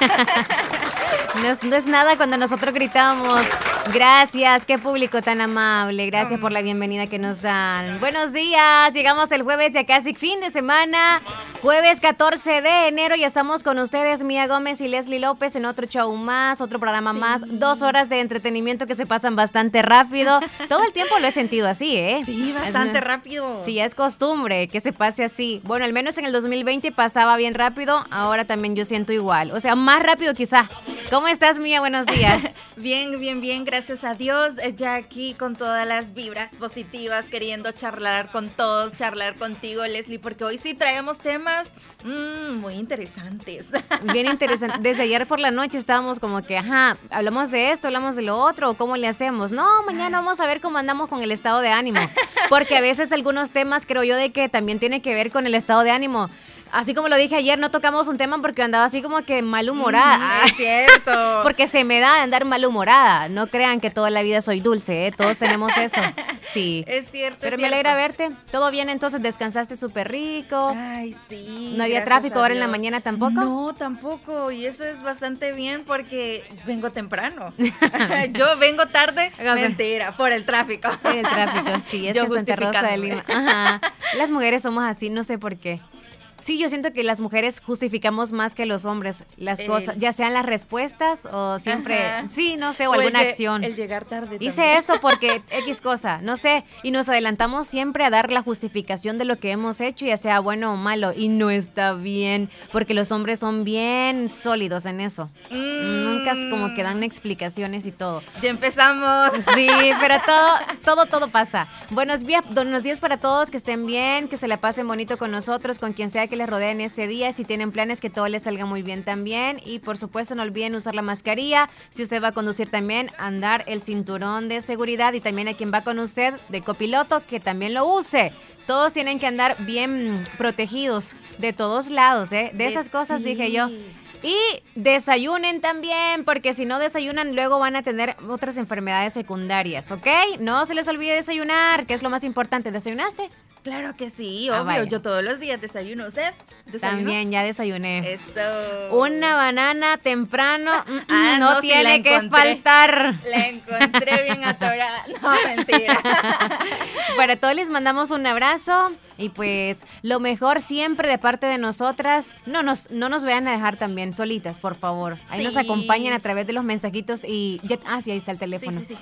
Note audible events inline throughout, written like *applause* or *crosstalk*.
*laughs* no, es, nada cuando nosotros gritamos. Gracias, qué público tan amable. Gracias por la bienvenida que nos dan. Buenos días, llegamos el jueves ya casi fin de semana. Jueves 14 de enero y estamos con ustedes, Mía Gómez y Leslie López en otro show más, otro programa más. Dos horas de entretenimiento que se pasan bastante rápido. *laughs* Todo el tiempo lo he sentido así, ¿eh? Sí, bastante rápido. Sí, es costumbre que se pase así. Bueno, al menos en el 2020 pasaba bien rápido, ahora también yo siento igual. O sea, más rápido quizá. ¿Cómo estás, Mía? Buenos días. *laughs* bien, bien, bien, gracias a Dios. Eh, ya aquí con todas las vibras positivas, queriendo charlar con todos, charlar contigo, Leslie, porque hoy sí traemos temas mm, muy interesantes. *laughs* Bien interesante. Desde ayer por la noche estábamos como que, ajá, hablamos de esto, hablamos de lo otro, ¿cómo le hacemos? No, mañana vamos a ver cómo andamos con el estado de ánimo. Porque a veces algunos temas creo yo de que también tiene que ver con el estado de ánimo. Así como lo dije ayer, no tocamos un tema porque andaba así como que malhumorada. es cierto. *laughs* porque se me da de andar malhumorada. No crean que toda la vida soy dulce, ¿eh? Todos tenemos eso. Sí. *laughs* Es cierto. Pero me alegra verte. ¿Todo bien entonces? ¿Descansaste súper rico? Ay, sí. ¿No había tráfico ahora en la mañana tampoco? No, tampoco. Y eso es bastante bien porque vengo temprano. *laughs* Yo vengo tarde. mentira, por el tráfico. el tráfico, sí. Es Yo que Santa Rosa de Lima. Ajá. Las mujeres somos así, no sé por qué. Sí, yo siento que las mujeres justificamos más que los hombres las cosas, ya sean las respuestas o siempre, sí, no sé, o, alguna acción. El llegar tarde. Hice esto porque *laughs* X cosa, no sé, y nos adelantamos siempre a dar la justificación de lo que hemos hecho, ya sea bueno o malo, y no está bien, porque los hombres son bien sólidos en eso. Nunca es como que dan explicaciones y todo. Ya empezamos. Sí, pero *laughs* todo, todo, todo pasa. Buenos días, buenos días para todos, que estén bien, que se la pasen bonito con nosotros, con quien sea que les rodeen este día. Si tienen planes, que todo les salga muy bien también. Y por supuesto, no olviden usar la mascarilla. Si usted va a conducir también, andar el cinturón de seguridad. Y también a quien va con usted de copiloto, que también lo use. Todos tienen que andar bien protegidos de todos lados, ¿eh? De esas cosas dije yo. Y desayunen también, porque si no desayunan, luego van a tener otras enfermedades secundarias, ¿ok? No se les olvide desayunar, que es lo más importante. ¿Desayunaste? Claro que sí, ah, obvio. Yo todos los días desayuno. ¿Usted También, ya desayuné. Esto. Una banana temprano mm, mm, ah, no, tiene que faltar. La encontré bien atorada. *laughs* No, mentira. *laughs* Para todos les mandamos un abrazo y pues lo mejor siempre de parte de nosotras. No nos, no nos vean a dejar también solitas, por favor. Ahí nos acompañan a través de los mensajitos y... ah, sí, ahí está el teléfono. Sí, sí,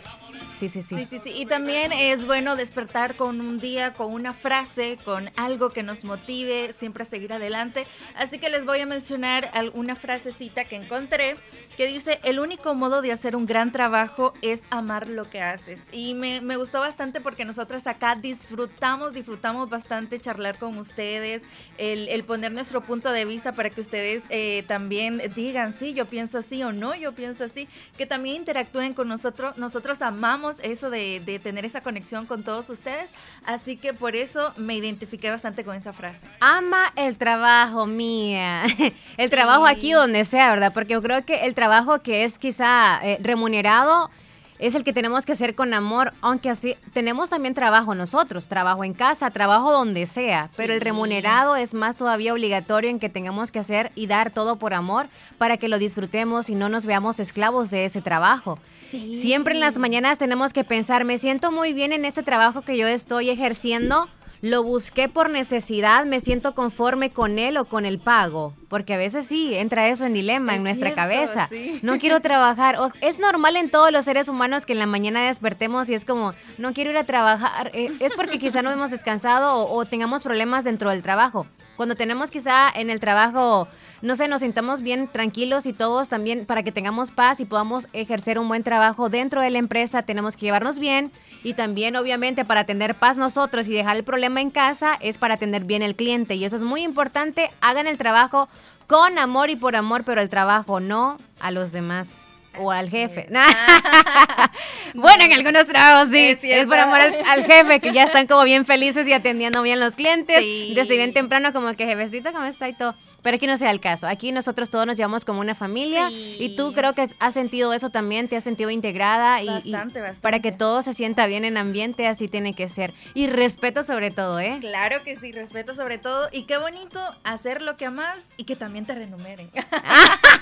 sí. Sí, sí, sí. Sí, Y también es bueno despertar con un día, con una frase, con algo que nos motive siempre a seguir adelante. Así que les voy a mencionar alguna frasecita que encontré que dice, el único modo de hacer un gran trabajo es amar lo que haces. Y me, gustó bastante porque nosotras acá disfrutamos, disfrutamos bastante charlar con ustedes, el, poner nuestro punto de vista para que ustedes eh, también digan, sí, yo pienso así o no, yo pienso así, que también interactúen con nosotros. Nosotros amamos eso de, tener esa conexión con todos ustedes, así que por eso me identifiqué bastante con esa frase. Ama el trabajo, mía. *laughs* el trabajo aquí donde sea, ¿verdad? Porque yo creo que el trabajo que es quizá eh, remunerado es el que tenemos que hacer con amor, aunque así tenemos también trabajo nosotros, trabajo en casa, trabajo donde sea, pero el remunerado es más todavía obligatorio en que tengamos que hacer y dar todo por amor para que lo disfrutemos y no nos veamos esclavos de ese trabajo. Siempre en las mañanas tenemos que pensar, me siento muy bien en este trabajo que yo estoy ejerciendo lo busqué por necesidad, me siento conforme con él o con el pago, porque a veces sí entra eso en dilema en nuestra cabeza. No quiero trabajar. es normal en todos los seres humanos que en la mañana despertemos y es como, no quiero ir a trabajar. Eh, es porque quizá no hemos descansado o, o tengamos problemas dentro del trabajo. Cuando tenemos quizá en el trabajo, no sé, nos sintamos bien tranquilos y todos también para que tengamos paz y podamos ejercer un buen trabajo dentro de la empresa, tenemos que llevarnos bien y también obviamente para tener paz nosotros y dejar el problema en casa es para tener bien el cliente y eso es muy importante. Hagan el trabajo con amor y por amor, pero el trabajo no a los demás o al jefe. *laughs* bueno, en algunos trabajos sí, es, por amor al, jefe, que ya están como bien felices y atendiendo bien los clientes. Desde bien temprano, como que jefecito, ¿cómo está y todo? Pero aquí no sea el caso. Aquí nosotros todos nos llevamos como una familia y tú creo que has sentido eso también, te has sentido integrada y, Bastante, bastante. para que todo se sienta bien en ambiente, así tiene que ser. Y respeto sobre todo, ¿eh? Claro que sí, respeto sobre todo. Y qué bonito hacer lo que amas y que también te renumeren. *laughs*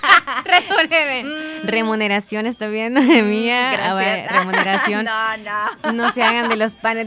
*laughs* Remuneren. Mm. Remuneración, estoy viendo de mía. Gracias. Ah, *laughs* remuneración. no, no. No se hagan de los panes.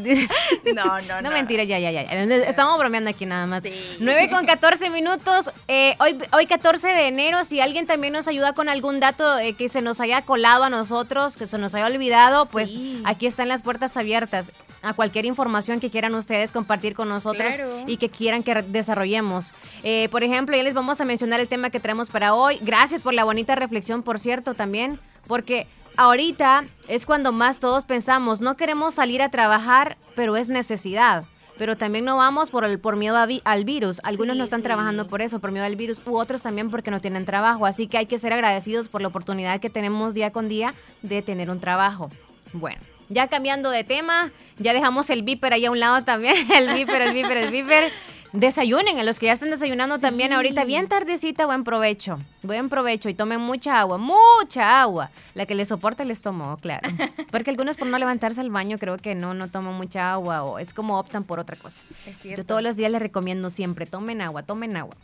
No, no, No, no. mentira, ya, ya, ya. Estamos bromeando aquí nada más. Sí. 9 con 14 minutos. Eh, hoy, hoy 14 de enero, si alguien también nos ayuda con algún dato eh, que se nos haya colado a nosotros, que se nos haya olvidado, pues Sí. aquí están las puertas abiertas a cualquier información que quieran ustedes compartir con nosotros Claro. y que quieran que desarrollemos. Eh, por ejemplo, ya les vamos a mencionar el tema que traemos para hoy. Gracias por la bonita reflexión, por cierto, también, porque ahorita es cuando más todos pensamos, no queremos salir a trabajar, pero es necesidad. Pero también no vamos por, el, por miedo a vi- al virus. Algunos Sí, no están sí. trabajando por eso, por miedo al virus, u otros también porque no tienen trabajo. Así que hay que ser agradecidos por la oportunidad que tenemos día con día de tener un trabajo. Bueno, ya cambiando de tema, ya dejamos el viper ahí a un lado también. *laughs* El viper, el viper, el viper. Desayunen, a los que ya están desayunando también ahorita, bien tardecita, buen provecho. Buen provecho y tomen mucha agua, mucha agua. La que les soporte les tomó, claro. *laughs* Porque algunos por no levantarse al baño creo que no, no toman mucha agua o es como optan por otra cosa. Es cierto. Yo todos los días les recomiendo siempre, tomen agua, tomen agua.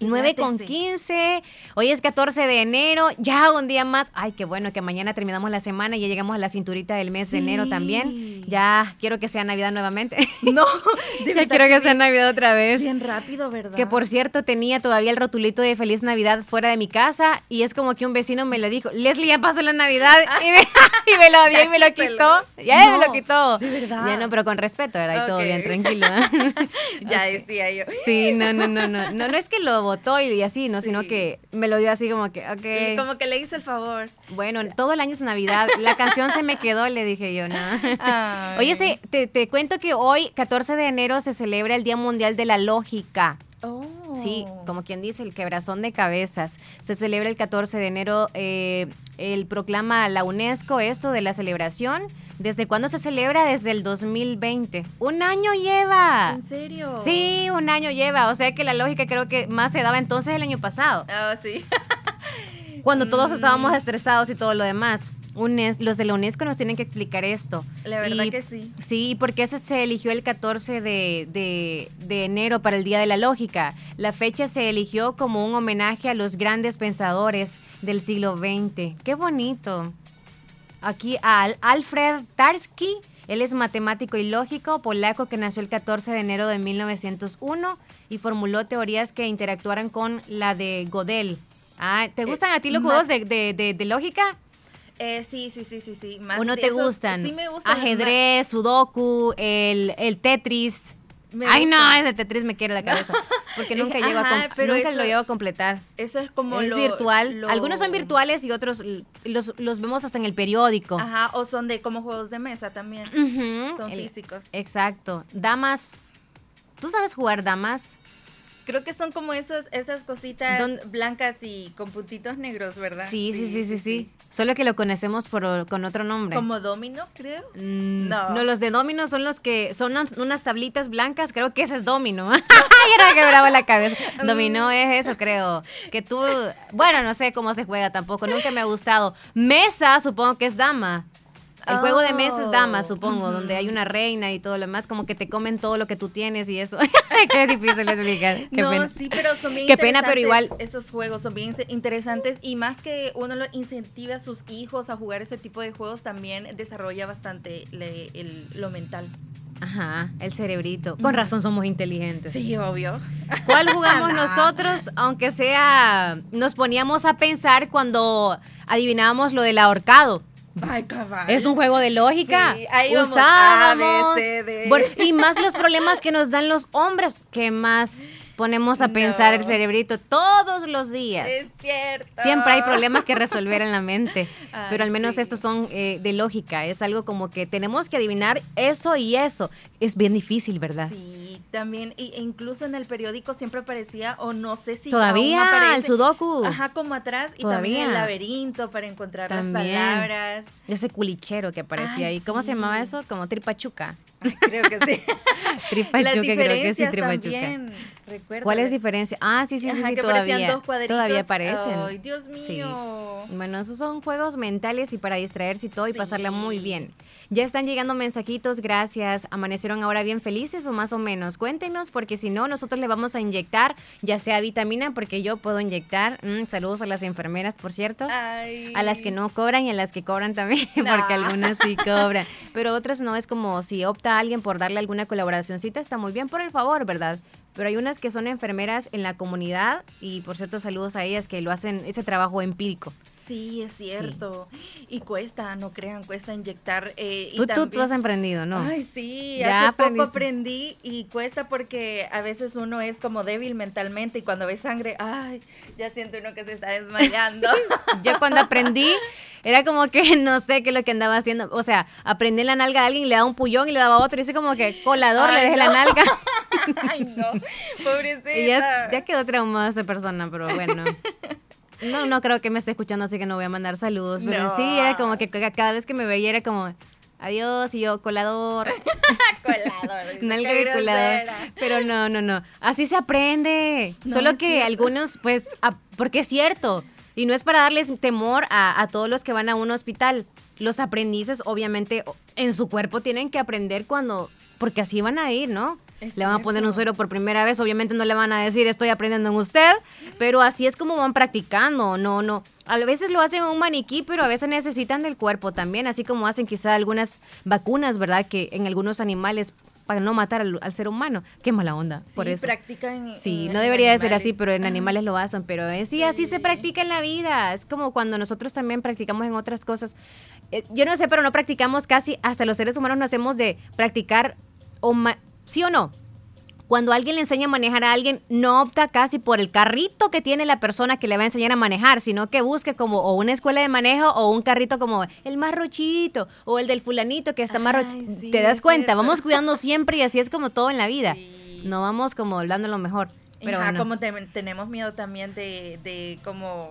9 con Hidrátese. 15, hoy es 14 de enero, ya un día más. Ay, qué bueno que mañana terminamos la semana y ya llegamos a la cinturita del mes de enero también. Ya quiero que sea Navidad nuevamente. *laughs* No, de *laughs* ya quiero que sea Navidad otra vez. Bien rápido, ¿verdad? Que por cierto tenía todavía el rotulito de Feliz Navidad fuera de mi casa y es como que un vecino me lo dijo, Leslie ya pasó la Navidad *laughs* y me, y me lo dio y me lo quitó. Ya me lo No, quitó. de verdad. Ya no, pero con respeto, ¿verdad? Y todo bien, tranquilo. Ya decía yo. Sí, no, no, no, no. No, no es que lo votó y así, no, sino que me lo dio así como que, ok. Como que le hice el favor. Bueno, todo el año es Navidad. La canción se me quedó, le dije yo, ¿no? Ay. Oye, sí, te, te cuento que hoy, 14 de enero, se celebra el Día Mundial de la Lógica. Oh. Sí, como quien dice, el quebrazón de cabezas. Se celebra el 14 de enero, eh, el proclama la UNESCO esto de la celebración. ¿Desde cuándo se celebra? Desde el 2020. Un año lleva. ¿En serio? Sí, un año lleva. O sea que la lógica creo que más se daba entonces el año pasado, Ah, sí. *laughs* cuando todos Mm. estábamos estresados y todo lo demás. UNES- los de la UNESCO nos tienen que explicar esto. La verdad Y- que sí. Sí, porque ese se eligió el 14 de, de- de enero para el Día de la Lógica. La fecha se eligió como un homenaje a los grandes pensadores del siglo XX. ¡Qué bonito! Aquí a Al- Alfred Tarski, él es matemático y lógico polaco que nació el 14 de enero de 1901 y formuló teorías que interactuaran con la de Gödel. Ah, ¿Te Eh, gustan a ti los juegos de, de- de- de lógica? Eh, sí, sí, sí, sí, sí. Más ¿O no te gustan? Sí me gustan. Ajedrez, sudoku, el, el Tetris. Me Ay, no, ese Tetris me quiere la cabeza. *laughs* Porque nunca, llego a ajá, nunca eso- lo llevo a completar. Eso es como es lo- virtual. lo- Algunos son virtuales y otros los, los vemos hasta en el periódico. Ajá, o son de como juegos de mesa también. Son el- físicos. Exacto. Damas. ¿Tú sabes jugar damas? Creo que son como esos, esas cositas ¿Dónde- blancas y con puntitos negros, ¿verdad? Sí, sí, sí, sí, sí. Solo que lo conocemos por, con otro nombre. Como domino, creo. Mm, No. no. los de domino son los que son unas- tablitas blancas, creo que ese es domino. *laughs* *laughs* Ay, era que bravo la cabeza. Dominó es eso, creo. Que tú, bueno, no sé cómo se juega tampoco, nunca me ha gustado. Mesa, supongo que es dama. El juego de mesa es dama, Oh, supongo, ujú. donde hay una reina y todo lo demás, como que te comen todo lo que tú tienes y eso. *laughs* Qué difícil explicar. Qué no, pena. sí, pero son bien Qué pena, pero igual- Esos juegos son bien interesantes y más que uno lo incentiva a sus hijos a jugar ese tipo de juegos, también desarrolla bastante le- el- lo mental. Ajá, el cerebrito. Con razón somos inteligentes. Sí, obvio. ¿Cuál jugamos No. *laughs* nosotros? Aunque sea, nos poníamos a pensar cuando adivinábamos lo del ahorcado. Ay. Es un juego de lógica. Sí, ahí Usábamos. A, B, C, D. Bueno, y más los problemas que nos dan los hombres, que más ponemos a pensar el cerebrito todos los días. Es cierto. Siempre hay problemas que resolver en la mente, Ay, *laughs* pero al menos sí. estos son eh, de lógica. Es algo como que tenemos que adivinar eso y eso. Es bien difícil, ¿verdad? Sí, también, y- e incluso en el periódico siempre aparecía, o no sé si aún Todavía, aparece, el sudoku. Ajá, como atrás, y Todavía. también el laberinto para encontrar También. las palabras. Ese culichero que aparecía Ay, ahí. ¿Cómo se llamaba eso? Como tripachuca. Creo que sí. *laughs* Tripachuca, creo que sí, Tripachuca. ¿Cuál es la diferencia? Ah, sí, sí, sí, sí todavía. Dos todavía aparecen. Ay, Dios mío. Bueno, esos son juegos mentales y para distraerse y todo y pasarla muy bien. Ya están llegando mensajitos, gracias. ¿Amanecieron ahora bien felices o más o menos? Cuéntenos, porque si no, nosotros le vamos a inyectar, ya sea vitamina, porque yo puedo inyectar. Mm, saludos a las enfermeras, por cierto. A las que no cobran y a las que cobran también, *laughs* porque algunas sí cobran. Pero otras no, es como si opta alguien por darle alguna colaboracióncita, está muy bien por el favor, ¿verdad? pero hay unas que son enfermeras en la comunidad y por cierto saludos a ellas que lo hacen ese trabajo empírico. Sí, es cierto. Y cuesta, no crean, cuesta inyectar. Eh, tú, tú, tú, has emprendido, ¿no? Ay, sí, hace poco aprendí y cuesta porque a veces uno es como débil mentalmente y cuando ve sangre, ay, ya siento uno que se está desmayando. *laughs* Yo cuando aprendí, era como que *laughs* no sé qué es lo que andaba haciendo. O sea, aprendí la nalga a alguien, le daba un pullón y le daba otro y dice como que colador, le dejé la nalga. *laughs* Ay, no, pobrecita. Y ya, ya quedó traumada esa persona, pero bueno. No, no creo que me esté escuchando, así que no voy a mandar saludos. Pero sí, era como que cada vez que me veía era como, adiós, y yo, colador. *laughs* colador. Nalga de colador. Pero no, no, no. Así se aprende. Solo que algunos, pues, porque es cierto. Y no es para darles temor a, a todos los que van a un hospital. Los aprendices, obviamente, en su cuerpo tienen que aprender cuando, porque así van a ir, ¿no? Le van a poner un suero por primera vez, obviamente no le van a decir estoy aprendiendo en usted, pero así es como van practicando, no, no. A veces lo hacen en un maniquí, pero a veces necesitan del cuerpo también, así como hacen quizá algunas vacunas, ¿verdad? Que en algunos animales para no matar al, ser humano. Qué mala onda, por eso. practican Sí, no debería de ser así, pero en animales lo hacen, pero sí, así se practica en la vida. Es como cuando nosotros también practicamos en otras cosas. Eh, yo no sé, pero no practicamos casi, hasta los seres humanos nacemos de practicar o ¿Sí o no? Cuando alguien le enseña a manejar a alguien, no opta casi por el carrito que tiene la persona que le va a enseñar a manejar, sino que busque como o una escuela de manejo o un carrito como el más rochito o el del fulanito que está más rochito. ¿Te das cuenta? Vamos cuidando siempre y así es como todo en la vida. No vamos como dando lo mejor. Pero como tenemos miedo también de, de como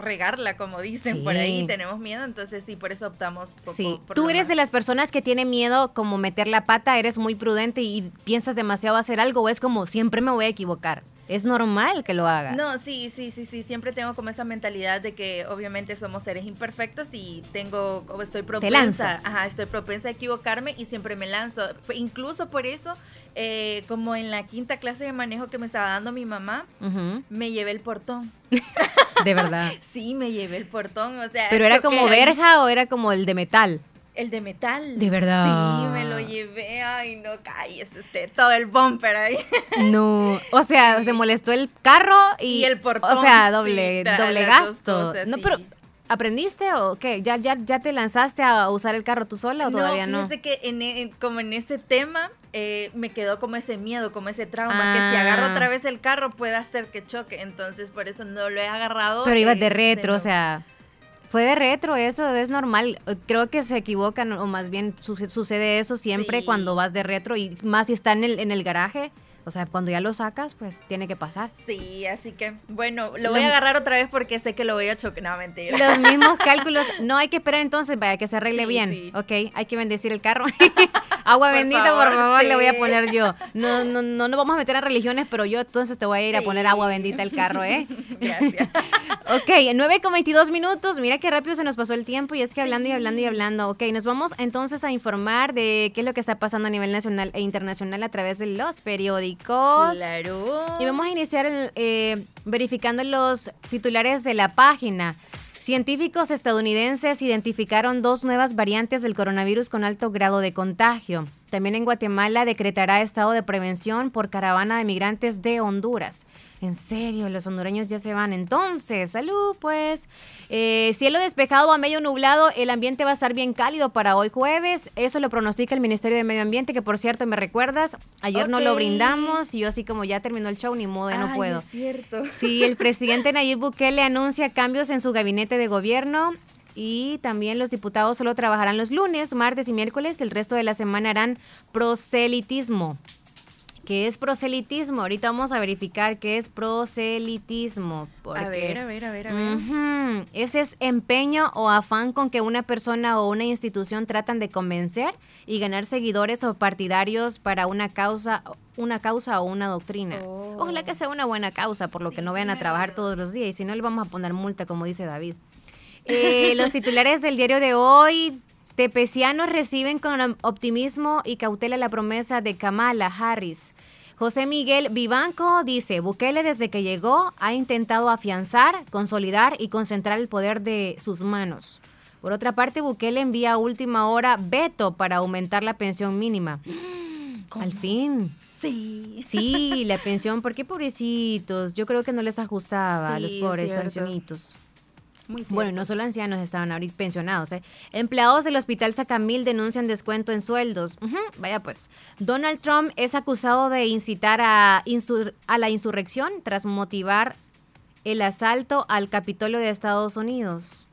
regarla, como dicen por ahí, tenemos miedo, entonces sí, por eso optamos por, sí. Tú eres de las personas que tiene miedo como meter la pata, eres muy prudente y piensas demasiado hacer algo, o es como siempre me voy a equivocar. Es normal que lo haga. No, sí, sí, sí, sí. Siempre tengo como esa mentalidad de que obviamente somos seres imperfectos y tengo, o estoy propensa, ajá, estoy propensa a equivocarme y siempre me lanzo. Incluso por eso, eh, como en la quinta clase de manejo que me estaba dando mi mamá, me llevé el portón. *laughs* De verdad. sí, me llevé el portón, o sea. ¿Pero era como verja o era como el de metal? El de metal. De verdad. Sí, me lo llevé. Ay, no, calles, este, todo el bumper ahí. *laughs* No, o sea, se molestó el carro y, el portón. O sea, doble, doble gasto. no, pero ¿aprendiste o qué? ¿Ya, ya, ¿Ya te lanzaste a usar el carro tú sola o todavía no? No, que en, e, como en ese tema eh, me quedó como ese miedo, como ese trauma, que si agarro ah. otra vez el carro puede hacer que choque. Entonces, por eso no lo he agarrado. Pero ibas de eh, retro, o sea. Fue de retro, eso es normal. Creo que se equivocan, o más bien sucede eso siempre cuando vas de retro, y más si está en el, en el garaje o sea, cuando ya lo sacas, pues tiene que pasar. Sí, así que, bueno, lo voy a agarrar otra vez porque sé que lo voy a chocar. No, mentira. Los *laughs* mismos cálculos. No hay que esperar entonces, vaya, que se arregle bien. Ok, hay que bendecir el carro. *laughs* Agua bendita, por favor, le voy a poner yo. No, no, no nos vamos a meter a religiones, pero yo entonces te voy a ir a poner agua bendita al carro, ¿eh? *laughs* Gracias. ok, 9 con 22 minutos. Mira qué rápido se nos pasó el tiempo y es que hablando y hablando y hablando. Ok, nos vamos entonces a informar de qué es lo que está pasando a nivel nacional e internacional a través de los periódicos. Claro. Y vamos a iniciar eh, verificando los titulares de la página. Científicos estadounidenses identificaron dos nuevas variantes del coronavirus con alto grado de contagio. También en Guatemala decretará estado de prevención por caravana de migrantes de Honduras. En serio, los hondureños ya se van. Entonces, salud, pues. Eh, cielo despejado a medio nublado, el ambiente va a estar bien cálido para hoy jueves. Eso lo pronostica el Ministerio de Medio Ambiente, que por cierto, me recuerdas, ayer no lo brindamos y yo así como ya terminó el show, ni modo, no puedo. Es cierto. *laughs* Sí, el presidente Nayib Bukele anuncia cambios en su gabinete de gobierno. Y también los diputados solo trabajarán los lunes, martes y miércoles. El resto de la semana harán proselitismo ¿Qué es proselitismo? Ahorita vamos a verificar qué es proselitismo. a ver, a ver, a ver, a ver. Ese es empeño o afán con que una persona o una institución tratan de convencer y ganar seguidores o partidarios para una causa, una causa o una doctrina. Ojalá que sea una buena causa, por lo que no vayan a trabajar todos los días y si no le vamos a poner multa, como dice David. Eh, los titulares del diario de hoy Tepecianos reciben con optimismo y cautela la promesa de Kamala Harris. José Miguel Vivanco dice, Bukele desde que llegó ha intentado afianzar, consolidar y concentrar el poder de sus manos. Por otra parte, Bukele envía a última hora veto para aumentar la pensión mínima. *gasps* Al fin. Sí. Sí, la pensión, ¿por qué pobrecitos? Yo creo que no les ajustaba a los pobres ancianitos bueno, no solo ancianos estaban ahorita pensionados. ¿eh? Empleados del Hospital Sacamil denuncian descuento en sueldos. vaya pues. Donald Trump es acusado de incitar a, a la insurrección tras motivar el asalto al Capitolio de Estados Unidos.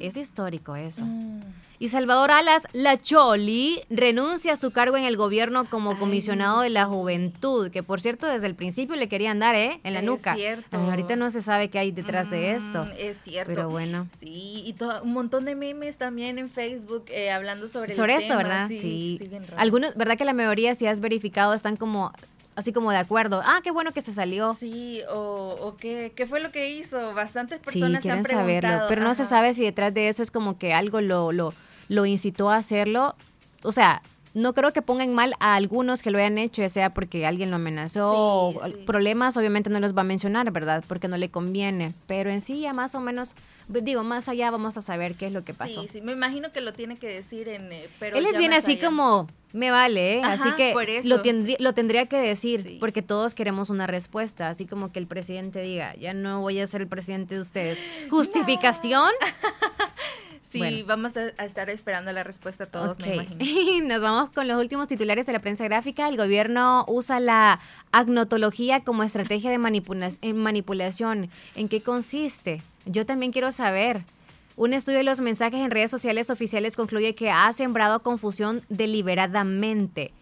Es histórico eso. Mm. Y Salvador Alas, la Choli, renuncia a su cargo en el gobierno como comisionado de la juventud, que por cierto desde el principio le querían dar, ¿eh? En la nuca. Es cierto. ahorita no se sabe qué hay detrás de esto. Mm, es cierto. Pero bueno. Sí, y un montón de memes también en Facebook eh, hablando sobre Sobre esto, ¿verdad? Sí. Algunos, ¿verdad que la mayoría, si has verificado, están como así como de acuerdo. Ah, qué bueno que se salió. Sí, o, o qué, qué, fue lo que hizo. Bastantes personas sí, han saberlo, pero no se sabe si detrás de eso es como que algo lo, lo, lo incitó a hacerlo. O sea, no creo que pongan mal a algunos que lo hayan hecho, ya sea porque alguien lo amenazó problemas, obviamente no los va a mencionar, ¿verdad? Porque no le conviene. Pero en sí, ya más o menos, digo, más allá vamos a saber qué es lo que pasó. Sí, sí, me imagino que lo tiene que decir en. Eh, pero Él es bien así como, me vale, ¿eh? así que lo, tendría, lo tendría que decir, porque todos queremos una respuesta, así como que el presidente diga, ya no voy a ser el presidente de ustedes. ¿Justificación? *laughs* Sí, vamos a, estar esperando la respuesta a todos, me imagino. *laughs* Nos vamos con los últimos titulares de la prensa gráfica. El gobierno usa la agnotología como estrategia de manipulación. ¿En qué consiste? Yo también quiero saber. Un estudio de los mensajes en redes sociales oficiales concluye que ha sembrado confusión deliberadamente.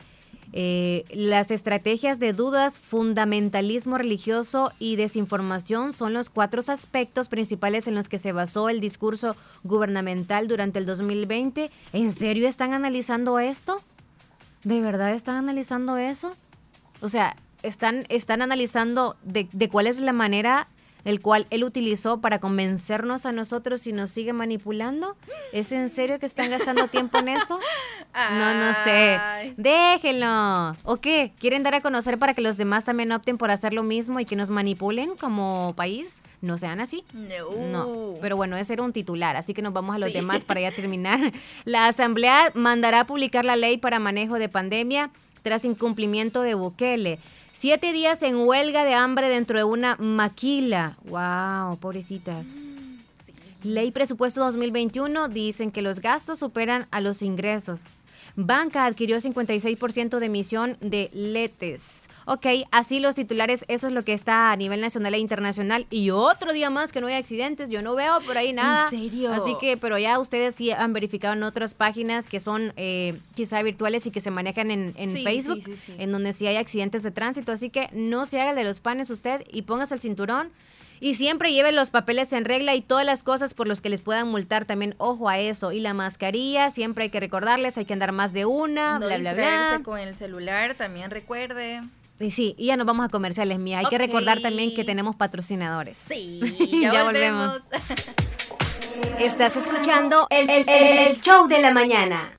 Eh, las estrategias de dudas, fundamentalismo religioso y desinformación son los cuatro aspectos principales en los que se basó el discurso gubernamental durante el 2020. ¿En serio están analizando esto? ¿De verdad están analizando eso? O sea, están, están analizando de, de cuál es la manera el cual él utilizó para convencernos a nosotros y nos sigue manipulando? ¿Es en serio que están gastando tiempo en eso? No, no sé. Déjenlo. ¿O qué? ¿Quieren dar a conocer para que los demás también opten por hacer lo mismo y que nos manipulen como país? No sean así. No. Pero bueno, ese era un titular, así que nos vamos a los demás para ya *laughs* terminar. La Asamblea mandará a publicar la ley para manejo de pandemia tras incumplimiento de Bukele. Siete días en huelga de hambre dentro de una maquila. ¡Wow! Pobrecitas. Ley Presupuesto 2021 dicen que los gastos superan a los ingresos. Banca adquirió 56% de emisión de letes. Ok, así los titulares, eso es lo que está a nivel nacional e internacional. Y otro día más que no hay accidentes, yo no veo por ahí nada. ¿En serio? Así que, pero ya ustedes sí han verificado en otras páginas que son eh, quizá virtuales y que se manejan en, Facebook, en donde sí hay accidentes de tránsito. Así que no se haga el de los panes usted y póngase el cinturón. Y siempre lleve los papeles en regla y todas las cosas por los que les puedan multar también, ojo a eso. Y la mascarilla, siempre hay que recordarles, hay que andar más de una, bla, bla, bla. con el celular, también recuerde. Y sí, y ya nos vamos a comerciales, mía. Hay que recordar también que tenemos patrocinadores. Sí, *laughs* ya, volvemos. *laughs* Estás escuchando el, el show de la mañana.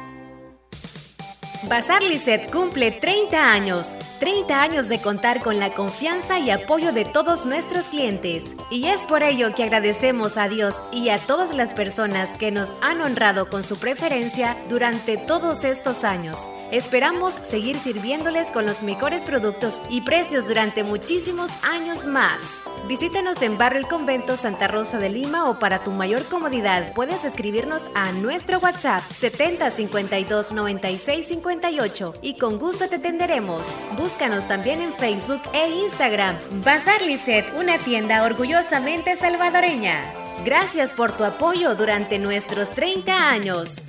Bazar Lisset cumple 30 años. 30 años de contar con la confianza y apoyo de todos nuestros clientes. Y es por ello que agradecemos a Dios y a todas las personas que nos han honrado con su preferencia durante todos estos años. Esperamos seguir sirviéndoles con los mejores productos y precios durante muchísimos años más. Visítanos en Barrio El Convento Santa Rosa de Lima o para tu mayor comodidad puedes escribirnos a nuestro WhatsApp 70 52 96 58 y con gusto te atenderemos. Búscanos también en Facebook e Instagram. Bazar Lisset, una tienda orgullosamente salvadoreña. Gracias por tu apoyo durante nuestros 30 años.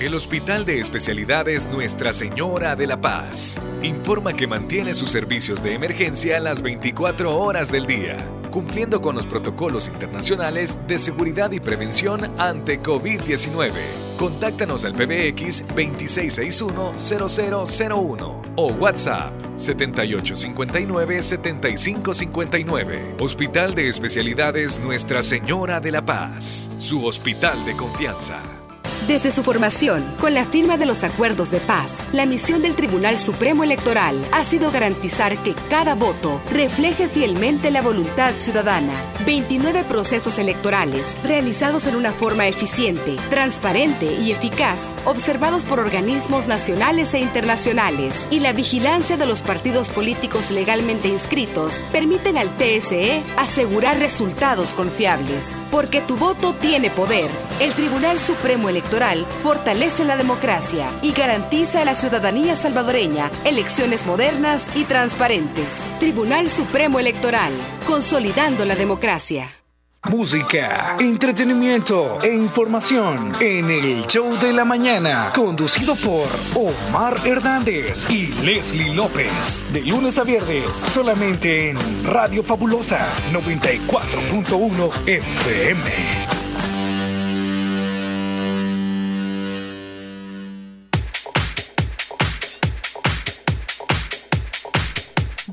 El Hospital de Especialidades Nuestra Señora de la Paz informa que mantiene sus servicios de emergencia las 24 horas del día, cumpliendo con los protocolos internacionales de seguridad y prevención ante COVID-19. Contáctanos al PBX 2661-0001 o WhatsApp 7859-7559. Hospital de Especialidades Nuestra Señora de la Paz, su hospital de confianza. Desde su formación, con la firma de los acuerdos de paz, la misión del Tribunal Supremo Electoral ha sido garantizar que cada voto refleje fielmente la voluntad ciudadana. 29 procesos electorales realizados en una forma eficiente, transparente y eficaz, observados por organismos nacionales e internacionales, y la vigilancia de los partidos políticos legalmente inscritos permiten al TSE asegurar resultados confiables. Porque tu voto tiene poder. El Tribunal Supremo Electoral fortalece la democracia y garantiza a la ciudadanía salvadoreña elecciones modernas y transparentes. Tribunal Supremo Electoral, consolidando la democracia. Música, entretenimiento e información en el show de la mañana, conducido por Omar Hernández y Leslie López. De lunes a viernes, solamente en Radio Fabulosa 94.1 FM.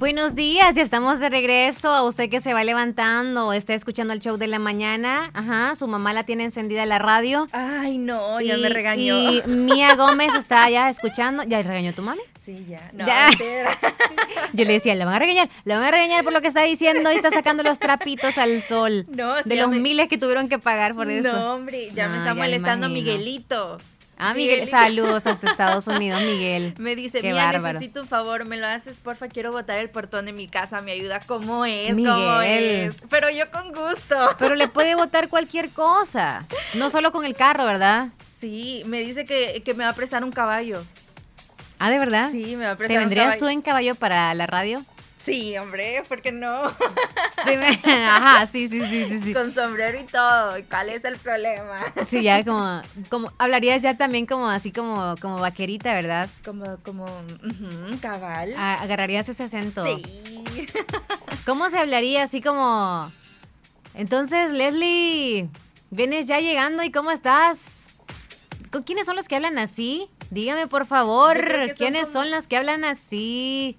Buenos días, ya estamos de regreso. A usted que se va levantando está escuchando el show de la mañana. Ajá, su mamá la tiene encendida la radio. Ay, no, ya me regañó. Y *laughs* Mía Gómez está ya escuchando. ¿Ya regañó tu mami? Sí, ya. No, *laughs* Yo le decía, le van a regañar, le van a regañar por lo que está diciendo y está sacando los trapitos al sol. *laughs* No, de los miles que tuvieron que pagar por eso. No, hombre, ya me está molestando Miguelito. Ah, Miguel, saludos hasta Estados *laughs* Unidos, Miguel. Me dice, mira, necesito un favor, me lo haces, porfa, quiero botar el portón de mi casa, me ayuda, ¿cómo es? ¿Cómo es? Pero yo con gusto. Pero le puede botar cualquier cosa, no solo con el carro, ¿verdad? Sí, me dice que, que me va a prestar un caballo. Ah, ¿de verdad? Sí, me va a prestar ¿Te vendrías tú en caballo para la radio? Sí, hombre, ¿por qué no? *laughs* Ajá, sí, sí, sí, sí, Con sombrero y todo. ¿Cuál es el problema? Sí, ya como, *laughs* como hablarías ya también como así como, como vaquerita, ¿verdad? Como, como, cabal. agarrarías ese acento. Sí. *laughs* ¿Cómo se hablaría así como? Entonces, Leslie, vienes ya llegando y ¿cómo estás? ¿Con quiénes son los que hablan así? Dígame, por favor, ¿quiénes son los que hablan así?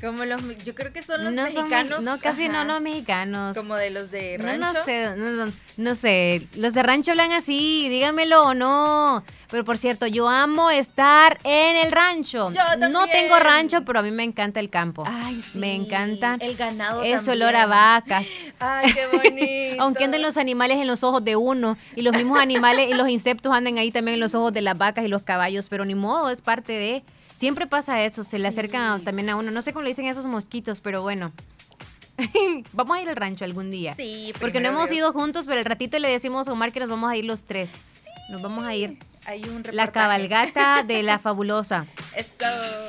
Como los, yo creo que son los no son mexicanos. no, casi no los mexicanos. Como de los de No, rancho. no sé, no, no- no sé. Los de rancho hablan así, dígamelo o no. Pero por cierto, yo amo estar en el rancho. Yo no también. tengo rancho, pero a mí me encanta el campo. Ay, sí. Me encanta El ganado también. olor a vacas. Ay, qué *laughs* bonito. Aunque anden los animales en los ojos de uno y los mismos animales y los insectos anden ahí también en los ojos de las vacas y los caballos, pero ni modo, es parte de... Siempre pasa eso, se le acercan también a uno. No sé cómo le dicen esos mosquitos, pero bueno. *laughs* vamos a ir al rancho algún día. Sí, Porque no hemos ido juntos, pero el ratito le decimos a Omar que nos vamos a ir los tres. Nos vamos a ir. Hay un La cabalgata de la fabulosa. *laughs* Eso.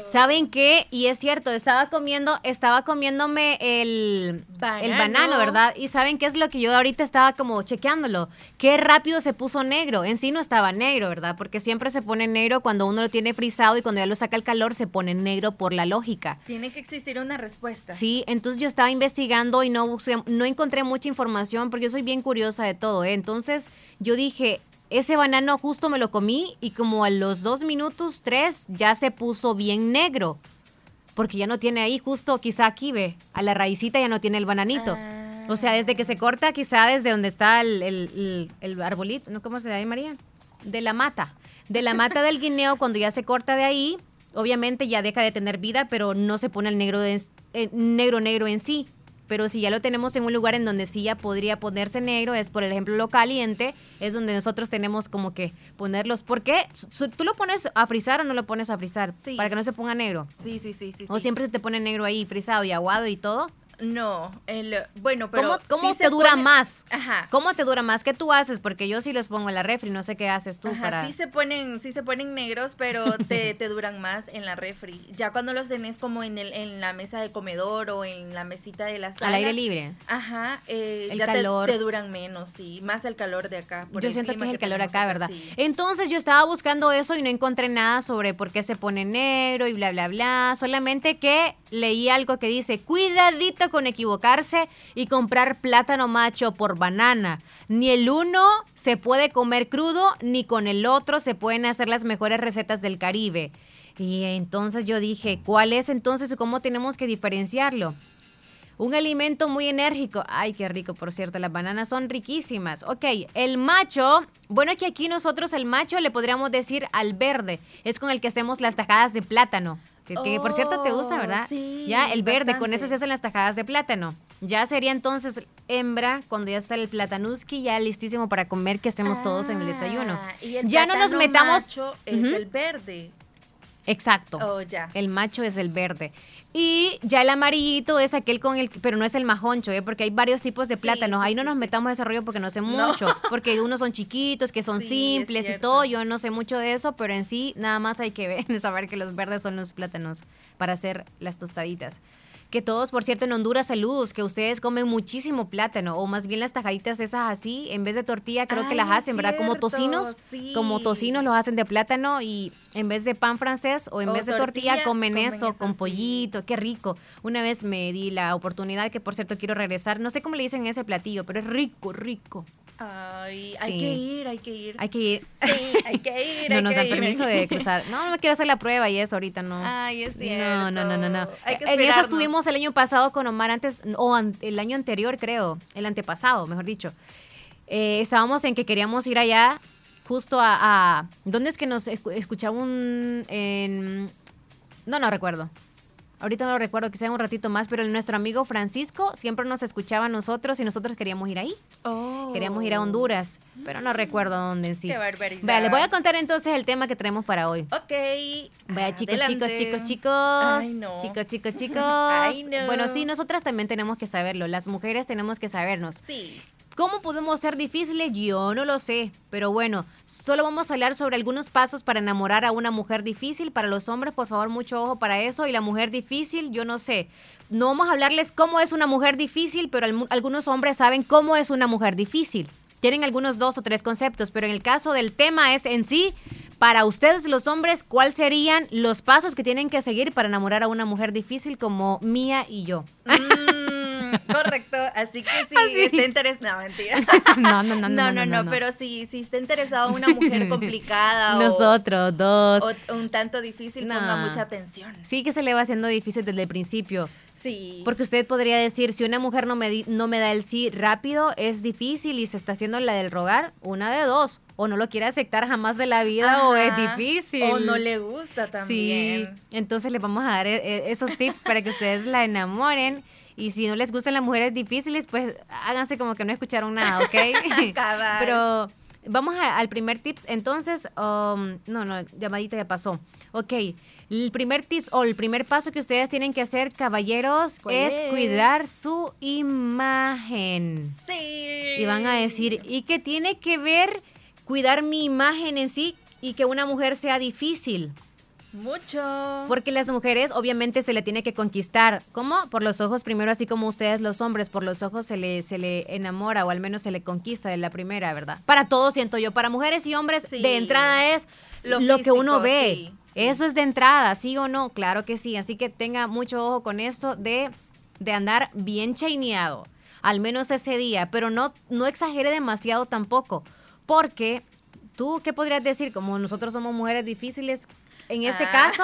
¿Saben qué? Y es cierto, estaba comiendo, estaba comiéndome el Banano. el banano, ¿verdad? Y ¿saben qué es lo que yo ahorita estaba como chequeándolo? Qué rápido se puso negro. En sí no estaba negro, ¿verdad? Porque siempre se pone negro cuando uno lo tiene frisado y cuando ya lo saca el calor se pone negro por la lógica. Tiene que existir una respuesta. Sí, entonces yo estaba investigando y no, no encontré mucha información porque yo soy bien curiosa de todo, ¿eh? Entonces yo dije, ese banano justo me lo comí y como a los dos minutos, tres, ya se puso bien negro. Porque ya no tiene ahí, justo quizá aquí ve, a la raicita ya no tiene el bananito. Ah. O sea, desde que se corta, quizá desde donde está el, el- el- el arbolito, ¿no? ¿cómo se le llamaría? De la mata. De la mata del guineo, *laughs* cuando ya se corta de ahí, obviamente ya deja de tener vida, pero no se pone el negro, de- eh, negro, negro en sí. Pero si ya lo tenemos en un lugar en donde sí ya podría ponerse negro, es por ejemplo lo caliente, es donde nosotros tenemos como que ponerlos. ¿Por qué? ¿Tú lo pones a frizar o no lo pones a frizar? Sí. Para que no se ponga negro. Sí, sí, sí, sí. O sí. siempre se te pone negro ahí, frisado y aguado y todo. No, el, bueno, pero. ¿Cómo, cómo sí te se dura pone- más? Ajá. ¿Cómo te dura más? ¿Qué tú haces? Porque yo sí los pongo en la refri, no sé qué haces tú Ajá, para... sí se ponen, sí se ponen negros, pero te, te duran más en la refri. Ya cuando los tenés como en el, en la mesa de comedor o en la mesita de la sala. Al aire libre. Ajá, eh, El ya calor. Te, duran menos, sí. Más el calor de acá. por Yo el siento que es el calor acá, ¿verdad? sí. Entonces yo estaba buscando eso y no encontré nada sobre por qué se pone negro y bla, bla, bla. Solamente que leí algo que dice, cuidadito con equivocarse y comprar plátano macho por banana. Ni el uno se puede comer crudo, ni con el otro se pueden hacer las mejores recetas del Caribe. Y entonces yo dije, ¿cuál es entonces cómo tenemos que diferenciarlo? Un alimento muy enérgico. Ay, qué rico, por cierto. Las bananas son riquísimas. Ok, el macho. Bueno, que aquí nosotros el macho le podríamos decir al verde. Es con el que hacemos las tajadas de plátano. Que, que, por cierto te gusta, Oh, ¿verdad? sí, ya, el verde, con eso se hacen las tajadas de plátano. Ya sería entonces hembra, cuando ya está el platanuski, ya listísimo para comer, que hacemos todos en el desayuno. Ah, y el Ya no nos metamos. macho es Ujú. el verde. Exacto. Oh, ya. El macho es el verde. Y ya el amarillito es aquel con el, pero no es el majoncho, ¿eh? porque hay varios tipos de Sí, plátanos. sí, Ahí no nos metamos a ese rollo porque no sé No. mucho. Porque unos son chiquitos, que son Sí, simples y todo. Yo no sé mucho de eso, pero en sí nada más hay que ver, *laughs* saber que los verdes son los plátanos para hacer las tostaditas. Que todos, por cierto, en Honduras, saludos, que ustedes comen muchísimo plátano, o más bien las tajaditas esas así, en vez de tortilla, creo que las es hacen, ¿verdad? Como tocinos, sí. como tocinos los hacen de plátano y en vez de pan francés o en O vez de tortilla, tortilla, comen, comen eso, con pollito, qué rico. Una vez me di la oportunidad, que por cierto quiero regresar, no sé cómo le dicen ese platillo, pero es rico, rico. Ay, hay Sí. que ir, hay que ir. Hay que ir. Sí, hay que *laughs* ir. no hay nos que dan ir, permiso de ir. cruzar. No, no me quiero hacer la prueba y eso ahorita no. Ay, es cierto. No, no, no, no, no. Hay que en eso estuvimos el año pasado con Omar antes, o an- el año anterior creo, el antepasado, mejor dicho. Eh, estábamos en que queríamos ir allá justo a... a- ¿Dónde es que nos escu- escuchaba un... en- no, no recuerdo. Ahorita no lo recuerdo, quizá un ratito más, pero nuestro amigo Francisco siempre nos escuchaba a nosotros y nosotros queríamos ir ahí. Oh. Queríamos ir a Honduras, pero no recuerdo dónde en sí. Qué barbaridad. Vea, les voy a contar entonces el tema que traemos para hoy. Ok. Vaya, chicos, adelante. chicos, chicos, chicos. Ay, no. Chicos, chicos, *laughs* chicos. Ay, no. Bueno, sí, nosotras también tenemos que saberlo. Las mujeres tenemos que sabernos. Sí. ¿Cómo podemos ser difíciles? Yo no lo sé. Pero bueno, solo vamos a hablar sobre algunos pasos para enamorar a una mujer difícil. Para los hombres, por favor, mucho ojo para eso. Y la mujer difícil, yo no sé. No vamos a hablarles cómo es una mujer difícil, pero algunos hombres saben cómo es una mujer difícil. Tienen algunos dos o tres conceptos, pero en el caso del tema es en sí, para ustedes los hombres, ¿cuáles serían los pasos que tienen que seguir para enamorar a una mujer difícil como Mía y yo? Mm, Correcto, así que si *laughs* está interesado, no, mentira. *laughs* No, no, no, no, no, no, pero si, si está interesado una mujer *laughs* complicada Nosotros, dos. o un tanto difícil, ponga mucha atención. Sí que se le va haciendo difícil desde el principio. Sí. Porque usted podría decir, si una mujer no me, no me da el sí rápido, es difícil y se está haciendo la del rogar, una de dos. O no lo quiere aceptar jamás de la vida o es difícil. O no le gusta también. Sí, entonces le vamos a dar e, e, esos tips para que ustedes la enamoren. Y si no les gustan las mujeres difíciles, pues háganse como que no escucharon nada, ¿ok? *laughs* Pero vamos al primer tips. Entonces, um, no, no, llamadita ya pasó. Ok, el primer tips o el primer paso que ustedes tienen que hacer, caballeros, es, cuidar su imagen. Sí. Y van a decir, ¿y qué tiene que ver cuidar mi imagen en sí y que una mujer sea difícil? Mucho. Porque las mujeres obviamente se le tiene que conquistar. ¿Cómo? Por los ojos primero, así como ustedes los hombres, por los ojos se le, se le enamora o al menos se le conquista de la primera, ¿verdad? Para todos siento yo, para mujeres y hombres de entrada es lo, que uno ve. Eso es de entrada, ¿sí o no? Claro que sí. Así que tenga mucho ojo con esto de, de andar bien chaineado, al menos ese día, pero no, no exagere demasiado tampoco, porque tú, ¿qué podrías decir? Como nosotros somos mujeres difíciles, en este ah. caso,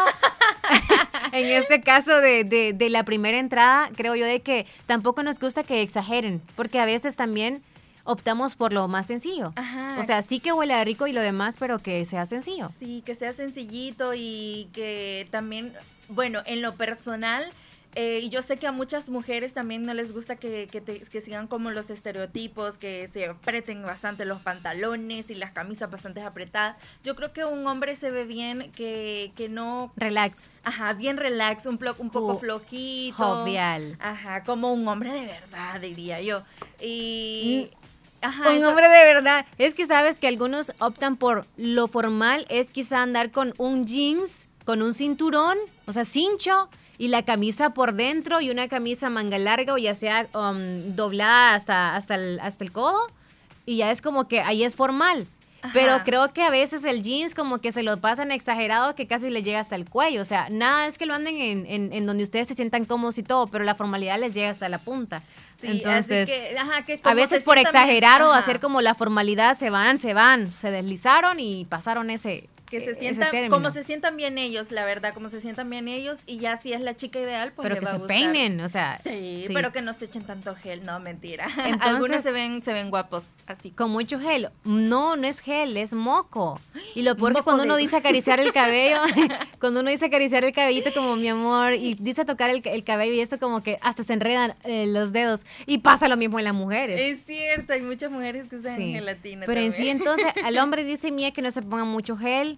*laughs* *laughs* en este caso de, de, la primera entrada, creo yo de que tampoco nos gusta que exageren, porque a veces también optamos por lo más sencillo. O sea, sí que huele rico y lo demás, pero que sea sencillo. Sí, que sea sencillito y que también, bueno, en lo personal, eh, y yo sé que a muchas mujeres también no les gusta que, que, sigan como los estereotipos, que se aprieten bastante los pantalones y las camisas bastante apretadas. Yo creo que un hombre se ve bien que, que no... Relax. Ajá, bien relax, un, un poco flojito. Jovial. Ajá, como un hombre de verdad, diría yo. Y... Mm. Ajá, un hombre de verdad. Es que sabes que algunos optan por lo formal, es quizá andar con un jeans, con un cinturón, o sea, cincho, y la camisa por dentro y una camisa manga larga o ya sea um, doblada hasta, hasta, el, hasta el codo y ya es como que ahí es formal. Pero creo que a veces el jeans como que se lo pasan exagerado que casi le llega hasta el cuello. O sea, nada es que lo anden en, en, donde ustedes se sientan cómodos y todo, pero la formalidad les llega hasta la punta. Sí, Entonces, a veces por exagerar o hacer como la formalidad se van, se van, se deslizaron y pasaron ese, que se sientan como se sientan bien ellos, la verdad, como se sientan bien ellos y ya si es la chica ideal, pues pero le que va se a peinen, o sea, sí, pero que no se echen tanto gel, no, mentira. *laughs* Algunos se ven se ven guapos así. Con mucho gel. No, no es gel, es moco. Y lo peor que cuando uno dice acariciar el cabello, *laughs* *laughs* cuando uno dice acariciar el cabellito como mi amor y dice tocar el, cabello y eso como que hasta se enredan eh, los dedos y pasa lo mismo en las mujeres. Es cierto, hay muchas mujeres que usan gelatina. Pero en sí entonces al hombre dice mía que no se ponga mucho gel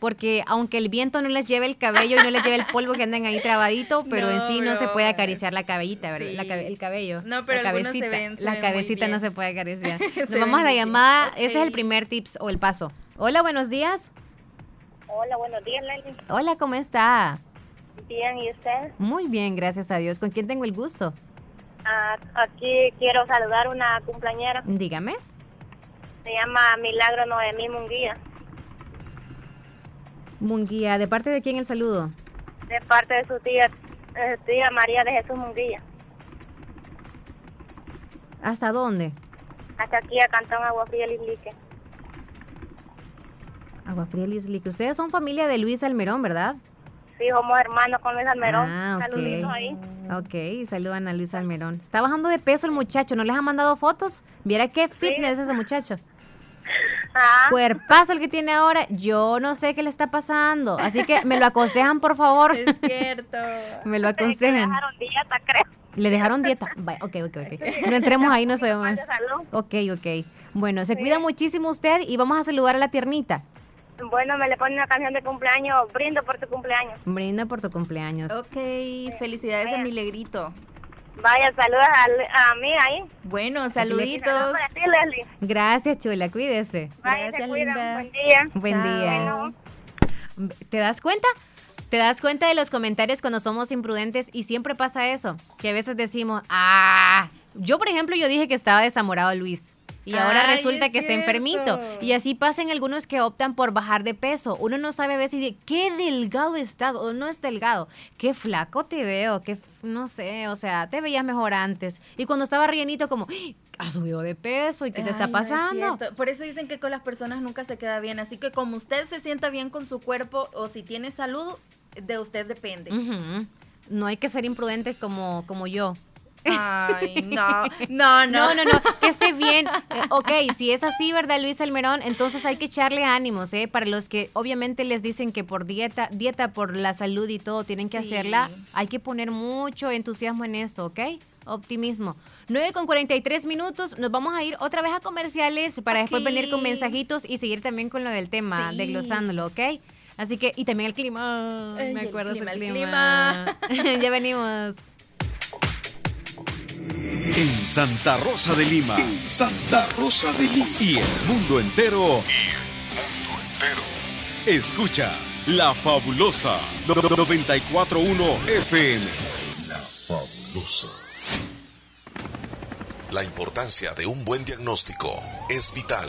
porque aunque el viento no les lleve el cabello y no les lleve el polvo que andan ahí trabadito, *laughs* pero en sí no se puede acariciar la cabellita, ¿verdad? el cabello. No, pero la cabecita, se ven, la cabecita no se puede acariciar. *laughs* Nos vamos a la llamada, ese es el primer tips o el paso. Hola, buenos días. Hola, buenos días, Leli. Hola, ¿cómo está? Bien, ¿y usted? Muy bien, gracias a Dios. ¿Con quién tengo el gusto? Ah, aquí quiero saludar una cumpleañera. Dígame. Se llama Milagro Noemí Munguía. Munguía. ¿De parte de quién el saludo? De parte de su tía, eh, tía María de Jesús Munguía. ¿Hasta dónde? Hasta aquí a Cantón Agua Fría Lislique. Agua Fría Lislique. Ustedes son familia de Luis Almerón, ¿verdad? Sí, somos hermanos con Luis Almerón. Ah, Saluditos ahí. Ok, saludan a Luis Almerón. Está bajando de peso el muchacho, ¿no les ha mandado fotos? Viera qué fitness es ese muchacho. Ah. Cuerpazo el que tiene ahora, yo no sé qué le está pasando. Así que me lo aconsejan, por favor. Es cierto. *laughs* me lo aconsejan. Le dejaron dieta, creo. Le dejaron dieta. ok, ok, ok. No entremos ahí, no sabemos. Ok, ok. Bueno, se cuida muchísimo usted y vamos a saludar a la tiernita. Bueno, me le pone una canción de cumpleaños. Brindo por tu cumpleaños. Brindo por tu cumpleaños. Ok, felicidades a mi legrito. Vaya, saludos a, mí ahí. Bueno, saluditos. Gracias, chula, cuídese. Gracias, linda. Buen día. Buen día. ¿Te das cuenta? ¿Te das cuenta de los comentarios cuando somos imprudentes? Y siempre pasa eso, que a veces decimos, ah, yo por ejemplo, yo dije que estaba desamorado Luis. Y ahora Ay, resulta es que está enfermito. cierto. Y así pasan algunos que optan por bajar de peso. Uno no sabe a veces de qué delgado estás o no es delgado, qué flaco te veo, qué no sé, o sea, te veías mejor antes. Y cuando estaba rellenito como, ¡Ah! has subido de peso y qué te está no es pasando. cierto. Por eso dicen que con las personas nunca se queda bien. Así que como usted se sienta bien con su cuerpo o si tiene salud, de usted depende. No hay que ser imprudentes como, como yo. Ay, *laughs* no, no, no. No, no, no, que esté bien. Eh, ok, si es así, ¿verdad, Luis Almerón? Entonces hay que echarle ánimos, ¿eh? Para los que obviamente les dicen que por dieta, dieta por la salud y todo tienen que Sí. hacerla, hay que poner mucho entusiasmo en eso, ¿ok? Optimismo. 9 con 43 minutos, nos vamos a ir otra vez a comerciales para después venir con mensajitos y seguir también con lo del tema, Sí. desglosándolo, ¿ok? Así que, y también el clima. Ay, me acuerdo clima, del el clima. *laughs* ya venimos. En Santa Rosa de Lima. Santa Rosa de Lima. Y el mundo entero. Escuchas La Fabulosa 941 FM. Fabulosa. La importancia de un buen diagnóstico es vital.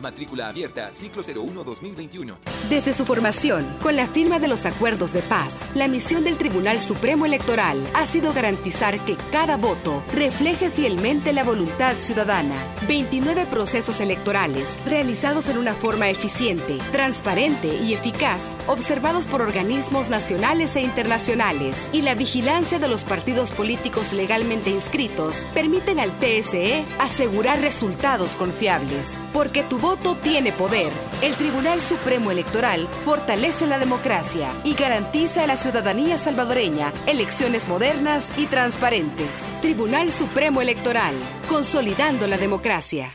Matrícula abierta, ciclo 01-2021. Desde su formación, con la firma de los acuerdos de paz, la misión del Tribunal Supremo Electoral ha sido garantizar que cada voto refleje fielmente la voluntad ciudadana. 29 procesos electorales realizados en una forma eficiente, transparente y eficaz, observados por organismos nacionales e internacionales, y la vigilancia de los partidos políticos legalmente inscritos permiten al TSE asegurar resultados confiables. Porque tu voto tiene poder. El Tribunal Supremo Electoral fortalece la democracia y garantiza a la ciudadanía salvadoreña elecciones modernas y transparentes. Tribunal Supremo Electoral, consolidando la democracia.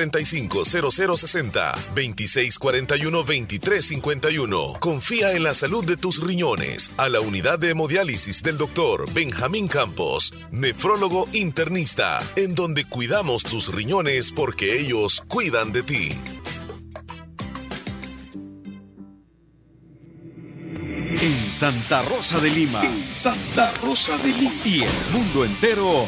7745-0060, 2641-2351. Confía en la salud de tus riñones a la unidad de hemodiálisis del doctor Benjamín Campos, nefrólogo internista, en donde cuidamos tus riñones porque ellos cuidan de ti. En Santa Rosa de Lima. Santa Rosa de Lima. Y el mundo entero.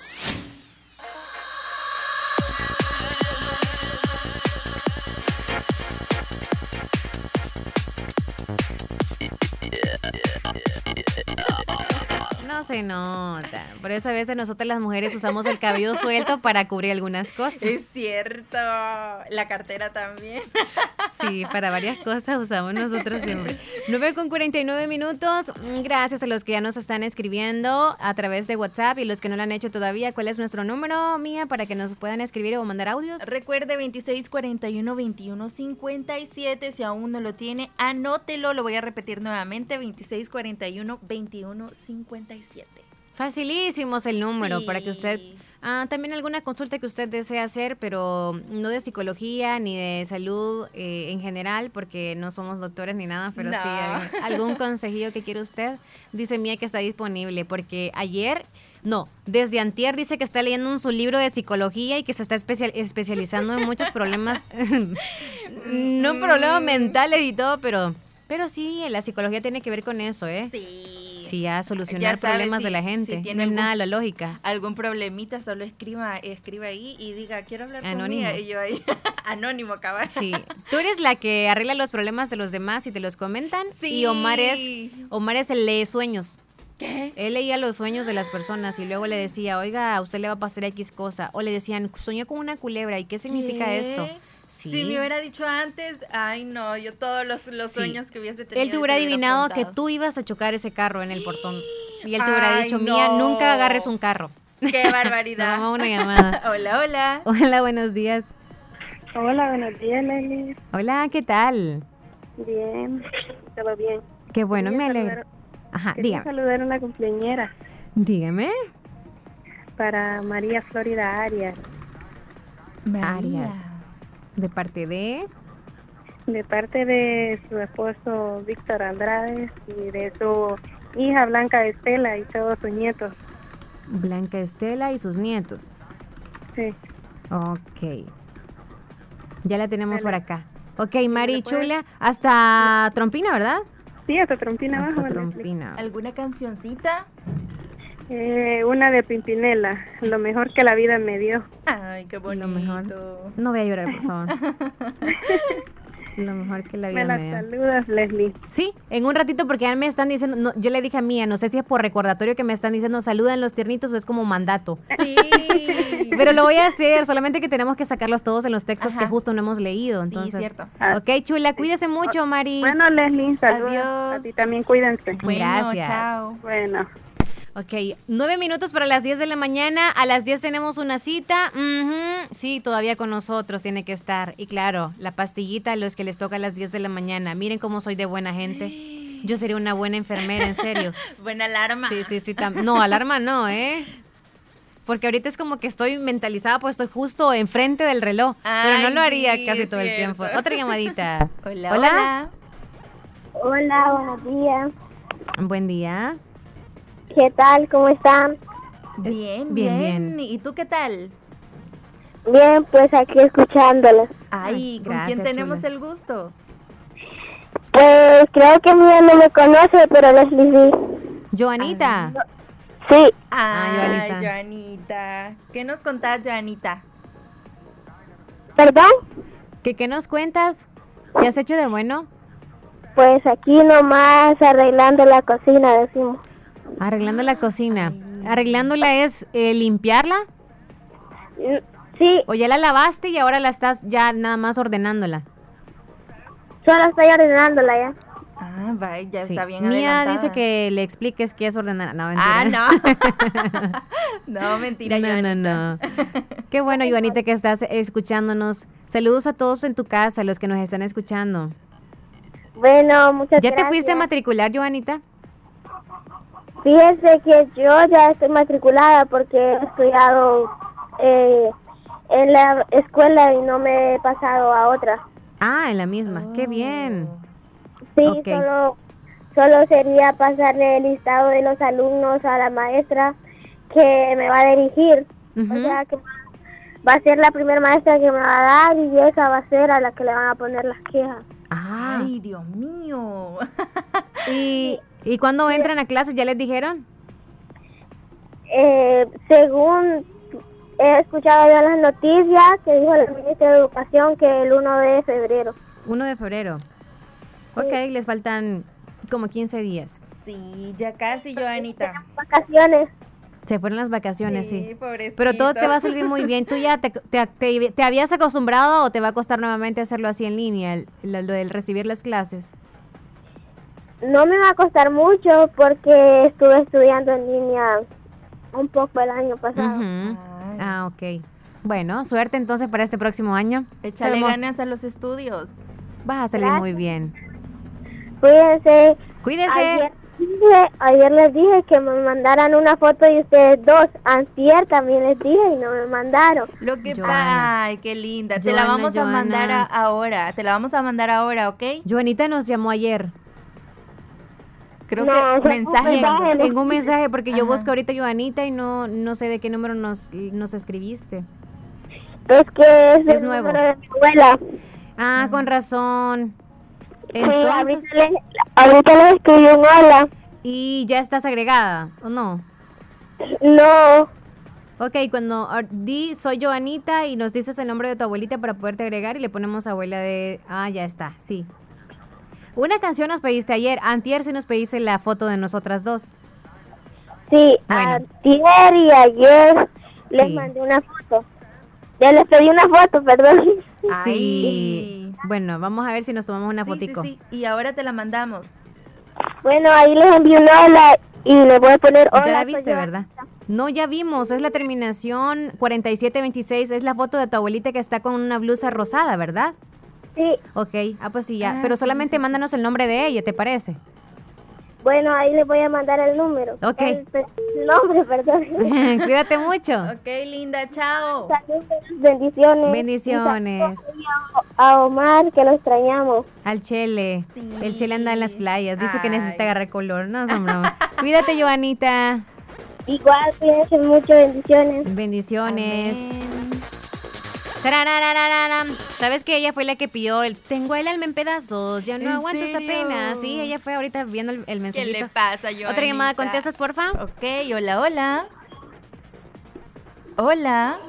No se nota. Por eso a veces nosotras las mujeres usamos el cabello suelto para cubrir algunas cosas. Es cierto. La cartera también. Sí, para varias cosas usamos nosotros siempre. 9 con 49 minutos. Gracias a los que ya nos están escribiendo a través de WhatsApp y los que no lo han hecho todavía. ¿Cuál es nuestro número, Mía, para que nos puedan escribir o mandar audios? Recuerde 2641-2157. Si aún no lo tiene, anótelo. Lo voy a repetir nuevamente. 2641-2157. Facilísimos el número Sí. para que usted... Ah, también alguna consulta que usted desee hacer, pero no de psicología ni de salud eh, en general, porque no somos doctores ni nada, pero sí No. algún- algún consejillo que quiere usted. Dice Mía que está disponible, porque ayer, no, desde antier dice que está leyendo un su libro de psicología y que se está especial- especializando en muchos problemas, *laughs* no problemas mentales y todo, pero, pero sí, la psicología tiene que ver con eso, ¿eh? Sí. Sí, a solucionar sabe, problemas si- de la si gente. tiene no es algún- nada la lógica. Algún problemita, solo escriba, escriba ahí y diga, quiero hablar Anónimo. con Mía. Y yo ahí, *laughs* anónimo, cabal. Sí, tú eres la que arregla los problemas de los demás y te los comentan. Sí. Y Omar es, Omar es el lee sueños. ¿Qué? Él leía los sueños de las personas y luego le decía, oiga, a usted le va a pasar X cosa. O le decían, soñé con una culebra, ¿y qué significa ¿Qué? esto? Sí. Si me hubiera dicho antes, ay no, yo todos los, los Sí. sueños que hubiese tenido. Él te hubiera adivinado que tú ibas a chocar ese carro en el portón. Y él te hubiera Ay, dicho, Mía, nunca agarres un carro. Qué *laughs* barbaridad. Nos vamos a una llamada. *laughs* hola, hola. Hola, buenos días. Hola, buenos días, Leslie. Hola, ¿qué tal? Bien, todo bien. Qué bueno, Quería me alegro. saludar- Ajá, dígame. saludar a una cumpleañera Dígame. para María Florida Arias, Arias. De parte de... de parte de su esposo Víctor Andrade y de su hija Blanca Estela y todos sus nietos. Blanca Estela y sus nietos. Sí. Ok. Ya la tenemos por acá. Ok, Mari ¿Le puede- Chula, hasta Trompina, ¿verdad? Sí, hasta Trompina Hasta abajo. Trompina. ¿Alguna cancioncita? Eh, una de Pimpinela, lo mejor que la vida me dio. Ay, qué bonito. Lo mejor. No voy a llorar, por favor. *laughs* Lo mejor que la vida Me la me dio. saludas, Leslie. Sí, en un ratito porque ya me están diciendo, no, yo le dije a Mía, no sé si es por recordatorio que me están diciendo saludan los tiernitos o es como mandato. Sí. *laughs* Pero lo voy a hacer, solamente que tenemos que sacarlos todos en los textos que justo no hemos leído. Entonces, cierto. Ok, chula, cuídese mucho, Mari. Bueno, Leslie, saludos. Adiós. A ti también cuídense. Bueno, Gracias. chao. Bueno. Ok, nueve minutos para las 10 de la mañana. A las 10 tenemos una cita. Sí, todavía con nosotros tiene que estar. Y claro, la pastillita a los que les toca a las 10 de la mañana. Miren cómo soy de buena gente. *gasps* Yo sería una buena enfermera, en serio. *laughs* Buena alarma. Sí, sí, sí. No, alarma no, ¿eh? Porque ahorita es como que estoy mentalizada, pues estoy justo enfrente del reloj. pero no lo haría sí, casi todo el tiempo. Otra llamadita. *laughs* Hola, Hola. hola. Hola, buenos días. Buen día. ¿Qué tal? ¿Cómo están? Bien, Bien, bien. ¿Y tú qué tal? Bien, pues aquí escuchándolos. Ay, ¿con gracias, quién tenemos chula. el gusto? Pues creo que Mía no me conoce, pero Leslie sí. Joanita. Sí, Ah, Ay, Joanita. Joanita. ¿Qué nos contás, Joanita? ¿perdón? ¿Qué, ¿Qué nos cuentas? ¿Qué has hecho de bueno? Pues aquí nomás arreglando la cocina, decimos. Arreglando la cocina. ¿Arreglándola es eh, limpiarla? Sí. ¿O ya la lavaste y ahora la estás ya nada más ordenándola? Solo estoy ordenándola ya. Ah, vaya, ya Sí. está bien Mía adelantada. dice que le expliques qué es ordenar. No, Ah, mentira. no. *laughs* no, mentira, no, no, no. Qué bueno, Joanita, que estás escuchándonos. Saludos a todos en tu casa, los que nos están escuchando. Bueno, muchas ¿Ya gracias. te fuiste a matricular, Joanita? Fíjese que yo ya estoy matriculada porque he estudiado eh, en la escuela y no me he pasado a otra. Ah, en la misma. Qué bien. Sí, solo, solo sería pasarle el listado de los alumnos a la maestra que me va a dirigir. O sea, que va a ser la primera maestra que me va a dar y esa va a ser a la que le van a poner las quejas. Ah. Ay, Dios mío. ¿Y, *laughs* ¿Y cuándo entran a clases? ¿Ya les dijeron? Eh, según he escuchado yo en las noticias que dijo la ministra de Educación que el 1 de febrero. 1 de febrero. Ok, les faltan como 15 días. Sí, ya casi, Joanita. Vacaciones. Se fueron las vacaciones, sí. Sí, pobrecito. Pero todo te va a salir muy bien. ¿Tú ya te, te, te- te habías acostumbrado o te va a costar nuevamente hacerlo así en línea, el- lo, lo del recibir las clases? No me va a costar mucho porque estuve estudiando en línea un poco el año pasado. Ah, ok. Bueno, suerte entonces para este próximo año. Échale Salmo, ganas a los estudios. Vas a salir Gracias. muy bien. Cuídense. Cuídese. Ayer, dije- ayer les dije que me mandaran una foto de ustedes dos. Antier también les dije y no me mandaron. Lo que Joana. Ay, qué linda. Te la Joana, vamos a mandar a- ahora. Te la vamos a mandar ahora, ¿ok? Joanita nos llamó ayer. Creo No, que mensaje. mensaje. En un mensaje, porque yo busco ahorita Joanita y no, no sé de qué número nos, nos escribiste. Es que es, Es el nuevo. número de mi abuela. Ah, con razón. Entonces, ahorita les escribí un hola. ¿y ya estás agregada o no? No, Ok, cuando di soy Joanita y nos dices el nombre de tu abuelita para poderte agregar y le ponemos abuela de... Ah, ya está, sí. Una canción nos pediste ayer, antier sí nos pediste la foto de nosotras dos. sí, Bueno. antier y ayer les mandé una foto. Ya les pedí una foto, perdón. Sí. Bueno, vamos a ver si nos tomamos una Sí, sí, fotico. sí. Y ahora te la mandamos. Bueno, ahí les envié un hola y le voy a poner hola. Ya la viste. ¿verdad? No, ya vimos, es la terminación 4726, es la foto de tu abuelita que está con una blusa rosada, ¿verdad? Sí, Ok, ah, pues sí, ya. Ah, Pero sí, solamente sí, sí. mándanos el nombre de ella, ¿te parece? Bueno, ahí les voy a mandar el número. Ok. El, el nombre, *laughs* perdón. *laughs* Cuídate mucho. Ok, linda, chao. Saludos, bendiciones. Bendiciones. A Omar, que lo extrañamos. Al Chele. Sí. El Chele anda en las playas. Dice que necesita agarrar color. No, son bromas. *laughs* Cuídate, Joanita. Igual, cuídense mucho, bendiciones. Bendiciones. Amén. ¿Sabes que ella fue la que pidió el Tengo el alma en pedazos, ya no ¿En aguanto esta pena? Sí, ella fue ahorita viendo el, el ¿Qué mensajito. le pasa, Joanita? Otra llamada, ¿contestas, porfa? Ok, hola, hola. Hola.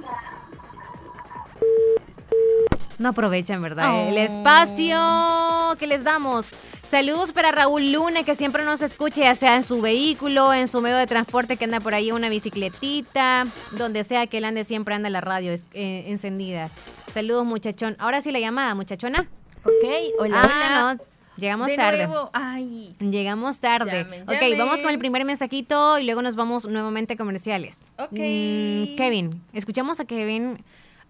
No aprovechan, ¿verdad? El Oh. espacio que les damos. Saludos para Raúl Luna, que siempre nos escucha, ya sea en su vehículo, en su medio de transporte, que anda por ahí una bicicletita, donde sea que él ande, siempre anda la radio eh, encendida. Saludos, muchachón. Ahora sí la llamada, muchachona. Ok, hola, ah, hola. no, llegamos De tarde. nuevo. Ay. Llegamos tarde. Llamen, ok, llamen. vamos con el primer mensajito y luego nos vamos nuevamente a comerciales. Ok. Mm, Kevin, escuchamos a Kevin.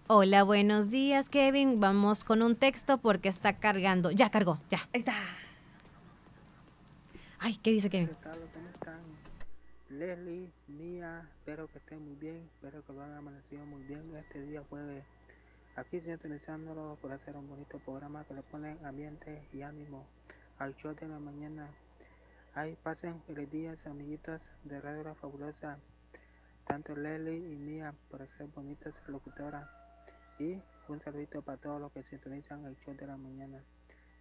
Hola, buenos días, Kevin. Vamos con un texto porque está cargando. Ya cargó, ya. Ahí está. Ay, ¿qué dice Kevin? tal? ¿Cómo están? Leslie, Mía, espero que estén muy bien, espero que lo hayan amanecido muy bien este día jueves. Aquí sintonizándolo por hacer un bonito programa que le ponen ambiente y ánimo al show de la mañana. Ahí pasen feliz días, amiguitos de Radio La Fabulosa, tanto Leslie y Mía por ser bonitas locutoras. Y un saludito para todos los que sintonizan el show de la mañana.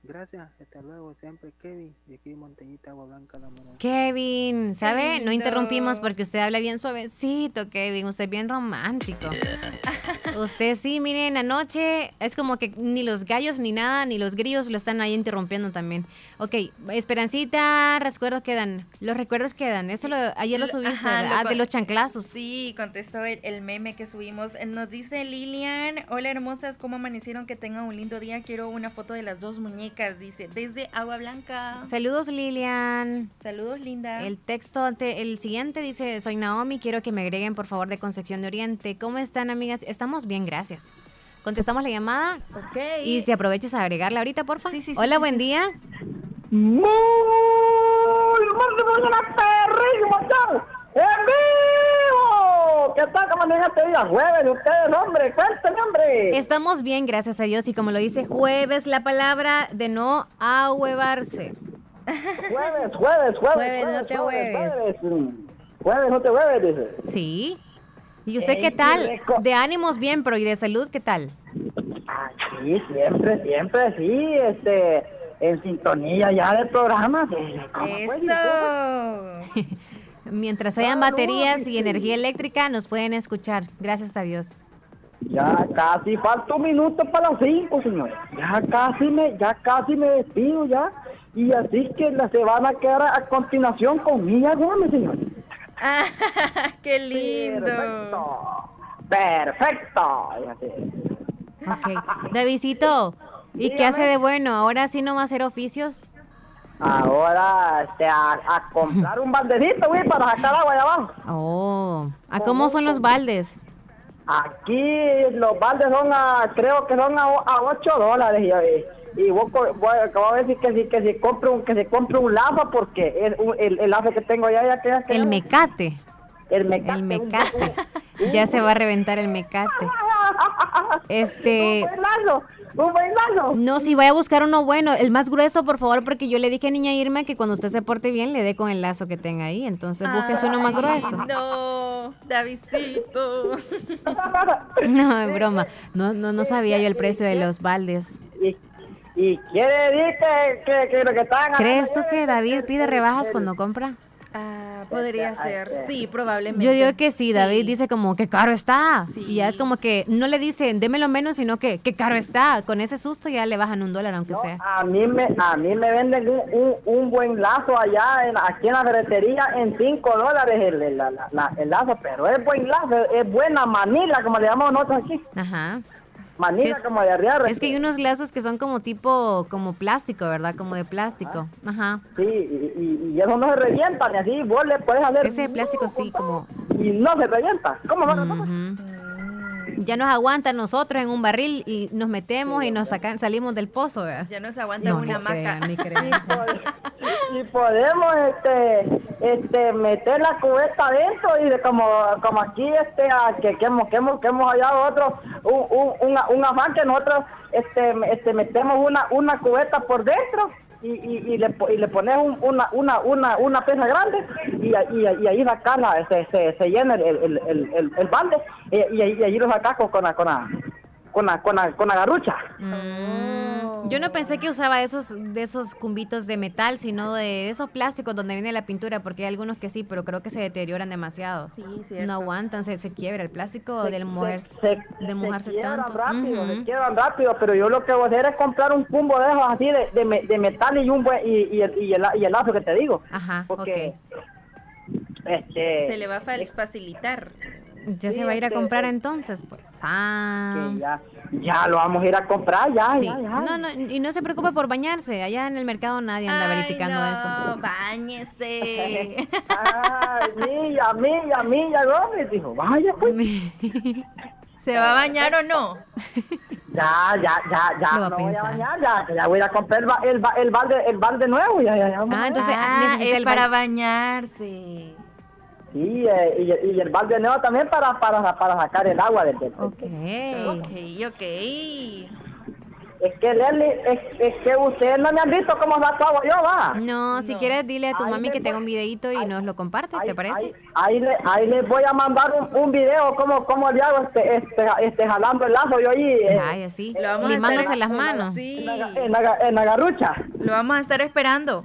Gracias, hasta luego, siempre Kevin, de aquí Monteñita, Agua Blanca, la Morón. Kevin, ¿sabe? No interrumpimos porque usted habla bien suavecito, Kevin. Usted es bien romántico. *laughs* Usted sí, miren, anoche es como que ni los gallos ni nada, ni los grillos lo están ahí interrumpiendo también. Ok, Esperancita, recuerdos quedan. Los recuerdos quedan. Eso lo, ayer lo subiste, Ajá, lo ah, de los chanclazos. Sí, contestó el, el meme que subimos. Eh, Nos dice Lilian, hola hermosas, ¿cómo amanecieron? Que tengan un lindo día. Quiero una foto de las dos muñecas, dice, desde Agua Blanca. Saludos, Lilian. Saludos, linda. El texto, ante- el siguiente dice, soy Naomi, quiero que me agreguen por favor de Concepción de Oriente. ¿Cómo están amigas? Estamos bien, gracias. Contestamos la llamada Ok. y si aproveches a agregarla ahorita, porfa. Sí, sí, sí, Hola, sí, buen sí. día. Muy buena perrísimo show. ¡En vivo! ¿Qué tal? ¿Cómo este día? Jueves, ustedes, hombre. Cuéntenme, hombre. Estamos bien, gracias a Dios. Y como lo dice jueves, la palabra de no ahuevarse. Jueves, jueves, jueves. Jueves, no te hueves. Jueves. Jueves, no te hueves, dice. Sí. ¿Y usted Ey, qué tal? De ánimos bien, pero ¿y de salud qué tal? Ah, sí, siempre, siempre, sí. Este, en sintonía ya del programa. Eso. *laughs* Mientras hayan Saludos, baterías y sí. energía eléctrica, nos pueden escuchar. Gracias a Dios. Ya casi falta un minuto para las cinco, señores. Ya casi me, ya casi me despido ya. Y así que la, se van a quedar a, a continuación con Mía Gómez, señores. Ah, *laughs* qué lindo. Perfecto. Perfecto. Fíjate. Ok. Davidito, ¿y qué hace de bueno? ¿Ahora sí no va a hacer oficios? Ahora, este, a, a comprar un baldecito, güey, para sacar agua de abajo. Oh, ¿a cómo son los baldes? Aquí los baldes son a, creo que son a, a 8 dólares. Y, y vos, voy, acabo de decir que si, que si compre un, que se compre un lazo porque el, el, el lazo que tengo ya, ya que El mecate. El mecate. El mecate. Ya se va a reventar el mecate. *laughs* Este. Lazo, un buen lazo. No, si vaya a buscar uno bueno, el más grueso, por favor, porque yo le dije a niña Irma que cuando usted se porte bien le dé con el lazo que tenga ahí. Entonces busque uno más grueso. No, Davidito. *laughs* No, es broma. No, no, no sabía yo el precio de los baldes. Y, y quiere decir que, que, que lo que están ¿Crees tú que David pide rebajas cuando compra? Ah, podría ser. Sí, probablemente. Yo digo que sí, David dice como que caro está. Y ya es como que no le dicen démelo menos, sino que qué caro está. Con ese susto ya le bajan un dólar, aunque sea. A mí me, a mí me venden un, un, un buen lazo allá, en, aquí en la ferretería, en 5 dólares el, el, la- la- el lazo, pero es buen lazo, es buena manila, como le llamamos nosotros aquí. Ajá. Manila Es- como de arriar. Es que hay unos lazos que son como tipo, como plástico, ¿verdad? Como de plástico. Ajá. Sí, y, y, y eso no se revienta, ni así vos le puedes hacer... Ese plástico sí, como... Y no se revienta. ¿Cómo no? Ujú. Ya nos aguanta nosotros en un barril y nos metemos y nos sacan, salimos del pozo, ¿verdad? Ya no se aguanta No, una ni hamaca. crean, *laughs* ni crean. Y podemos este, este, meter la cubeta adentro y de como, como aquí este, a- que, que, hemos, que, hemos, que hemos hallado otro, un, un, un afán que nosotros este, este, metemos una, una cubeta por dentro y, y, y le, y le pones un- una, una, una, una pieza grande y, y, y ahí la, se, se, se llena el, el, el, el, el balde y, y ahí lo sacas con, con la, con la, con la, con la, con la garrucha. Mm, Yo no pensé que usaba esos de esos cumbitos de metal, sino de esos plásticos donde viene la pintura, porque hay algunos que sí, pero creo que se deterioran demasiado. Sí, cierto. No aguantan, se, se quiebra el plástico Se- del se- mover, se- de se mojarse quiebran tanto. rápido, se quiebran rápido, pero yo lo que voy a hacer es comprar un cumbo de esos así de, de, me- de metal y un buen, y, y, el, y, el, y el lazo que te digo. Ajá, Porque, ok. este, Se le va a fa- facilitar. Ya Sí, se va a ir a este, comprar eh, entonces, pues. Ah. que ya, ya lo vamos a ir a comprar, ya, Sí. ya, ya. No, no, y no se preocupe por bañarse. Allá en el mercado nadie anda Ay, verificando no, eso. Báñese. Ay, milla, milla, milla, Gómez, dijo, vaya pues. *laughs* ¿Se va a bañar o no? *laughs* Ya, ya, ya, ya, Lo no voy a bañar, ya, voy a comprar el, ba- el, ba- el balde, el balde nuevo, ya, ya, Ah, entonces Ah, necesita es el para bañarse. Sí, eh, y, y el balde nuevo también para, para, para sacar el agua del, del- Ok. Ok, ok. Es que, Leli, es, es que ustedes no me han visto cómo saco agua yo, va. No, si No. quieres dile a tu Ahí mami que tenga un videito y nos lo comparte, ¿te Ahí- parece? Ahí, ahí, le, ahí les voy a mandar un, un video cómo, cómo le hago este, este, este jalando el lazo yo ahí eh, Ay, así. Lo vamos a Limándose las manos. Sí. en, la, en, la, en la garrucha. Lo vamos a estar esperando.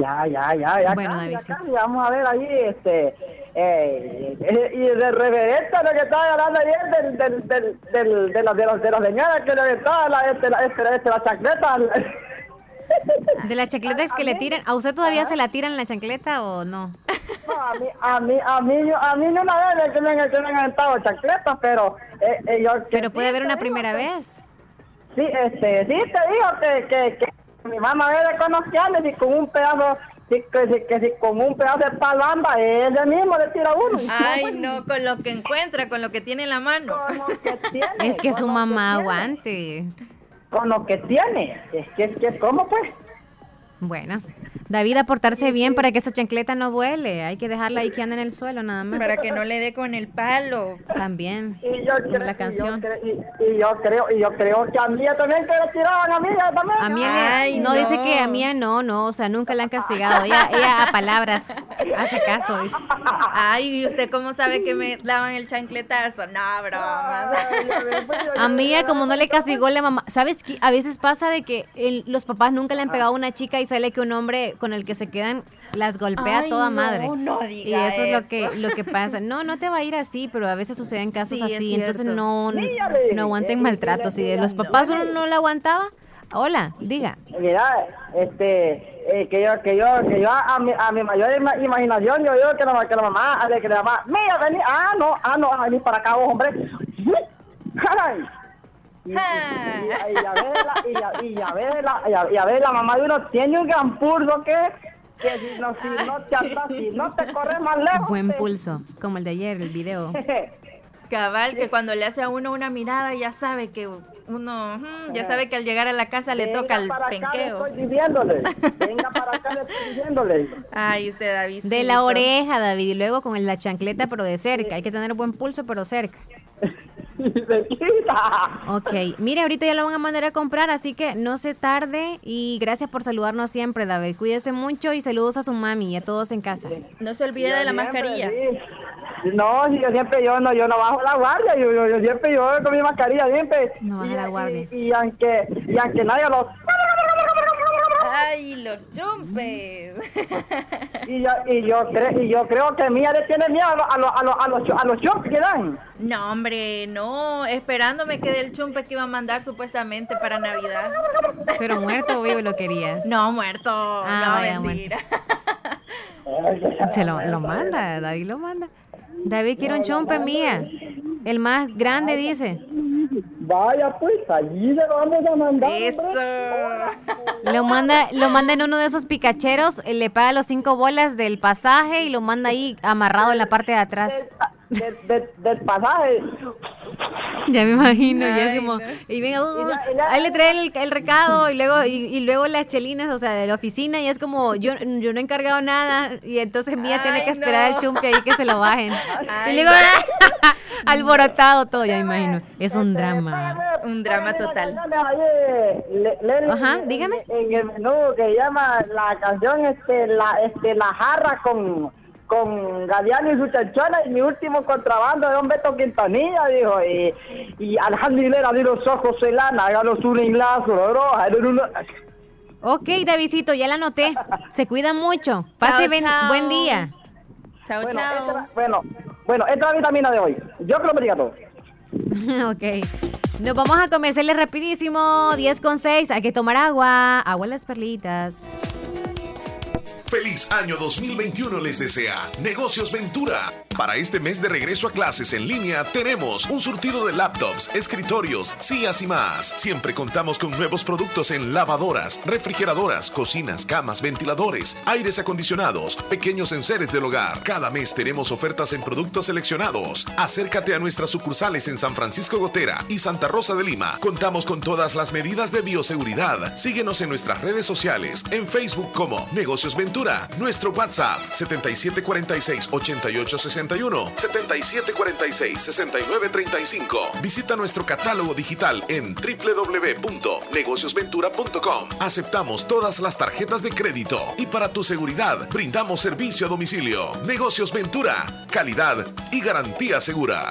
Ya, ya, ya, ya. Bueno, casi, ya casi, vamos a ver ahí, este, eh, y de reverente lo que estaba hablando ayer del, del, del, del, de, la, de, los, de la señora que le estaba la, este, la, este, este, la chancleta. *laughs* De las chancletas que le tiran, ¿a usted todavía se la tiran la chancleta o no? No, a mí, a mí, a mí, a mí no una vez que me, que me han aventado chancletas, pero eh, eh, yo... Pero puede haber una primera vez. Sí, este, sí te digo que, que, que mi mamá era conocerle y con un pedazo, que, sí, que sí, con un pedazo de palamba, ella mismo le tira uno. Ay, no, con lo que encuentra, con lo que tiene en la mano. Es que su mamá aguante. Con lo que tiene. Es que, es que, ¿cómo pues? Bueno, David, a portarse bien para que esa chancleta no vuele. Hay que dejarla ahí que ande en el suelo nada más. Para que no le dé con el palo. También. Y yo, Como cre- la canción. Y yo, cre- y- y yo creo, y yo creo que a mí también que le tiraban a mí también. A mí Ay, no, no. dice que a mí no, no, o sea, nunca la han castigado. Ella, ella a palabras hace caso. dice. Ay, ¿y usted cómo sabe que me daban el chancletazo? No, bromas. A mí, como no le castigó la mamá, ¿sabes qué? A veces pasa de que el- los papás nunca le han pegado a una chica y sale que un hombre con el que se quedan las golpea Ay, toda no, madre. no y eso es lo que lo que pasa. No, no te va a ir así, pero a veces suceden casos Sí, así, entonces no, no aguanten maltratos. Si de los papás uno no la aguantaba, hola, diga. Mira, este, eh, que yo, que yo, que yo a, mi, a mi mayor ima- imaginación, yo digo que la, que la mamá, que la mamá, mira, vení, ah, no, ah, no, vení para acá, vos, hombre. *laughs* ¡Caray! Y, y, y, y a ver, la, y, a, y a, mamá de uno tiene un gran pulso que, que si no, si no te atas, si no te corres más lejos. Buen te- pulso, como el de ayer, el video. *laughs* Cabal, que cuando le hace a uno una mirada ya sabe que uno, ya sabe que al llegar a la casa le Venga toca el para acá, le penqueo. estoy diciéndole. Venga para acá, le estoy diciéndole. Ay, usted David. De la oreja, David, y luego con la chancleta, pero de cerca. Hay que tener buen pulso, pero cerca. *laughs* Ok, mire, ahorita ya lo van a mandar a comprar, así que no se tarde y gracias por saludarnos siempre, David. Cuídese mucho y saludos a su mami y a todos en casa. No se olvide de la Siempre, mascarilla. sí. No, si yo siempre yo no, yo no bajo la guardia, yo, yo, yo siempre yo con mi mascarilla siempre. No baja y, la guardia. Y, y aunque y aunque nadie lo Ay, los chumpes. y yo y yo creo y yo creo que Mía le tiene miedo a los a los a los a los, chu- a los chupes que dan. No, hombre, no. Esperándome que del chumpe que iba a mandar supuestamente para Navidad. Pero muerto o vivo lo querías. No, muerto. Ah, no, vaya, mentira. Se lo, lo manda, David lo manda. David quiere un chompe mía. El más grande dice. Vaya pues, allí se lo vamos a mandar. Eso. Lo manda, lo manda en uno de esos picacheros, eh, le paga los cinco bolas del pasaje y lo manda ahí amarrado en la parte de atrás. Del, del- del pasaje. Ya me imagino, ya es como, no. y venga, uh, Y la- y la- ahí le traen el, el recado y luego y, y luego las chelinas, o sea, de la oficina y es como, yo, yo no he encargado nada y entonces Mía tiene que esperar no. al chumpe ahí que se lo bajen. *laughs* Ay, y luego, no. *laughs* alborotado todo, ya me imagino. Es un drama. Un drama total. Le- le- Ajá, en- dígame. En, el menú que llama la canción este la este la jarra con con Galeano y su chanchona y mi último contrabando de Don Beto Quintanilla, dijo, y, y Alejandro de los ojos un enlazo, bro, háganos una- Ok, Davidcito, ya la anoté. Se cuida mucho. Pase Chao, ben- chao. buen día. Chao, Bueno, chao. esta, bueno, bueno, esta es la vitamina de hoy. Yo creo que me diga todo. *laughs* ok. Nos vamos a comerciales rapidísimo. 10 con 6. Hay que tomar agua. Agua en las perlitas. Feliz año 2021 les desea Negocios Ventura. Para este mes de regreso a clases en línea tenemos un surtido de laptops, escritorios, sillas y más. Siempre contamos con nuevos productos en lavadoras, refrigeradoras, cocinas, camas, ventiladores, aires acondicionados, pequeños enseres del hogar. Cada mes tenemos ofertas en productos seleccionados. Acércate a nuestras sucursales en San Francisco Gotera y Santa Rosa de Lima. Contamos con todas las medidas de bioseguridad. Síguenos en nuestras redes sociales, en Facebook como Negocios Ventura, nuestro WhatsApp 7746-8861, 7746-6935. Visita nuestro catálogo digital en www.negociosventura.com. Aceptamos todas las tarjetas de crédito y para tu seguridad brindamos servicio a domicilio. Negocios Ventura, calidad y garantía segura.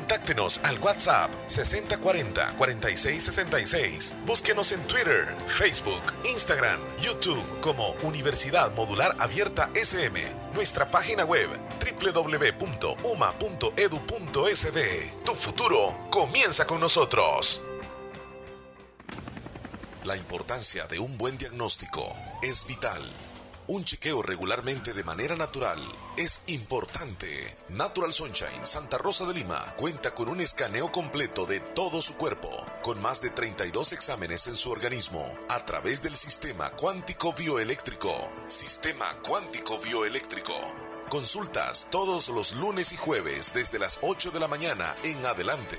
Contáctenos al WhatsApp 6040-4666. Búsquenos en Twitter, Facebook, Instagram, YouTube como Universidad Modular Abierta SM. Nuestra página web www.uma.edu.sb. Tu futuro comienza con nosotros. La importancia de un buen diagnóstico es vital. Un chequeo regularmente de manera natural es importante. Natural Sunshine Santa Rosa de Lima cuenta con un escaneo completo de todo su cuerpo, con más de 32 exámenes en su organismo, a través del sistema cuántico bioeléctrico. Sistema cuántico bioeléctrico. Consultas todos los lunes y jueves desde las 8 de la mañana en adelante.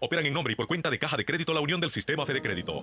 operan en nombre y por cuenta de Caja de Crédito La Unión del Sistema Fede Crédito.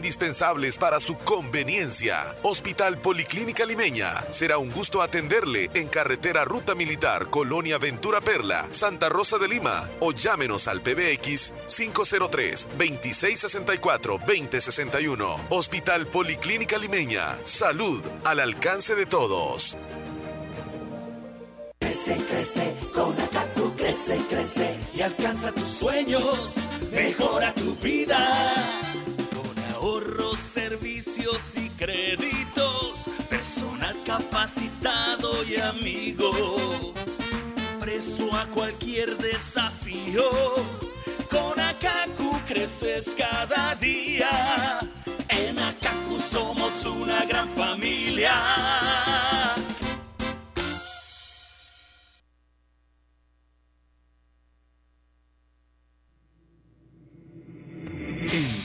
indispensables para su conveniencia. Hospital Policlínica Limeña. Será un gusto atenderle en carretera Ruta Militar, Colonia Ventura Perla, Santa Rosa de Lima o llámenos al PBX 503-2664-2061. Hospital Policlínica Limeña. Salud al alcance de todos. Crece, crece, con Acatu crece, crece y alcanza tus sueños, mejora tu vida. Servicios y créditos, personal capacitado y amigo. Presto a cualquier desafío, con Akaku creces cada día. En Akaku somos una gran familia.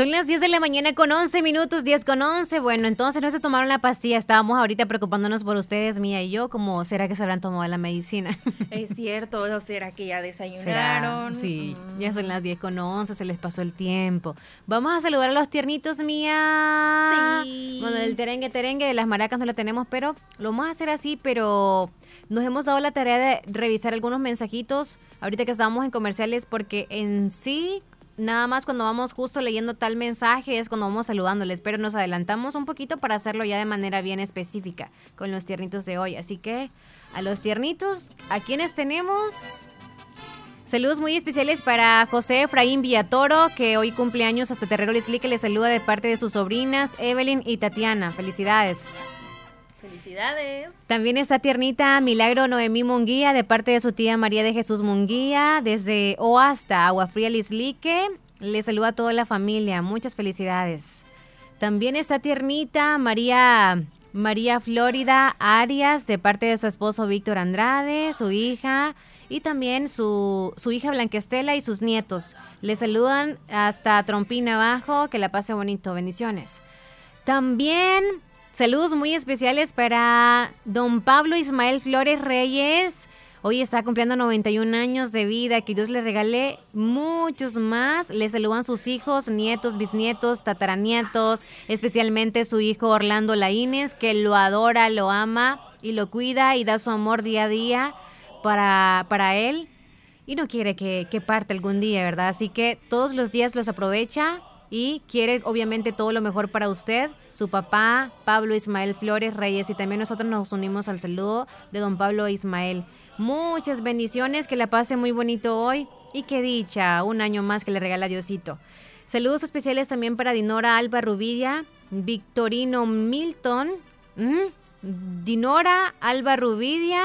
Son las 10 de la mañana con 11 minutos, 10 con 11. Bueno, entonces no se tomaron la pastilla. Estábamos ahorita preocupándonos por ustedes, Mía y yo. ¿Cómo será que se habrán tomado la medicina? *laughs* Es cierto, o será que ya ¿Será? desayunaron. Sí, ya son las 10 con 11, se les pasó el tiempo. Vamos a saludar a los tiernitos, Mía. Bueno, el terengue, terengue, de las maracas no la tenemos, pero lo vamos a hacer así, pero nos hemos dado la tarea de revisar algunos mensajitos ahorita que estábamos en comerciales, porque en sí nada más cuando vamos justo leyendo tal mensaje es cuando vamos saludándoles, pero nos adelantamos un poquito para hacerlo ya de manera bien específica con los tiernitos de hoy. Así que a los tiernitos, ¿a quienes tenemos? Saludos muy especiales para José Efraín Villatoro, que hoy cumple años hasta Terrero Lisli, que le saluda de parte de sus sobrinas Evelyn y Tatiana. Felicidades. También está tiernita Milagro Noemí Munguía, de parte de su tía María de Jesús Munguía, desde O hasta Agua Fría Lislique. Le saluda a toda la familia. Muchas felicidades. También está tiernita María María Florida Arias, de parte de su esposo Víctor Andrade, su hija y también su, su hija Blanquestela y sus nietos. Le saludan hasta Trompina Abajo, que la pase bonito, bendiciones. También saludos muy especiales para don Pablo Ismael Flores Reyes. Hoy está cumpliendo 91 años de vida, que Dios le regale muchos más. Le saludan sus hijos, nietos, bisnietos, tataranietos, especialmente su hijo Orlando Laínez, que lo adora, lo ama y lo cuida y da su amor día a día para, para él y no quiere que, que parte algún día, ¿verdad? Así que todos los días los aprovecha y quiere obviamente todo lo mejor para usted, su papá, Pablo Ismael Flores Reyes, y también nosotros nos unimos al saludo de don Pablo Ismael. Muchas bendiciones, que la pase muy bonito hoy y que dicha, un año más que le regala Diosito. Saludos especiales también para Dinora Alba Rubidia, Victorino Milton, Dinora Alba Rubidia,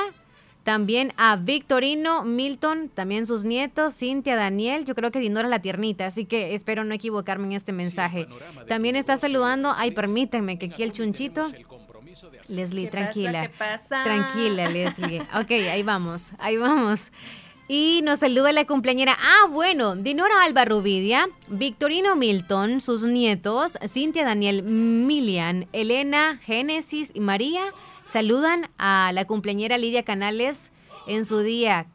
también a Victorino, Milton, también sus nietos, Cintia, Daniel. Yo creo que Dinora la tiernita, así que espero no equivocarme en este mensaje. También está saludando, ay, permítanme que aquí el chunchito. Leslie, tranquila. Tranquila, Leslie. Ok, ahí vamos, ahí vamos. Y nos saluda la cumpleañera. Ah, bueno, Dinora Alba Rubidia, Victorino Milton, sus nietos, Cintia Daniel Milian, Elena, Génesis y María Saludan a la cumpleañera Lidia Canales en su día.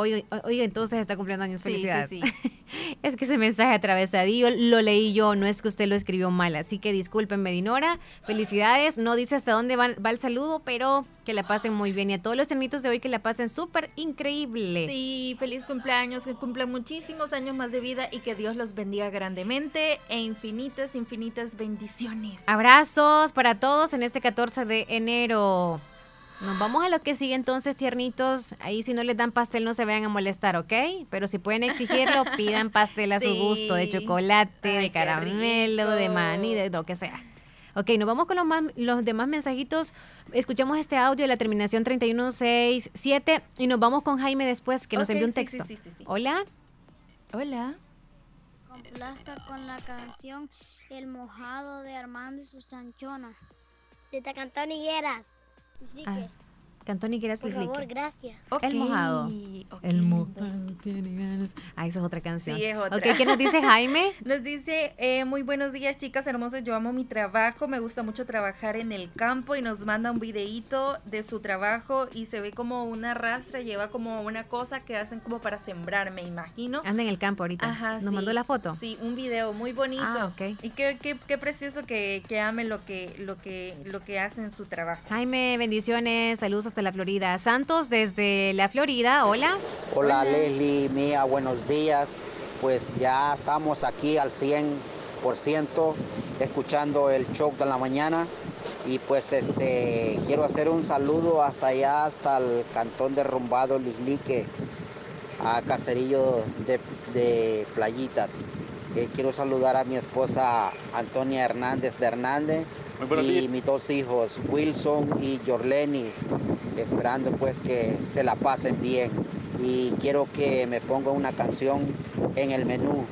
Hoy, hoy entonces está cumpliendo años. Felicidades. Sí, *laughs* es que ese mensaje atravesadillo lo leí yo, no es que usted lo escribió mal. Así que discúlpenme, Dinora. Felicidades. No dice hasta dónde va, el saludo, pero que la pasen muy bien. Y a todos los ternitos de hoy que la pasen súper increíble. Sí, feliz cumpleaños, que cumplan muchísimos años más de vida y que Dios los bendiga grandemente e infinitas, infinitas bendiciones. Abrazos para todos en este 14 de enero. Nos vamos a lo que sigue entonces, tiernitos. Ahí si no les dan pastel no se vayan a molestar, ¿ok? Pero si pueden exigirlo, *laughs* pidan pastel a su gusto, de chocolate, de caramelo, de maní, de lo que sea. Ok, nos vamos con los, más, los demás mensajitos. Escuchamos este audio de la terminación 3167 y nos vamos con Jaime después, que nos envió un texto. Hola. Hola. Complazca con la canción El mojado de Armando y sus anchonas. De Tacantón Higueras. 哎 Cantón y Por favor, gracias. El mojado. El mojado tiene ganas. Ah, esa es otra canción. Sí, es otra. ¿qué nos dice Jaime? *laughs* nos dice, eh, muy buenos días, chicas hermosas. Yo amo mi trabajo. Me gusta mucho trabajar en el campo. Y nos manda un videíto de su trabajo. Y se ve como una rastra. Lleva como una cosa que hacen como para sembrar, me imagino. Anda en el campo ahorita. Ajá, ¿Nos mandó la foto? Sí, un video muy bonito. Ah, ok. Y qué, qué, qué precioso que, que ame lo que, lo, que, lo que hace en su trabajo. Jaime, bendiciones. Saludos hasta la Florida. Santos desde la Florida, hola. Hola, Leslie, Mía, buenos días. Pues ya estamos aquí al 100% escuchando el show de la mañana y pues este quiero hacer un saludo hasta allá, hasta el cantón derrumbado Lislique, a Caserillo de, Playitas. Eh, quiero saludar a mi esposa Antonia Hernández de Hernández y mis dos hijos, Wilson y Jorleni, esperando pues que se la pasen bien. Y quiero que me ponga una canción en el menú,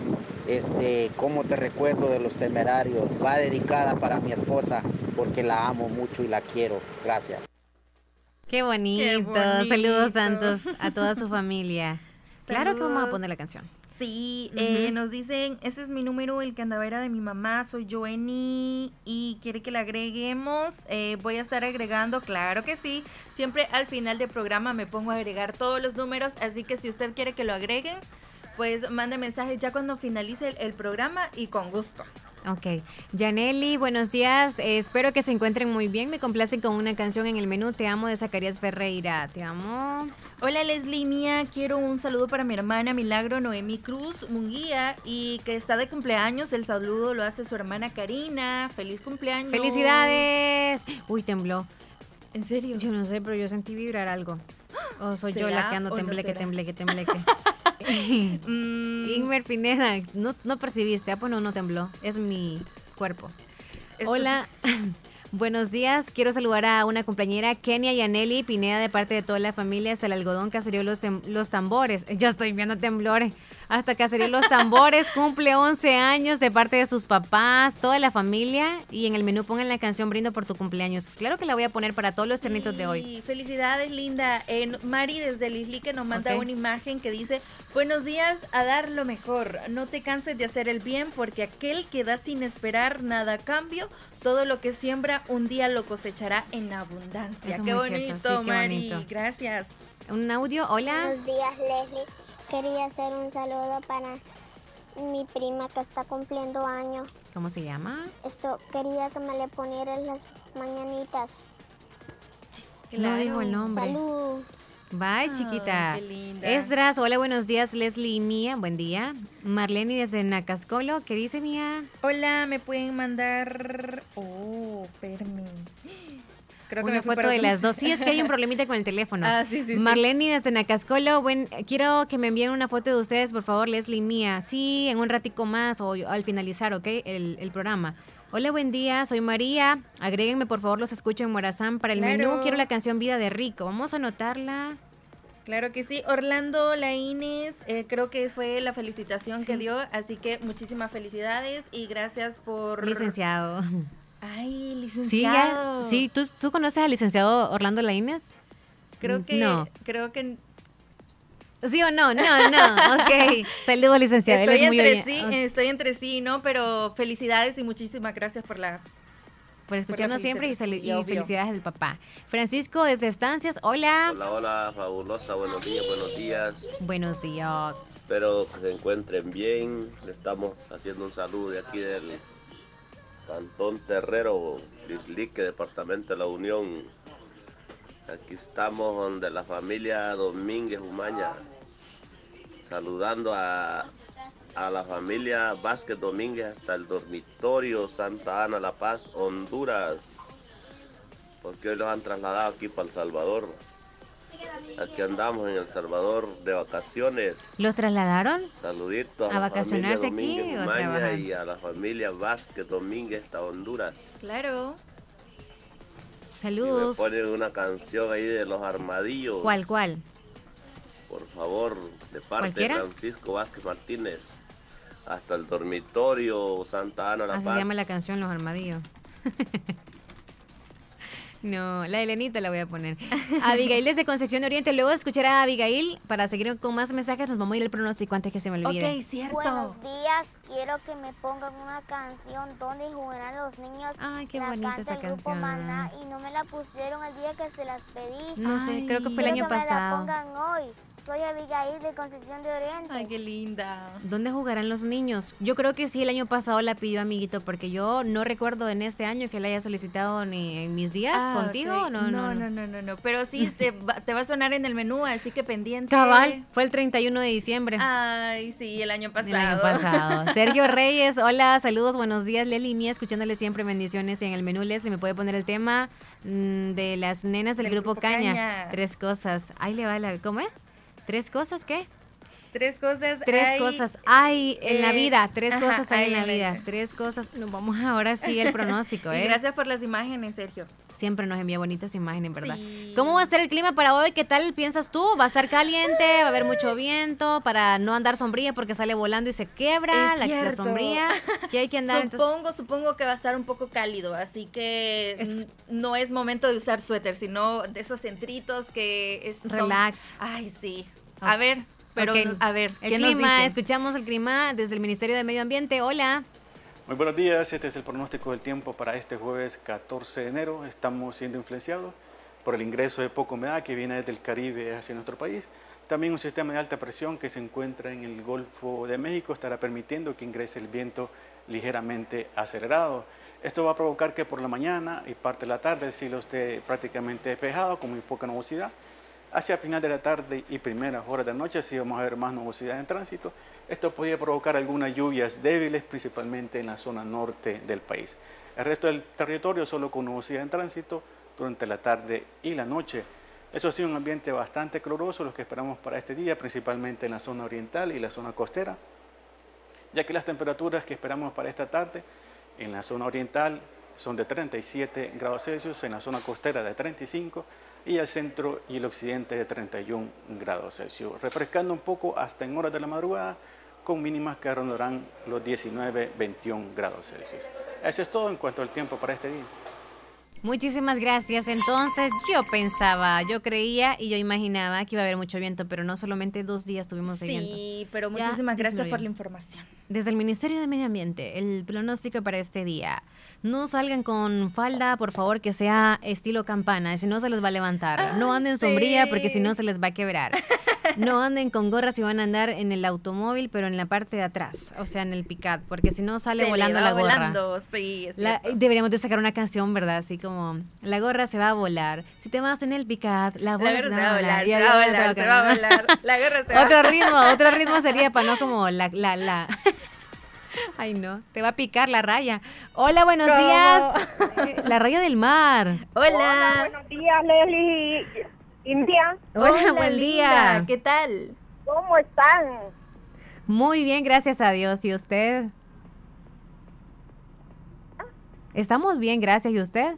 este, ¿Cómo te recuerdo de los temerarios? Va dedicada para mi esposa porque la amo mucho y la quiero. Gracias. Qué bonito. Saludos Santos a toda su familia. Claro que vamos a poner la canción. Sí, eh, nos dicen, ese es mi número, el que andaba era de mi mamá, soy Joenny y quiere que le agreguemos. Eh, voy a estar agregando, claro que sí. Siempre al final del programa me pongo a agregar todos los números, así que si usted quiere que lo agreguen, pues mande mensajes ya cuando finalice el programa y con gusto. Ok. Janelli, buenos días. espero que se encuentren muy bien. Me complacen con una canción en el menú. Te amo de Zacarías Ferreira. Te amo. Hola Leslie mía, quiero un saludo para mi hermana Milagro Noemi Cruz Munguía y que está de cumpleaños. El saludo lo hace su hermana Karina. Feliz cumpleaños. Felicidades. Uy, tembló. ¿En serio? Yo no sé, pero yo sentí vibrar algo. *gasps* O soy yo la que ando tembleque, tembleque, *laughs* *laughs* tembleque. Mm. Inmer Pineda, no, no percibiste, ah, pues no, no tembló, es mi cuerpo. Hola, *laughs* buenos días, quiero saludar a una compañera, Kenia Yaneli Pineda, de parte de toda la familia, hasta el algodón Caserío Los, los Tambores. Yo estoy viendo temblores. Hasta Caserío Los Tambores, cumple 11 años de parte de sus papás, toda la familia, y en el menú pongan la canción Brindo por tu cumpleaños. Claro que la voy a poner para todos los ternitos de hoy. Felicidades, linda. Eh, Mari desde Lislique nos manda una imagen que dice, buenos días, a dar lo mejor. No te canses de hacer el bien porque aquel que da sin esperar nada a cambio, todo lo que siembra un día lo cosechará en abundancia. Eso qué bonito, sí, qué Mari. bonito. Gracias. Un audio, hola. Buenos días, Leslie. Quería hacer un saludo para mi prima que está cumpliendo años. ¿Cómo se llama? Esto quería que me le ponieras las mañanitas. No dijo el nombre. Salud. Bye, chiquita. qué linda. Esdras, hola, buenos días, Leslie y Mía, buen día. Marlene desde Nacascolo, ¿qué dice Mía? Hola, me pueden mandar... Oh, permi. Creo que Una foto de las dos. Sí, es que hay un *laughs* problemita con el teléfono. Ah, sí, sí, sí. Marlene desde Nacascolo, buen, quiero que me envíen una foto de ustedes, por favor, Leslie Mía. Sí, en un ratico más o al finalizar, ¿ok? El, el programa. Hola, buen día, soy María. Agréguenme, por favor, los escucho en Morazán. Para el Claro. menú quiero la canción Vida de Rico. Vamos a anotarla. Claro que sí. Orlando Laínez, eh, creo que fue la felicitación que dio, así que muchísimas felicidades y gracias por... Licenciado. Ay, Sí, licenciado. ya, sí, ¿tú, ¿tú conoces al licenciado Orlando Laínez? Creo que... No. Creo que... ¿Sí o no? No, no. Ok. *laughs* Saludos, licenciado. Él Estoy es entre sí, estoy entre sí, ¿no? Pero felicidades y muchísimas gracias por la... Por escucharnos siempre y, y felicidades del papá. Francisco desde Estancias, hola. Hola, hola, fabulosa, buenos días, buenos días. Buenos días. Espero que se encuentren bien. Le estamos haciendo un saludo de aquí del Cantón Terrero, Lislique, Departamento de la Unión. Aquí estamos donde la familia Domínguez Umaña, saludando a, a la familia Vázquez Domínguez hasta el dormitorio Santa Ana La Paz, Honduras, porque hoy los han trasladado aquí para El Salvador. Aquí andamos en El Salvador de vacaciones. ¿Los trasladaron? Saluditos ¿A a, la vacacionarse familia aquí o y a la familia Vázquez Domínguez hasta Honduras. Claro. Y me Saludos. ponen una canción ahí de los armadillos. ¿Cuál, cuál? Por favor, de parte ¿Cualquiera? de Francisco Vázquez Martínez. Hasta el dormitorio Santa Ana La Así Paz. se llama la canción Los Armadillos. *laughs* No, la Elenita la voy a poner. Abigail desde Concepción de Oriente. Luego de escuchar a Abigail, para seguir con más mensajes, nos vamos a ir al pronóstico antes que se me olvide. Buenos días, quiero que me pongan una canción donde jugarán los niños. Ay, qué la bonita canta esa el grupo canción. Maná y no me la pusieron el día que se las pedí. No sé, creo que fue el Quiero año que pasado. Me la pongan hoy. Soy Abigail de Concepción de Oriente. Ay, qué linda. ¿Dónde jugarán los niños? Yo creo que sí, el año pasado la pidió amiguito, porque yo no recuerdo en este año que la haya solicitado ni en mis días Ah, contigo. No, no, no, no, no, no. Pero sí, te va, te va a sonar en el menú, así que pendiente. Cabal, fue el 31 de diciembre. Ay, sí, el año pasado. El año pasado. *laughs* Sergio Reyes, hola, saludos, buenos días, Leli y Mía, escuchándole siempre bendiciones en el menú. Leslie, ¿me puede poner el tema mm, de las nenas del, Del grupo, grupo Caña? Caña. Tres cosas. Ahí le va la. ¿Cómo es? ¿Tres cosas qué? Tres cosas. Tres hay- cosas hay en la eh, vida. Tres ajá, cosas hay, hay en la vida. vida. Tres cosas. Nos vamos ahora sí el pronóstico, *laughs* Y ¿eh? gracias por las imágenes, Sergio. Siempre nos envía bonitas imágenes, ¿verdad? ¿Cómo va a estar el clima para hoy? ¿Qué tal piensas tú? ¿Va a estar caliente? ¿Va a haber mucho viento? Para no andar sombría porque sale volando y se quebra Es la, la sombría. Que hay que andar entonces. Supongo, supongo que va a estar un poco cálido, así que no es momento de usar suéter, sino de esos centritos que es, son- Relax. Ay, sí. A ver, pero Ok. a ver, El ¿qué nos clima, dicen? escuchamos el clima desde el Ministerio de Medio Ambiente. Hola. Muy buenos días, este es el pronóstico del tiempo para este jueves 14 de enero. Estamos siendo influenciados por el ingreso de poca humedad que viene desde el Caribe hacia nuestro país. También un sistema de alta presión que se encuentra en el Golfo de México estará permitiendo que ingrese el viento ligeramente acelerado. Esto va a provocar que por la mañana y parte de la tarde el cielo esté prácticamente despejado con muy poca nubosidad. Hacia final de la tarde y primeras horas de noche sí vamos a ver más nubosidad en tránsito. Esto podría provocar algunas lluvias débiles, principalmente en la zona norte del país. El resto del territorio solo con nubosidad en tránsito durante la tarde y la noche. Eso sí, un ambiente bastante cloroso, lo que esperamos para este día, principalmente en la zona oriental y la zona costera, ya que las temperaturas que esperamos para esta tarde en la zona oriental son de 37 grados Celsius, en la zona costera de 35 y el centro y el occidente de 31 grados Celsius, refrescando un poco hasta en horas de la madrugada con mínimas que rondarán los 19-21 grados Celsius. Eso es todo en cuanto al tiempo para este día. Muchísimas gracias. Entonces yo pensaba, yo creía y yo imaginaba que iba a haber mucho viento, pero no solamente dos días tuvimos de viento. Sí, pero muchísimas gracias por la información. Desde el Ministerio de Medio Ambiente, el pronóstico para este día. No salgan con falda, por favor, que sea estilo campana, si no se les va a levantar. No anden sombría porque si no se les va a quebrar. No anden con gorras si van a andar en el automóvil, pero en la parte de atrás, o sea, en el picat, porque si no sale Se volando la gorra. volando, sí, es La- cierto. deberíamos de sacar una canción, ¿verdad? Así como, la gorra se va a volar. Si te vas en el picat, la La gorra se va a volar. se va a volar, se va a volar. La guerra se va *laughs* Otro ritmo, otro ritmo sería para no como la, la, la. *laughs* Ay, no, te va a picar la raya. Hola, buenos ¿Cómo? días. *laughs* Eh, La raya del mar. Hola. buenos días, Leslie y India. Hola, buen día. ¿Qué tal? ¿Cómo están? Muy bien, gracias a Dios. ¿Y usted? Estamos bien, gracias. ¿Y usted?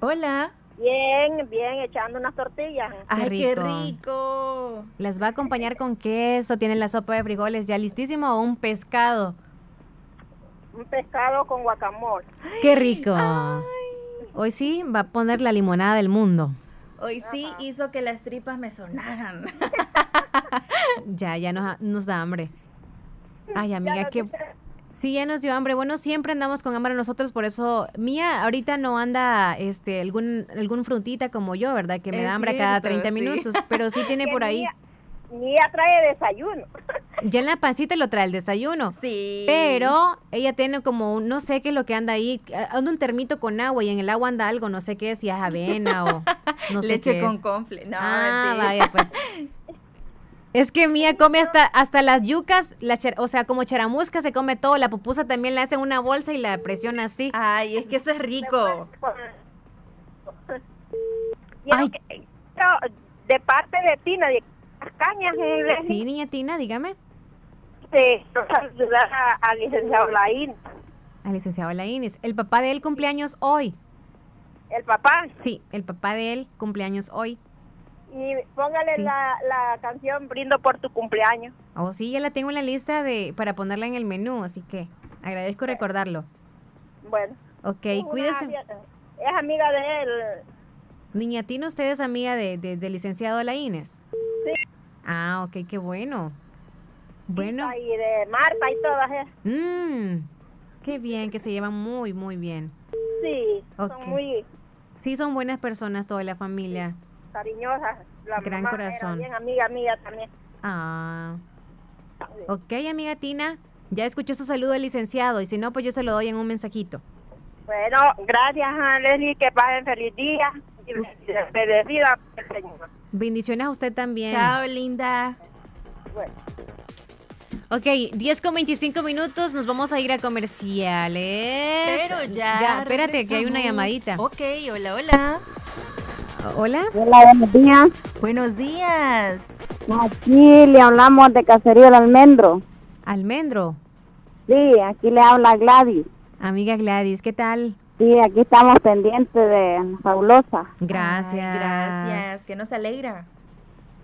Hola. Bien, bien, echando unas tortillas. Ay, qué rico. rico. ¿Les va a acompañar con queso? ¿Tienen la sopa de frijoles ya listísimo o un pescado? Un pescado con guacamole. ¡Qué rico! Hoy sí va a poner la limonada del mundo. Hoy sí hizo que las tripas me sonaran. *laughs* Ya, ya nos, nos da hambre. *laughs* Ay, amiga, qué... Sí, ya nos dio hambre. Bueno, siempre andamos con hambre nosotros, por eso Mía ahorita no anda este algún algún frutita como yo, ¿verdad? Que me Es da hambre cada cierto, 30 sí. minutos, pero sí tiene *laughs* por ahí. Mía- Mía trae desayuno. Ya en la pancita lo trae el desayuno. Sí. Pero ella tiene como, un- no sé qué es lo que anda ahí, a- anda un termito con agua y en el agua anda algo, no sé qué, si es avena o *laughs* no sé Leche qué con confle. No, Ah, mentira. vaya, pues. *laughs* Es que Mía come hasta, hasta las yucas, la cher- o sea, como cheramusca se come todo, la pupusa también la hace en una bolsa y la presiona así. Ay, es que eso es rico. Quiero de parte de Tina, de las cañas, eh, Sí, niña Tina, dígame. de saludar a- al licenciado Laín. Al licenciado Laínez. El papá de él cumpleaños hoy. El papá. Sí, el papá de él cumpleaños hoy. Y póngale Sí. la, la canción Brindo por tu cumpleaños. Oh, sí, ya la tengo en la lista de para ponerla en el menú, así que agradezco recordarlo. Bueno. Ok, cuídese. amiga- Es amiga de él. Niña Tina, ¿usted es amiga de, de- del licenciado Laínez? Sí. Ah, ok, qué bueno. Bueno. Y de Marta y todas esas. Mmm, qué bien, que se llevan muy, muy bien. Sí, son muy Sí, son buenas personas toda la familia. Cariñosas. La Gran mamá corazón. Era bien amiga mía también. Ah. Ok, amiga Tina, ya escuchó su saludo del licenciado y si no, pues yo se lo doy en un mensajito. Bueno, gracias a Leslie, que pasen feliz día y bendecida el Señor. Bendiciones a usted también. Chao, linda. Bueno. Ok, 10 con 25 minutos, nos vamos a ir a comerciales. Pero ya espérate, que hay una regresamos. llamadita. Ok, hola, hola. Hola. Hola, buenos días. Buenos días. Aquí le hablamos de Cacería del Almendro. Almendro. Sí, aquí le habla Gladys. Amiga Gladys, ¿qué tal? Sí, aquí estamos pendientes de Fabulosa. Gracias. Ay, gracias. Que nos alegra.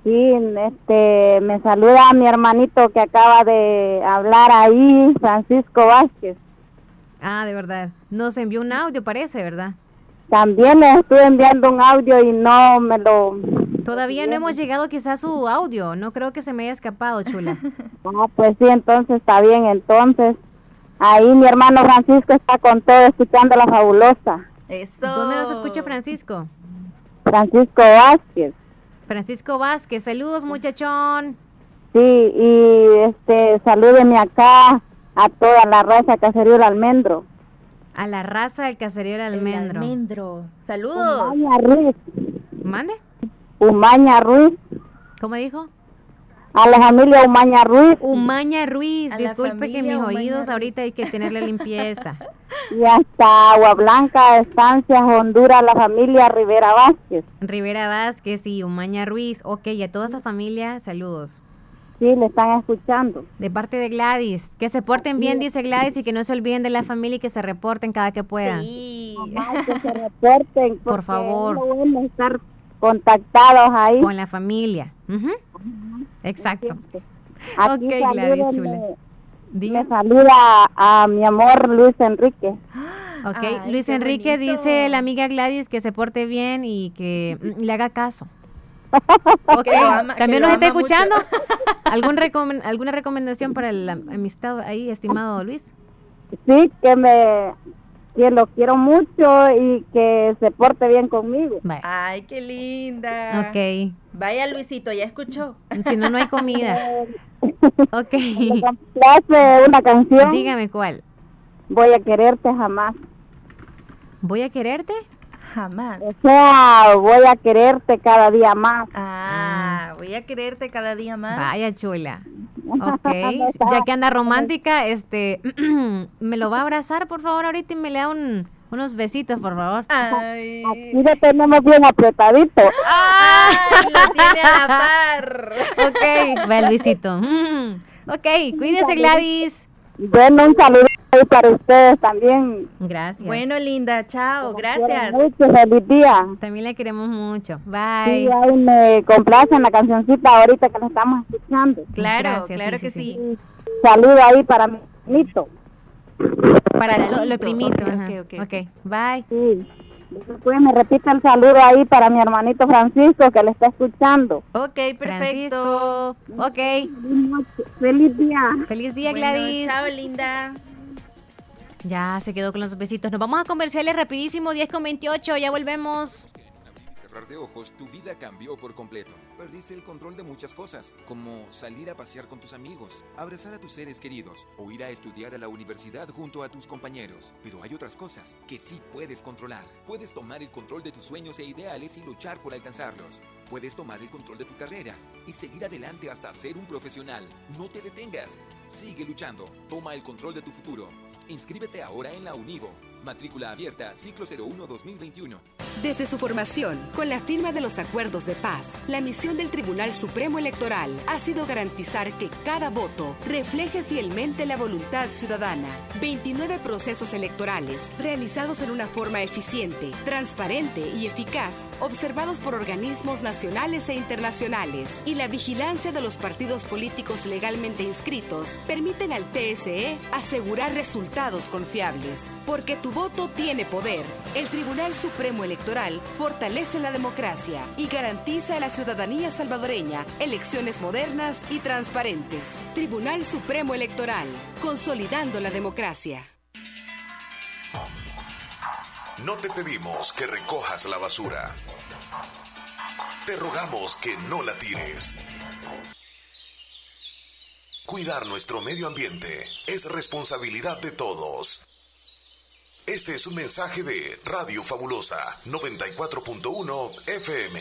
Sí, este, me saluda mi hermanito que acaba de hablar ahí, Francisco Vázquez. Ah, de verdad. Nos envió un audio, parece, ¿verdad? También le estuve enviando un audio y no me lo... Todavía no hemos llegado quizás a su audio. No creo que se me haya escapado, chula. *laughs* Ah, pues sí, entonces está bien. Entonces, ahí mi hermano Francisco está con todo escuchando la fabulosa. Eso. ¿Dónde nos escucha Francisco? Francisco Vázquez. Francisco Vázquez. Saludos, muchachón. Sí, y este, salúdeme acá a toda la raza Caserío del Almendro. A la raza del caserío del almendro. almendro. Saludos. Umaña Ruiz. ¿Mande? Umaña Ruiz. ¿Cómo dijo? A la familia Umaña Ruiz. Umaña Ruiz. A Disculpe que mis Umaña oídos Ruiz. ahorita hay que tenerle limpieza. *laughs* y hasta Agua Blanca, Estancias, Honduras, la familia Rivera Vázquez. Rivera Vázquez y Umaña Ruiz. Ok, y a toda esa familia, saludos. Sí, le están escuchando. De parte de Gladys. Que se porten bien, dice Gladys, y que no se olviden de la familia y que se reporten cada que puedan. Sí. que se reporten. *laughs* Por favor. No bueno estar contactados ahí. Con la familia. Ujú. Exacto. Aquí ok, Gladys, chula. Me saluda a mi amor Luis Enrique. Ok, Ay, Luis Enrique bonito. dice la amiga Gladys que se porte bien y que mm, le haga caso. Ok, Que lo ama- también nos está escuchando. *laughs* ¿Algún recomen- ¿Alguna recomendación para la amistad ahí, estimado Luis? Sí, que me que lo quiero mucho y que se porte bien conmigo. Ay, qué linda. Ok, Vaya Luisito, ¿ya escuchó? si no, no hay comida. *laughs* Ok. Me complace una canción. Dígame cuál. Voy a quererte jamás. ¿Voy a quererte? Jamás. O sea, voy a quererte cada día más. Ah, voy a quererte cada día más. Vaya chula. *laughs* Ok, ya que anda romántica, este, *clears throat* ¿me lo va a abrazar por favor ahorita y me le da un, unos besitos, por favor? Ay. Aquí lo tenemos bien apretadito. Ay, *laughs* lo tiene a la par. Ok, va el besito. Mm, Ok, cuídese Gladys. Bueno, un saludo ahí para ustedes también. Gracias. Bueno, linda, chao, gracias. Mucho feliz día. También le queremos mucho. Sí, Bye. ahí me complace la cancioncita ahorita que la estamos escuchando. Claro, Gracias, claro sí, que sí, sí. Saludo ahí para mi nito. Para lo Lito. primito. Ok, ajá. ok, bye. Sí. Después me repite el saludo ahí para mi hermanito Francisco que le está escuchando. Ok, perfecto. Francisco. Ok. Feliz día. Feliz día, Bueno, Gladys. chao, linda. Ya se quedó con los besitos. Nos vamos a comerciales rapidísimo, 10 con 28. Ya volvemos. cerrar de ojos, tu vida cambió por completo. Perdiste el control de muchas cosas, como salir a pasear con tus amigos, abrazar a tus seres queridos o ir a estudiar a la universidad junto a tus compañeros. Pero hay otras cosas que sí puedes controlar. Puedes tomar el control de tus sueños e ideales y luchar por alcanzarlos. Puedes tomar el control de tu carrera y seguir adelante hasta ser un profesional. No te detengas. Sigue luchando. Toma el control de tu futuro. Inscríbete ahora en la Univo. Matrícula abierta, ciclo 01-2021. Desde su formación, con la firma de los acuerdos de paz, la misión del Tribunal Supremo Electoral ha sido garantizar que cada voto refleje fielmente la voluntad ciudadana. 29 procesos electorales realizados en una forma eficiente, transparente y eficaz, observados por organismos nacionales e internacionales, y la vigilancia de los partidos políticos legalmente inscritos permiten al TSE asegurar resultados confiables. Porque tu voto tiene poder. El Tribunal Supremo Electoral fortalece la democracia y garantiza a la ciudadanía salvadoreña elecciones modernas y transparentes. Tribunal Supremo Electoral, consolidando la democracia. No te pedimos que recojas la basura. Te rogamos que no la tires. Cuidar nuestro medio ambiente es responsabilidad de todos. Este es un mensaje de Radio Fabulosa 94.1 FM.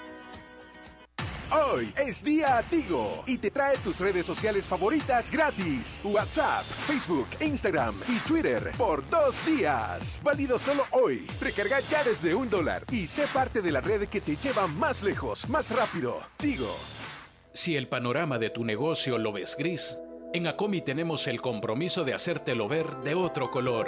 Hoy es día Tigo y te trae tus redes sociales favoritas gratis. WhatsApp, Facebook, Instagram y Twitter por dos días. Válido solo hoy. Recarga ya desde un dólar y sé parte de la red que te lleva más lejos, más rápido. Tigo. Si el panorama de tu negocio lo ves gris, en Acomi tenemos el compromiso de hacértelo ver de otro color.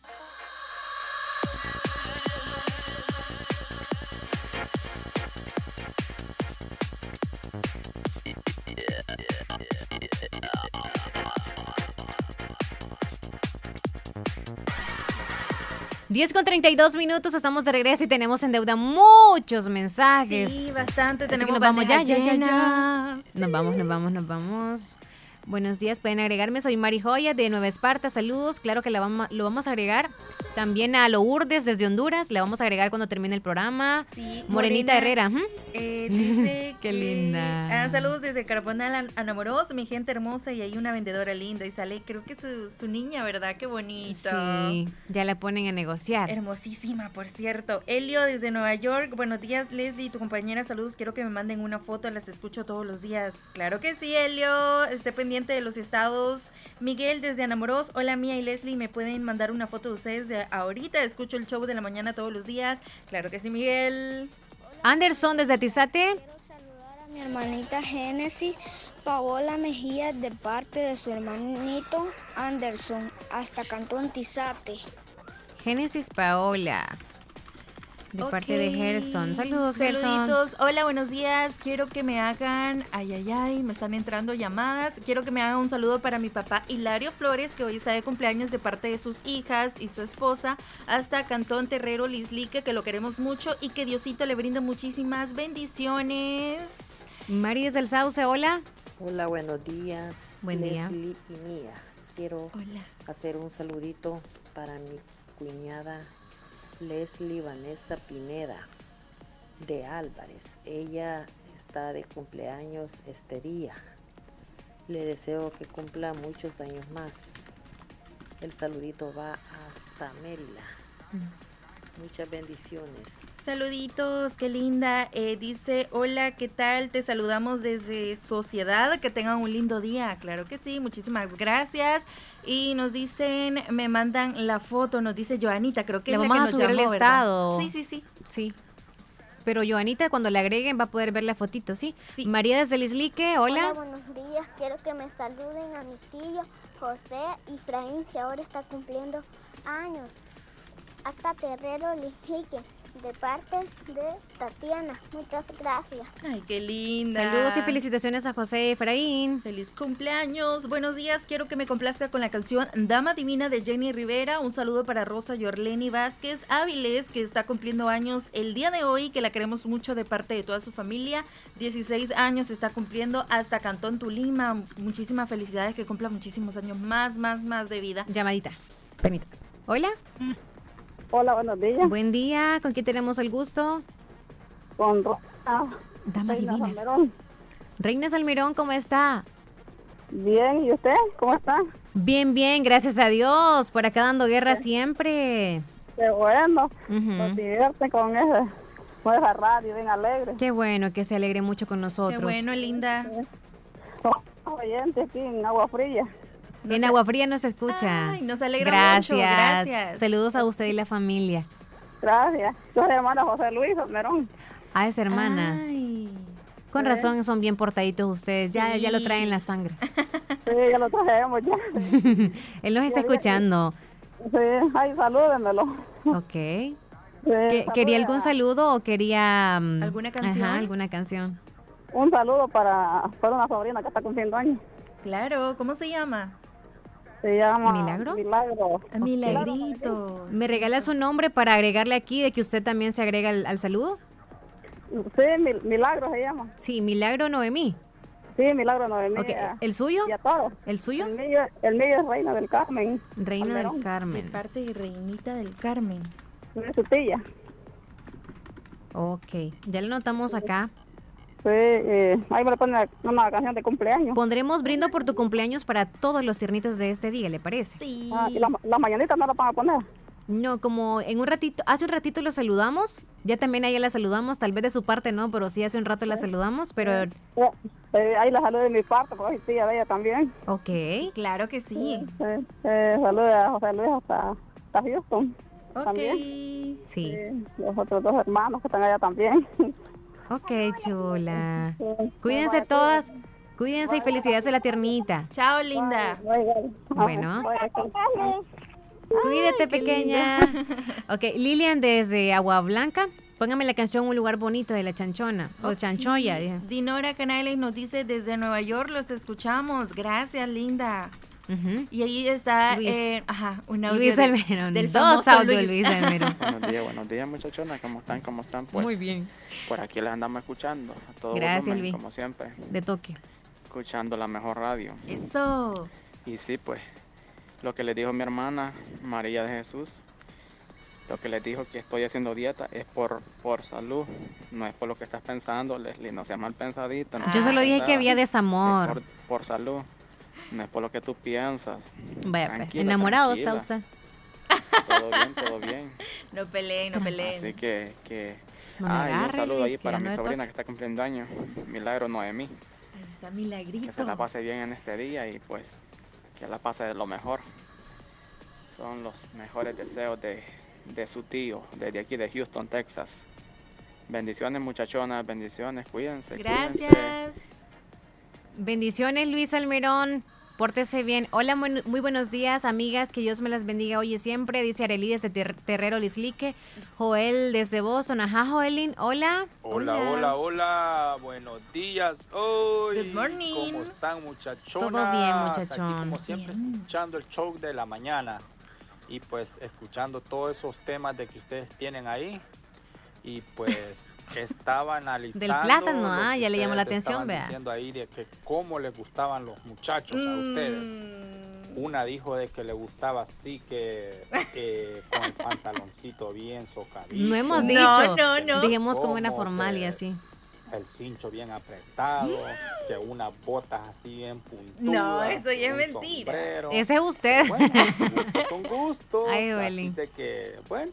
10 con 32 minutos, estamos de regreso y tenemos en deuda muchos mensajes. Sí, bastante. Así que tenemos nos vamos ya, ya, ya, ya. Nos vamos, nos vamos, nos vamos. Buenos días, pueden agregarme. Soy Mari Joya de Nueva Esparta. Saludos. Claro que la vamos, lo vamos a agregar. También a Lourdes desde Honduras. Le vamos a agregar cuando termine el programa. Sí, Morenita Morena, Herrera. ujú. Eh, dice *laughs* Qué que- linda. Ah, saludos desde Caraponal Anamoros, mi gente hermosa y hay una vendedora linda y sale, creo que su, su niña, ¿verdad? Qué bonito. Sí, ya la ponen a negociar. Hermosísima, por cierto. Elio desde Nueva York. Buenos días, Leslie, tu compañera. Saludos. Quiero que me manden una foto. Las escucho todos los días. Claro que sí, Elio. Esté pendiente de los estados. Miguel desde Anamoros. Hola, Mía y Leslie. ¿Me pueden mandar una foto de ustedes de ahorita? Escucho el show de la mañana todos los días. Claro que sí, Miguel. Anderson desde Tizate. Mi hermanita Génesis, Paola Mejía, de parte de su hermanito Anderson, hasta Cantón Tizate. Génesis Paola. De parte de. Gerson. Saludos, Gerson. Saluditos. Hola, buenos días. Quiero que me hagan, ay, ay, ay, me están entrando llamadas. Quiero que me hagan un saludo para mi papá Hilario Flores, que hoy está de cumpleaños de parte de sus hijas y su esposa, hasta Cantón Terrero Lislique, que lo queremos mucho y que Diosito le brinda muchísimas bendiciones. Mari desde el Sauce, hola. Hola, buenos días. Buen día. Leslie y Mía. Quiero Hola. hacer un saludito para mi cuñada Leslie Vanessa Pineda de Álvarez. Ella está de cumpleaños este día. Le deseo que cumpla muchos años más. El saludito va hasta Mérida. Muchas bendiciones. Saluditos, qué linda. Eh, dice, hola, ¿qué tal? Te saludamos desde Sociedad. Que tengan un lindo día. Claro que sí, muchísimas gracias. Y nos dicen, me mandan la foto, nos dice Joanita, creo que Le es la vamos que a nos subir el estado. Sí, sí, sí. Sí. Pero Joanita, cuando le agreguen, va a poder ver la fotito, ¿sí? María desde Lislique, hola. buenos días. Quiero que me saluden a mi tío José Ifraín, que ahora está cumpliendo años. Hasta Terrero Lijique, de parte de Tatiana. Muchas gracias. Ay, qué linda. Saludos y felicitaciones a José Efraín. Feliz cumpleaños. Buenos días. Quiero que me complazca con la canción Dama Divina de Jenny Rivera. Un saludo para Rosa Yorleni Vázquez Áviles, que está cumpliendo años el día de hoy, que la queremos mucho de parte de toda su familia. 16 años está cumpliendo hasta Cantón Tulima. Muchísimas felicidades, que cumpla muchísimos años más, más, más de vida. Llamadita. Penita. Hola. Hola, buenos días. Buen día. ¿Con quién tenemos el gusto? Con Rosa. Dama Reina divina. Salmerón. Reina Salmirón, ¿cómo está? Bien, ¿y usted? ¿Cómo está? Bien, bien, gracias a Dios. Por acá dando guerra siempre. Qué bueno. Nos divierte con esa, con esa radio bien alegre. Qué bueno que se alegre mucho con nosotros. Qué bueno, linda. Oyente aquí en Agua Fría. En Agua Fría nos escucha. Ay, nos alegra gracias. mucho, gracias. Saludos a usted y la familia. Gracias. Soy hermana José Luis Salmerón. A esa hermana. Con razón son bien portaditos ustedes. Ya, ya lo traen en la sangre. *laughs* Sí, ya lo trajemos ya. *laughs* Él nos está escuchando. Sí, ay, salúdenmelo. Ok. Sí, ¿Que- ¿Quería algún saludo o quería... mm, ¿Alguna canción? Ajá, alguna canción. Un saludo para, para una sobrina que está cumpliendo años. Claro, ¿cómo se llama? Se llama ¿Milagro? Milagro. Milagrito. ¿Me regala su nombre para agregarle aquí de que usted también se agrega al, al saludo? Sí, Mil- Milagro se llama. Sí, Milagro Noemí. Sí, Milagro Noemí. ¿El suyo? Y a todos. ¿El suyo? El mío, el mío es Reina del Carmen. Reina del Carmen. De parte de Reinita del Carmen. Es su tía. Ok, ya le notamos acá. Sí, eh, ahí me le pone una canción de cumpleaños. Pondremos brindo por tu cumpleaños para todos los tiernitos de este día, ¿le parece? Sí. Ah, y la, la mañanita no la van a poner. No, como en un ratito, hace un ratito lo saludamos, ya también a ella la saludamos, tal vez de su parte no, pero sí hace un rato la saludamos, pero... Eh, ahí la saludo de mi parte, porque hoy sí, a ella también. Ok. Claro que sí. Eh, eh, saluda a José Luis hasta, hasta Houston. Ok. También. Sí. Eh, los otros dos hermanos que están allá también. *laughs* Ok, chula. Cuídense todas, cuídense y felicidades a la tiernita. Chao, linda. Bueno. *laughs* Cuídate, pequeña. *laughs* Ok, Lilian desde Agua Blanca. Póngame la canción Un lugar bonito de la chanchona. O chanchoya. dije. Dinora Canales nos dice desde Nueva York los escuchamos. Gracias, linda. Y ahí está Luis. eh, ajá, un audio Luis de- Almerón. del Dos audios, Luis. Luis Almerón. *laughs* Buenos días, buenos días muchachonas, ¿cómo están? ¿Cómo están? Pues, Muy bien. Por aquí les andamos escuchando a todo Gracias, volumen, Luis. como siempre, De toque. escuchando la mejor radio. Eso. Y sí, pues, lo que le dijo mi hermana María de Jesús, lo que les dijo que estoy haciendo dieta es por, por salud, no es por lo que estás pensando, Leslie, no sea mal pensadito. no Yo seas solo dije que había es desamor. por, por salud, no es por lo que tú piensas. Vaya, pues, Tranquila, enamorado está usted. Todo bien, todo bien. *laughs* No peleen, no peleen. Así que, que... No me ah, y un saludo ahí que para mi no sobrina que está cumpliendo años, Milagro Noemí. Ahí está Que Milagrito. se la pase bien en este día y pues que la pase de lo mejor. Son los mejores deseos de, de su tío, desde aquí de Houston, Texas. Bendiciones muchachonas, bendiciones, cuídense. cuídense. Bendiciones, Luis Almerón. Pórtese bien. Hola, muy buenos días, amigas. Que Dios me las bendiga hoy y siempre. Dice Arely desde Ter- Terrero Lislique. Joel desde Boston. Ajá, Joelín. Hola. Hola, hola, hola, buenos días. Hoy, Good morning. ¿Cómo están, muchachonas? Todo bien, Aquí, muchachón. como siempre, escuchando el show de la mañana y pues escuchando todos esos temas de que ustedes tienen ahí. Y pues estaba analizando. Del plátano, ah, ya le llamó la atención, vea. diciendo ahí de que cómo les gustaban los muchachos a ustedes. Mm. Una dijo de que le gustaba así que eh, con el pantaloncito bien socadito. No hemos No, dicho. no, no. Dijimos como una ¿Cómo formal y así. el cincho bien apretado, que unas botas así bien puntudas. No, eso ya es mentira. sombrero. Ese es usted. Bueno, son gustos. *laughs* Ay, así de que, bueno,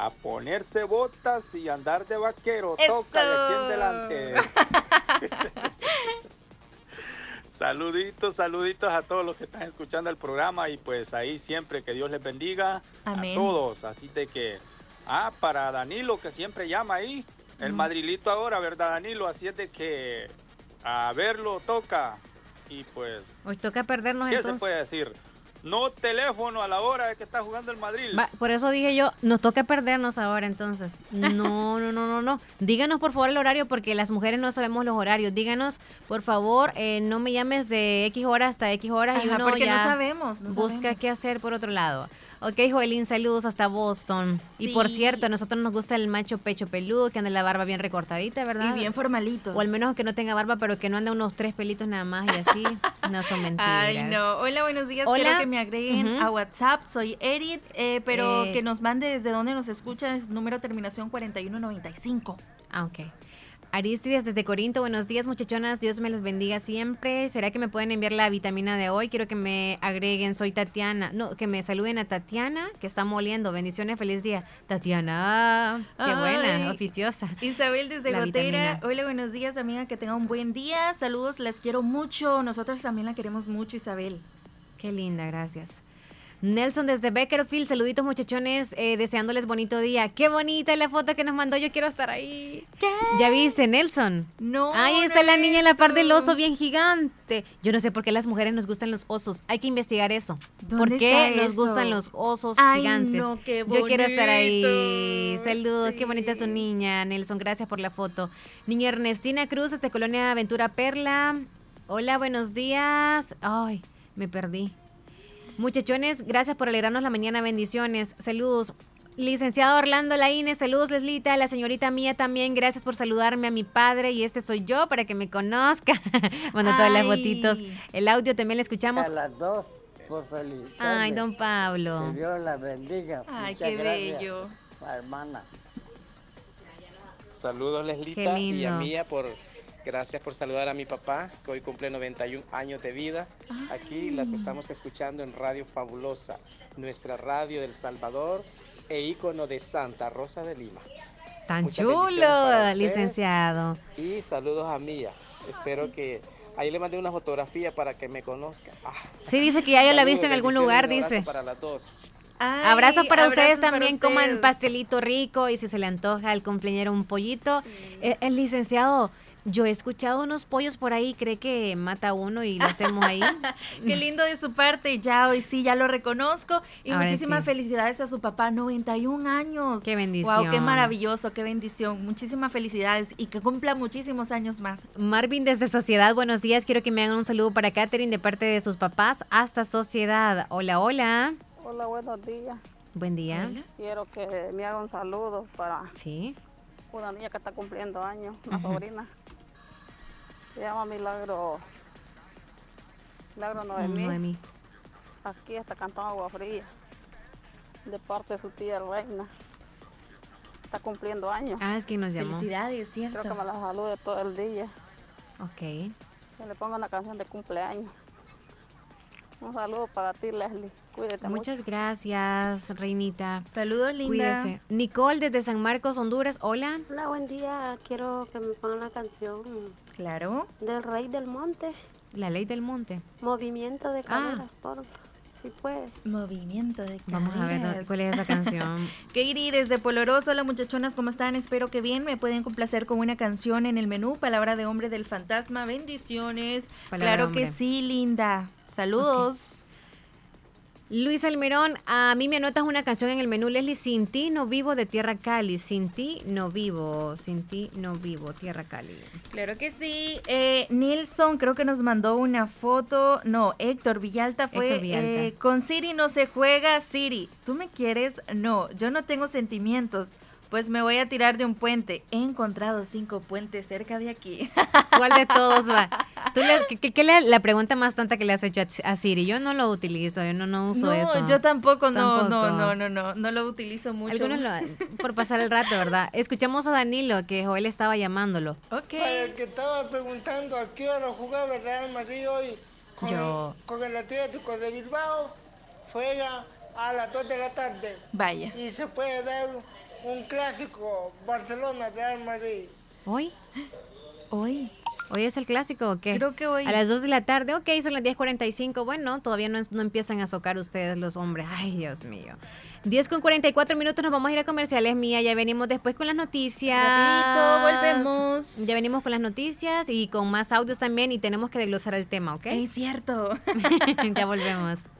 a ponerse botas y andar de vaquero, toca de aquí en delante. *laughs* saluditos, saluditos a todos los que están escuchando el programa y pues ahí siempre que Dios les bendiga Amén. a todos. Así de que, ah, para Danilo que siempre llama ahí, el madrilito ahora, ¿verdad, Danilo? Así es de que a verlo toca y pues, Hoy toca perdernos ¿qué se entonces. puede decir? No teléfono a la hora de que está jugando el Madrid. Va, por eso dije yo, nos toca perdernos ahora entonces. No, no, no, no, no. Díganos por favor el horario porque las mujeres no sabemos los horarios. Díganos, por favor, eh, no me llames de X hora hasta X horas y uno porque ya no sabemos. no busca sabemos. qué hacer por otro lado. Ok, Joelín, saludos hasta Boston. Y por cierto, a nosotros nos gusta el macho pecho peludo, que ande la barba bien recortadita, ¿verdad? Y bien formalitos. O al menos que no tenga barba, pero que no ande unos tres pelitos nada más y así. *laughs* No son mentiras. Ay, no. Hola, buenos días. Hola. Quiero que me agreguen a WhatsApp. Soy Edith, eh, pero Eh. que nos mande desde dónde nos escucha. Es número terminación 4195. Ah, ok. Aristides desde Corinto, buenos días muchachonas, Dios me las bendiga siempre. ¿Será que me pueden enviar la vitamina de hoy? Quiero que me agreguen, soy Tatiana, no, que me saluden a Tatiana, que está moliendo. Bendiciones, feliz día. Tatiana, qué Ay. buena, oficiosa. Isabel desde La Gotera. vitamina. Hola, buenos días, amiga. Que tenga un buen día. Saludos, las quiero mucho. Nosotros también la queremos mucho, Isabel. Qué linda, gracias. Nelson desde Beckerfield, saluditos muchachones, eh, deseándoles bonito día. Qué bonita la foto que nos mandó, yo quiero estar ahí. ¿Ya viste, Nelson? No. Ahí está la niña en la par del oso bien gigante. Yo no sé por qué las mujeres nos gustan los osos. Hay que investigar eso. ¿Por ¿Dónde qué nos eso? gustan los osos Ay, gigantes? no, qué Yo quiero estar ahí. bonito. Saludos, qué bonita su niña, Nelson. Gracias por la foto. Niña Ernestina Cruz, desde Colonia Aventura Perla. Hola, buenos días. Ay, me perdí. Muchachones, gracias por alegrarnos la mañana. Bendiciones. Saludos. Licenciado Orlando Laínez, saludos Leslita, la señorita mía también, gracias por saludarme a mi padre y este soy yo para que me conozca. *laughs* bueno, todas las Ay. fotitos. El audio también le escuchamos. A las dos, por felicitarme. Ay, don Pablo. Que Dios la bendiga. Ay, Muchas qué gracias, bello. Hermana. Saludos Qué Leslita y a Mía por Gracias por saludar a mi papá, que hoy cumple 91 años de vida. Aquí las estamos escuchando en Radio Fabulosa, nuestra radio del Salvador e ícono de Santa Rosa de Lima. Tan Muchas chulo, licenciado. Y saludos a Mía. Espero que ahí le mandé una fotografía para que me conozca. Ah, Sí, dice que ya yo la he visto en algún lugar, un dice. abrazo para las dos. Abrazos para abrazos ustedes para también, usted. coman pastelito rico y si se le antoja al cumpleañero un pollito. Eh, el licenciado, yo he escuchado unos pollos por ahí, cree que mata uno y lo hacemos ahí. *laughs* Qué lindo de su parte, ya hoy sí, ya lo reconozco. Y Ahora muchísimas sí. felicidades a su papá, 91 años. Qué bendición. Wow, qué maravilloso, qué bendición. Muchísimas felicidades y que cumpla muchísimos años más. Marvin desde Sociedad, buenos días. Quiero que me hagan un saludo para Katherine de parte de sus papás hasta Sociedad. Hola, hola. Hola, buenos días. Buen día. Quiero que me haga un saludo para Sí. una niña que está cumpliendo años, una sobrina. Se llama Milagro. Milagro Noemí. Noemí. Aquí está Cantón Agua Fría. De parte de su tía Reina. Está cumpliendo años. Ah, es quien nos llamó. Felicidades, cierto. Quiero que me la salude todo el día. Ok. Que le ponga una canción de cumpleaños. Un saludo para ti, Leslie. Cuídate Muchas mucho. gracias, Reinita. Saludos, linda. Cuídese. Nicole desde San Marcos, Honduras. Hola. Hola, buen día. Quiero que me pongan la canción Claro. del Rey del Monte. La ley del monte. Movimiento de Ah. caderas, por si puede. Movimiento de Vamos a ver caderas. cuál es esa canción. *laughs* Katie desde Poloroso, hola muchachonas, ¿cómo están? Espero que bien, me pueden complacer con una canción en el menú, Palabra de Hombre del Fantasma, bendiciones. Palabra claro de que sí, linda. Saludos. Luis Almerón, a mí me anotas una canción en el menú, Leslie, Sin ti no vivo de Tierra Cali. Sin ti no vivo, sin ti no vivo, Tierra Cali. Claro que sí. Eh, Nilson creo que nos mandó una foto. No, Héctor Villalta fue. Héctor Villalta. eh, con Siri no se juega, Siri. ¿Tú me quieres? No, yo no tengo sentimientos. Pues me voy a tirar de un puente. He encontrado cinco puentes cerca de aquí. *laughs* ¿Cuál de todos va? *laughs* ¿Tú le- ¿Qué, qué- le- la pregunta más tonta que le has hecho a, a Siri? Yo no lo utilizo, yo no, no uso no, eso. yo tampoco, no, no, no, no, no, no lo utilizo mucho. Algunos lo, *laughs* por pasar el rato, ¿verdad? Escuchamos a Danilo, que Joel estaba llamándolo. Ok. Para el que estaba preguntando a qué hora jugaba el Real Madrid hoy con, Yo. con el Atlético de Bilbao, juega a las 2 de la tarde. Vaya. Y se puede dar un clásico Barcelona-Real Madrid. ¿Hoy? ¿Hoy? ¿Hoy es el clásico o qué? Creo que hoy. A las 2 de la tarde, ok, son las 10.45. Bueno, todavía no, es- no empiezan a socar ustedes los hombres. Ay, Dios mío. 10 con 44 minutos, nos vamos a ir a comerciales, mía. Ya venimos después con las noticias. Rapidito, volvemos. Ya venimos con las noticias y con más audios también y tenemos que desglosar el tema, ¿ok? Es cierto. *laughs* ya volvemos. *laughs*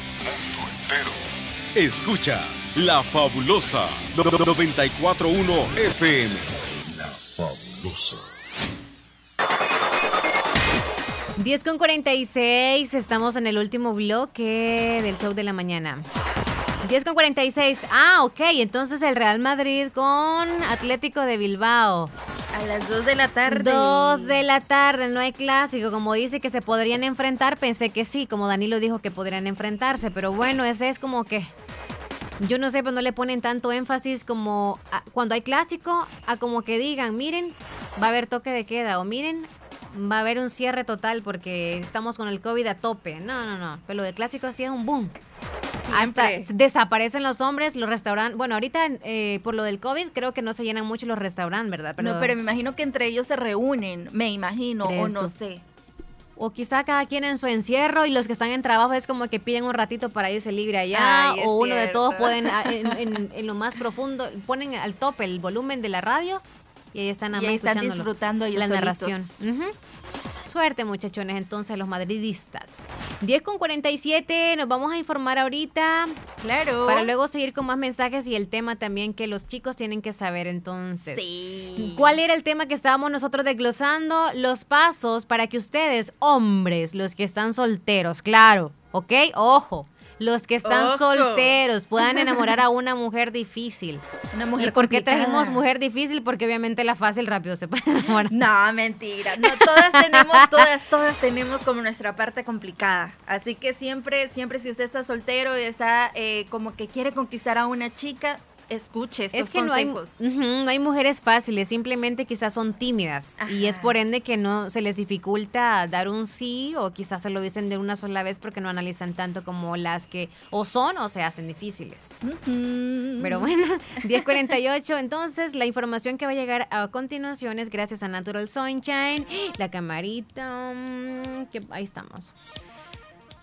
Escuchas La Fabulosa 941 FM. La Fabulosa. 10 con 46, estamos en el último bloque del show de la mañana. 10 con 46. Ah, ok. Entonces el Real Madrid con Atlético de Bilbao. A las 2 de la tarde. 2 de la tarde, no hay clásico. Como dice que se podrían enfrentar, pensé que sí. Como Danilo dijo que podrían enfrentarse. Pero bueno, ese es como que. Yo no sé, pero no le ponen tanto énfasis como a- cuando hay clásico, a como que digan, miren, va a haber toque de queda. O miren, va a haber un cierre total porque estamos con el COVID a tope. No, no, no. Pero lo de clásico sí es un boom. Hasta desaparecen los hombres, los restaurantes. Bueno, ahorita eh, por lo del COVID creo que no se llenan mucho los restaurantes, ¿verdad? no, pero me imagino que entre ellos se reúnen, me imagino, o ¿Crees no tú? sé. O quizá cada quien en su encierro y los que están en trabajo es como que piden un ratito para irse libre allá. Ay, o uno de todos pueden a- en, en- *laughs* en lo más profundo, ponen al tope el volumen de la radio y ahí están Y ahí disfrutando ellos la solitos. narración. Suerte muchachones entonces los madridistas. 10 con 47, nos vamos a informar ahorita. Claro. Para luego seguir con más mensajes y el tema también que los chicos tienen que saber entonces. Sí. ¿Cuál era el tema que estábamos nosotros desglosando? Los pasos para que ustedes, hombres, los que están solteros, claro, ¿ok? Ojo. Los que están Ojo. solteros puedan enamorar a *laughs* una mujer difícil. Una mujer ¿Y por qué trajimos mujer difícil? Porque obviamente la fácil rápido se puede enamorar. No, mentira. No, todas tenemos, *laughs* todas, todas tenemos como nuestra parte complicada. Así que siempre, siempre si usted está soltero y está eh, como que quiere conquistar a una chica, escuche estos Es que no hay, consejos. no hay mujeres fáciles, simplemente quizás son tímidas y es por ende que no se les dificulta dar un sí o quizás se lo dicen de una sola vez porque no analizan tanto como las que o son o se hacen difíciles. Pero bueno, *laughs* 1048, entonces la información que va a llegar a continuación es gracias a Natural Sunshine, la camarita, mm, que ahí estamos.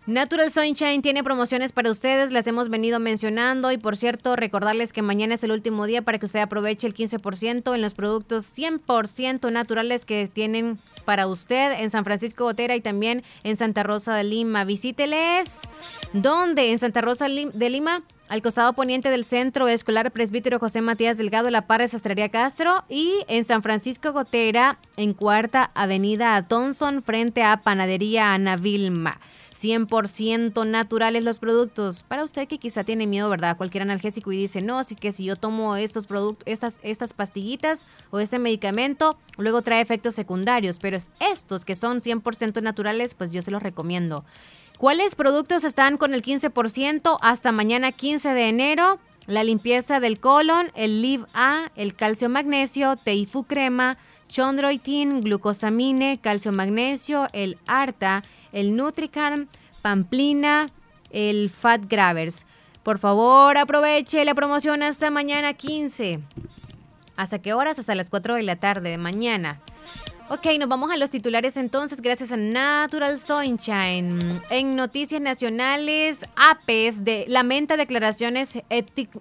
Natural Sunshine tiene promociones para ustedes, las hemos venido mencionando y por cierto recordarles que mañana es el último día para que usted aproveche el 15% en los productos 100% naturales que tienen para usted en San Francisco Gotera y también en Santa Rosa de Lima. Visíteles. ¿Dónde? En Santa Rosa de Lima. Al costado poniente del Centro Escolar Presbítero José Matías Delgado, La Parra Sastrería Castro. Y en San Francisco Gotera, en Cuarta Avenida Thompson, frente a Panadería Ana Vilma. 100% naturales los productos. Para usted que quizá tiene miedo, ¿verdad? Cualquier analgésico y dice, no, sí que si yo tomo estos productos, estas, estas pastillitas o este medicamento, luego trae efectos secundarios. Pero es- estos que son 100% naturales, pues yo se los recomiendo. ¿Cuáles productos están con el 15% hasta mañana 15 de enero? La limpieza del colon, el Liv A, el calcio magnesio, Teifu crema, chondroitin, glucosamine, calcio magnesio, el Arta, el Nutricarm, Pamplina, el Fat Gravers. Por favor, aproveche la promoción hasta mañana 15. ¿Hasta qué horas? Hasta las 4 de la tarde de mañana. Ok, nos vamos a los titulares entonces, gracias a Natural Sunshine. En noticias nacionales, APES de, lamenta declaraciones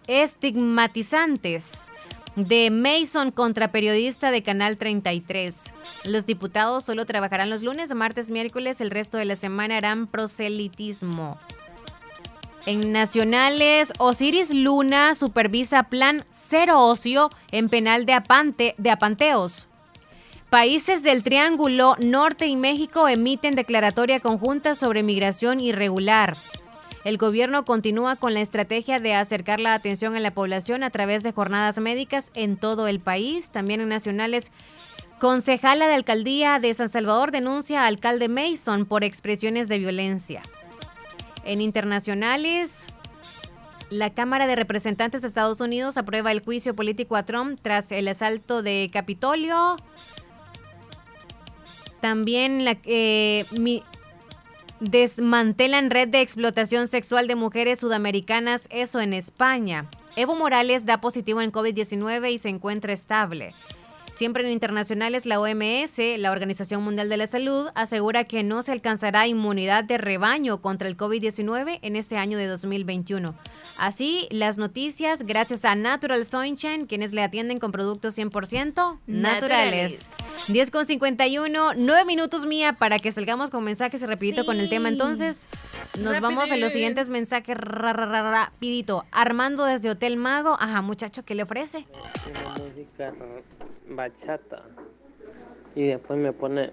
estigmatizantes de Mason contra periodista de Canal 33. Los diputados solo trabajarán los lunes, martes, miércoles, el resto de la semana harán proselitismo. En nacionales, Osiris Luna supervisa plan cero ocio en penal de, Apante, de Apanteos. Países del Triángulo Norte y México emiten declaratoria conjunta sobre migración irregular. El gobierno continúa con la estrategia de acercar la atención a la población a través de jornadas médicas en todo el país. También en nacionales, concejala de alcaldía de San Salvador denuncia a alcalde Mason por expresiones de violencia. En internacionales, la Cámara de Representantes de Estados Unidos aprueba el juicio político a Trump tras el asalto de Capitolio. También la, eh, Desmantelan red de explotación sexual de mujeres sudamericanas, eso en España. Evo Morales da positivo en COVID-19 y se encuentra estable. Siempre en internacionales, la OMS, la Organización Mundial de la Salud, asegura que no se alcanzará inmunidad de rebaño contra el COVID-19 en este año de 2021. Así, las noticias gracias a Natural Sunshine, quienes le atienden con productos 100% naturales. 10 con 51, 9 minutos mía para que salgamos con mensajes y rapidito con el tema. Entonces, nos vamos a los siguientes mensajes ra, ra, ra, rapidito. Armando desde Hotel Mago. Ajá, muchacho, ¿qué le ofrece? Una música bachata. Y después me pone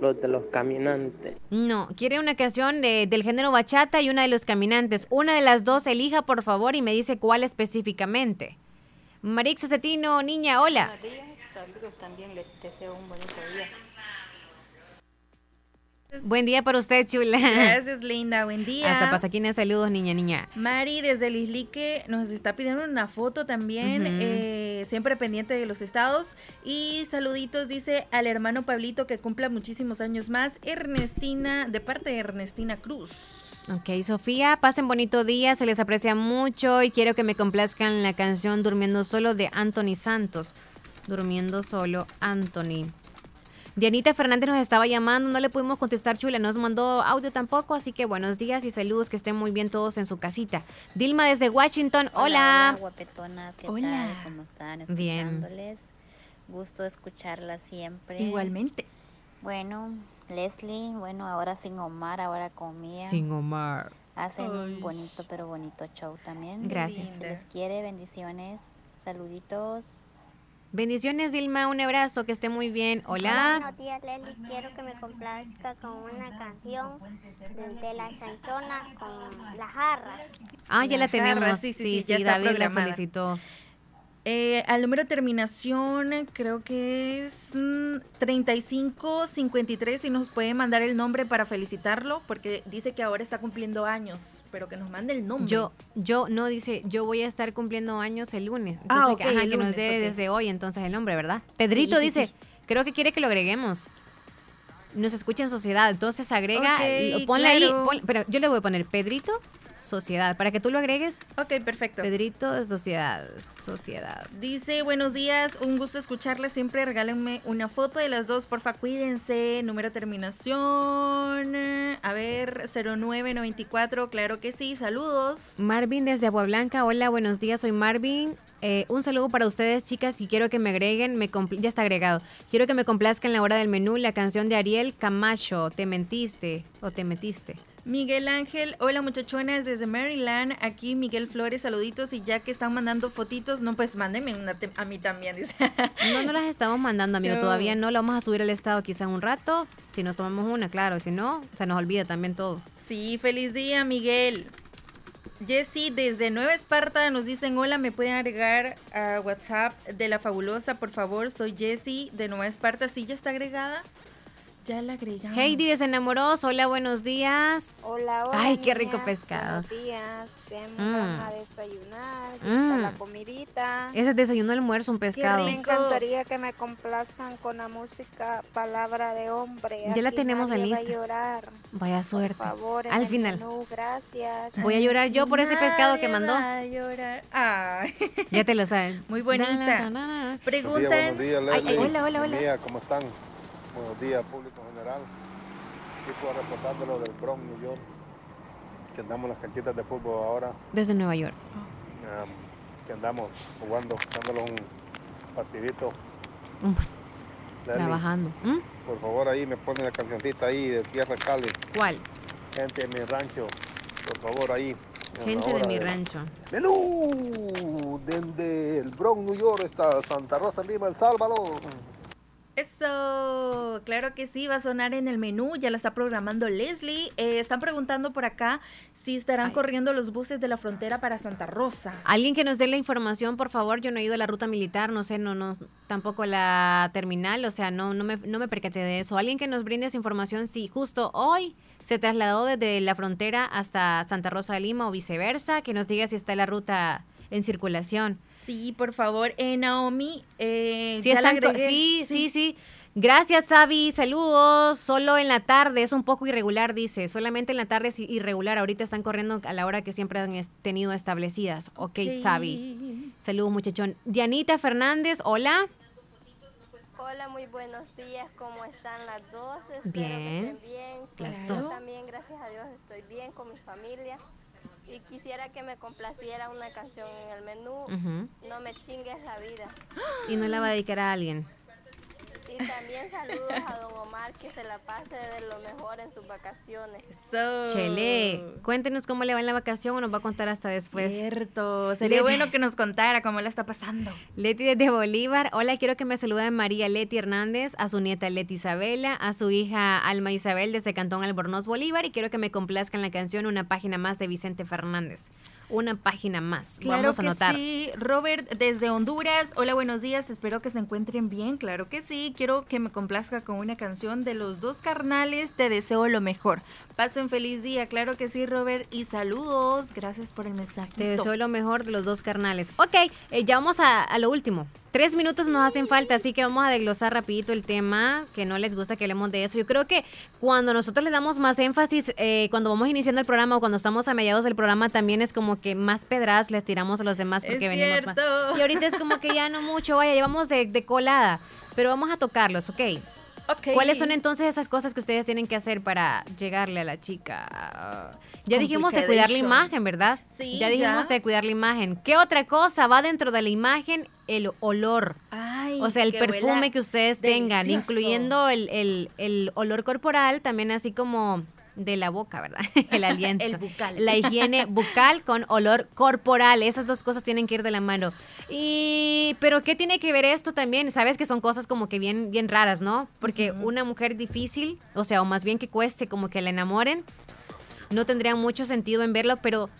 los de los caminantes. No, quiere una canción de- del género bachata y una de los caminantes. Una de las dos elija, por favor, y me dice cuál específicamente. Marixa Cetino, niña, hola. Buenos días, saludos también, les deseo un bonito día. Buen día para usted, chula. Gracias, linda. Buen día. Hasta Pasaquina, saludos, niña, niña. Mari desde Lislique nos está pidiendo una foto también, eh, siempre pendiente de los estados. Y saluditos, dice al hermano Pablito que cumpla muchísimos años más. Ernestina, de parte de Ernestina Cruz. Ok, Sofía, pasen bonito día, se les aprecia mucho y quiero que me complazcan la canción Durmiendo Solo de Anthony Santos. Durmiendo Solo, Anthony. Dianita Fernández nos estaba llamando, no le pudimos contestar, chula, no nos mandó audio tampoco, así que buenos días y saludos, que estén muy bien todos en su casita. Dilma desde Washington, hola. Hola, guapetonas, ¿qué Hola. tal? ¿Cómo están? Bien. Escuchándoles. Gusto escucharlas siempre. Igualmente. Bueno, Leslie, bueno, ahora sin Omar, ahora con Mía. Sin Omar. Hacen Ay. un bonito pero bonito show también. Gracias. Se les quiere, bendiciones, saluditos. Bendiciones, Dilma, un abrazo, que esté muy bien. Hola. Buenos días, Leslie. Quiero que me complazca con una canción de la chanchona con la jarra. Ah, ya la La jarra, tenemos. sí, Sí, sí, sí, David la solicitó. Eh, al número de terminación, creo que es mm, 3553, si nos puede mandar el nombre para felicitarlo, porque dice que ahora está cumpliendo años, pero que nos mande el nombre. Yo, yo, no dice, yo voy a estar cumpliendo años el lunes. Ah, Entonces, ok, que, ajá, el que nos dé desde hoy entonces el nombre, ¿verdad? Pedrito Sí, sí, dice, sí. creo que quiere que lo agreguemos. Nos escucha en sociedad, entonces agrega, ponle ahí, pon- pero yo le voy a poner Pedrito Sociedad, para que tú lo agregues. Ok, perfecto. Pedrito de Sociedad, Sociedad. Dice, buenos días, un gusto escucharles siempre, regálenme una foto de las dos, porfa, cuídense, número de terminación, a ver, 0994, claro que sí, saludos. Marvin desde Agua Blanca, hola, buenos días, soy Marvin. Eh, un saludo para ustedes, chicas, y quiero que me agreguen, me ya está agregado. Quiero que me complazca en la hora del menú la canción de Ariel Camacho, Te mentiste o te metiste. Miguel Ángel, hola muchachonas desde Maryland, aquí Miguel Flores, saluditos y ya que están mandando fotitos, no pues mándenme una a mí también, dice. *laughs* No, no las estamos mandando, amigo, No. todavía no, la vamos a subir al estado quizá un rato, si nos tomamos una, claro, si no, se nos olvida también todo. Sí, feliz día Miguel. Jessy desde Nueva Esparta nos dicen hola, me pueden agregar a WhatsApp de la fabulosa, por favor, soy Jessy de Nueva Esparta, sí, ya está agregada. Ya la agregamos. Heidi desde Enamoros, hola, buenos días. Hola, hola. Ay, qué rico niñas. pescado. Buenos días. ¿Qué Mm. van a desayunar? ¿Qué Mm. está la comidita? Ese es desayuno, almuerzo, un pescado. Me encantaría que me complazcan con la música Palabra de Hombre. Ya la Aquí tenemos en nadie lista. llorar. Vaya suerte. Por favor, en Al el final. menú, gracias. Voy a llorar yo por ese pescado que Nadie mandó. va a llorar. Ay. Ya te lo saben. *laughs* Muy bonita. Na, na, na. Preguntan. Buenos días, Ay, Leslie. ay, hola, hola, hola. Mía, ¿cómo están? Buenos días, público general. Aquí por reportando lo del Bronx, New York, que andamos en las canchitas de fútbol ahora, Desde Nueva York. um, que andamos jugando, dándole un partidito. Trabajando. ¿Mm? Por favor, ahí me ponen la cancioncita ahí de Tierra Cali. ¿Cuál? Gente de mi rancho, por favor, ahí. Gente de mi rancho. Menú desde el Bronx, New York, hasta Santa Rosa, Lima, El Salvador. Eso, claro que sí, va a sonar en el menú, ya la está programando Leslie. Eh, están preguntando por acá si estarán corriendo los buses de la frontera para Santa Rosa. Alguien que nos dé la información, por favor. Yo no he ido a la ruta militar, no sé, no, no, tampoco la terminal, o sea, no, no me, no me percaté de eso. Alguien que nos brinde esa información, si justo hoy se trasladó desde la frontera hasta Santa Rosa de Lima o viceversa, que nos diga si está la ruta en circulación. Sí, por favor, eh, Naomi, eh, Sí, ya la agregué. sí, sí, sí. Gracias, Xavi. Saludos. Solo en la tarde es un poco irregular, dice. Solamente en la tarde es irregular. Ahorita están corriendo a la hora que siempre han tenido establecidas. Ok, Xavi. Saludos, muchachón. Dianita Fernández, hola. Hola, muy buenos días. ¿Cómo están las dos? Espero Bien. que estén bien. Las Yo dos. también, gracias a Dios, estoy bien con mi familia. Y quisiera que me complaciera una canción en el menú. No me chingues la vida. Y no la va a dedicar a alguien. Y también saludos a don Omar, que se la pase de lo mejor en sus vacaciones. Chele, cuéntenos cómo le va en la vacación o nos va a contar hasta después. Cierto, sería Leti- bueno que nos contara cómo la está pasando. Leti desde Bolívar. Hola, quiero que me saluden María Leti Hernández, a su nieta Leti Isabela, a su hija Alma Isabel desde Cantón Albornoz Bolívar y quiero que me complazcan la canción Una página más de Vicente Fernández. Una página más. Claro Vamos a que anotar. sí. Robert, desde Honduras. Hola, buenos días. Espero que se encuentren bien. Claro que sí. Quiero que me complazca con una canción de los dos carnales. Te deseo lo mejor. Pasen feliz día. Claro que sí, Robert. Y saludos. Gracias por el mensaje. Te deseo lo mejor de los dos carnales. Ok, eh, ya vamos a, a lo último. Tres minutos nos hacen falta, así que vamos a desglosar rapidito el tema, que no les gusta que hablemos de eso. Yo creo que cuando nosotros le damos más énfasis, eh, cuando vamos iniciando el programa o cuando estamos a mediados del programa, también es como que más pedradas les tiramos a los demás porque Es venimos más. Y ahorita es como que ya no mucho, vaya, llevamos de, de colada, pero vamos a tocarlos, ¿ok? ¿Cuáles son entonces esas cosas que ustedes tienen que hacer para llegarle a la chica? Ya dijimos de cuidar la imagen, ¿verdad? Sí, ya dijimos ya. de cuidar la imagen. ¿Qué otra cosa va dentro de la imagen? El olor. Ay, o sea, el perfume que ustedes tengan, incluyendo el, el- el olor corporal, también así como de la boca, ¿verdad? *laughs* El aliento. El bucal. La higiene bucal con olor corporal. Esas dos cosas tienen que ir de la mano. Y, pero ¿qué tiene que ver esto también? Sabes que son cosas como que bien, bien raras, ¿no? Porque una mujer difícil, o sea, o más bien que cueste como que la enamoren, no tendría mucho sentido en verlo, pero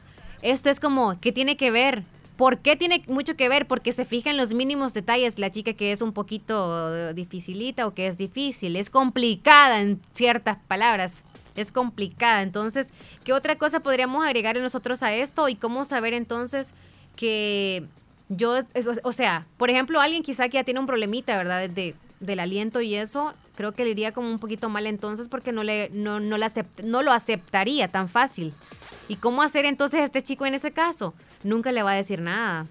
esto es como, ¿qué tiene que ver? ¿Por qué tiene mucho que ver? Porque se fija en los mínimos detalles. La chica que es un poquito dificilita o que es difícil, es complicada en ciertas palabras. Es complicada. Entonces, ¿qué otra cosa podríamos agregarle nosotros a esto? Y cómo saber entonces que yo, eso- o sea, por ejemplo, alguien quizá que ya tiene un problemita, ¿verdad? De, del aliento y eso, creo que le iría como un poquito mal entonces porque no, le, no, no, acept- no lo aceptaría tan fácil. ¿Y cómo hacer entonces a este chico en ese caso? Nunca le va a decir nada.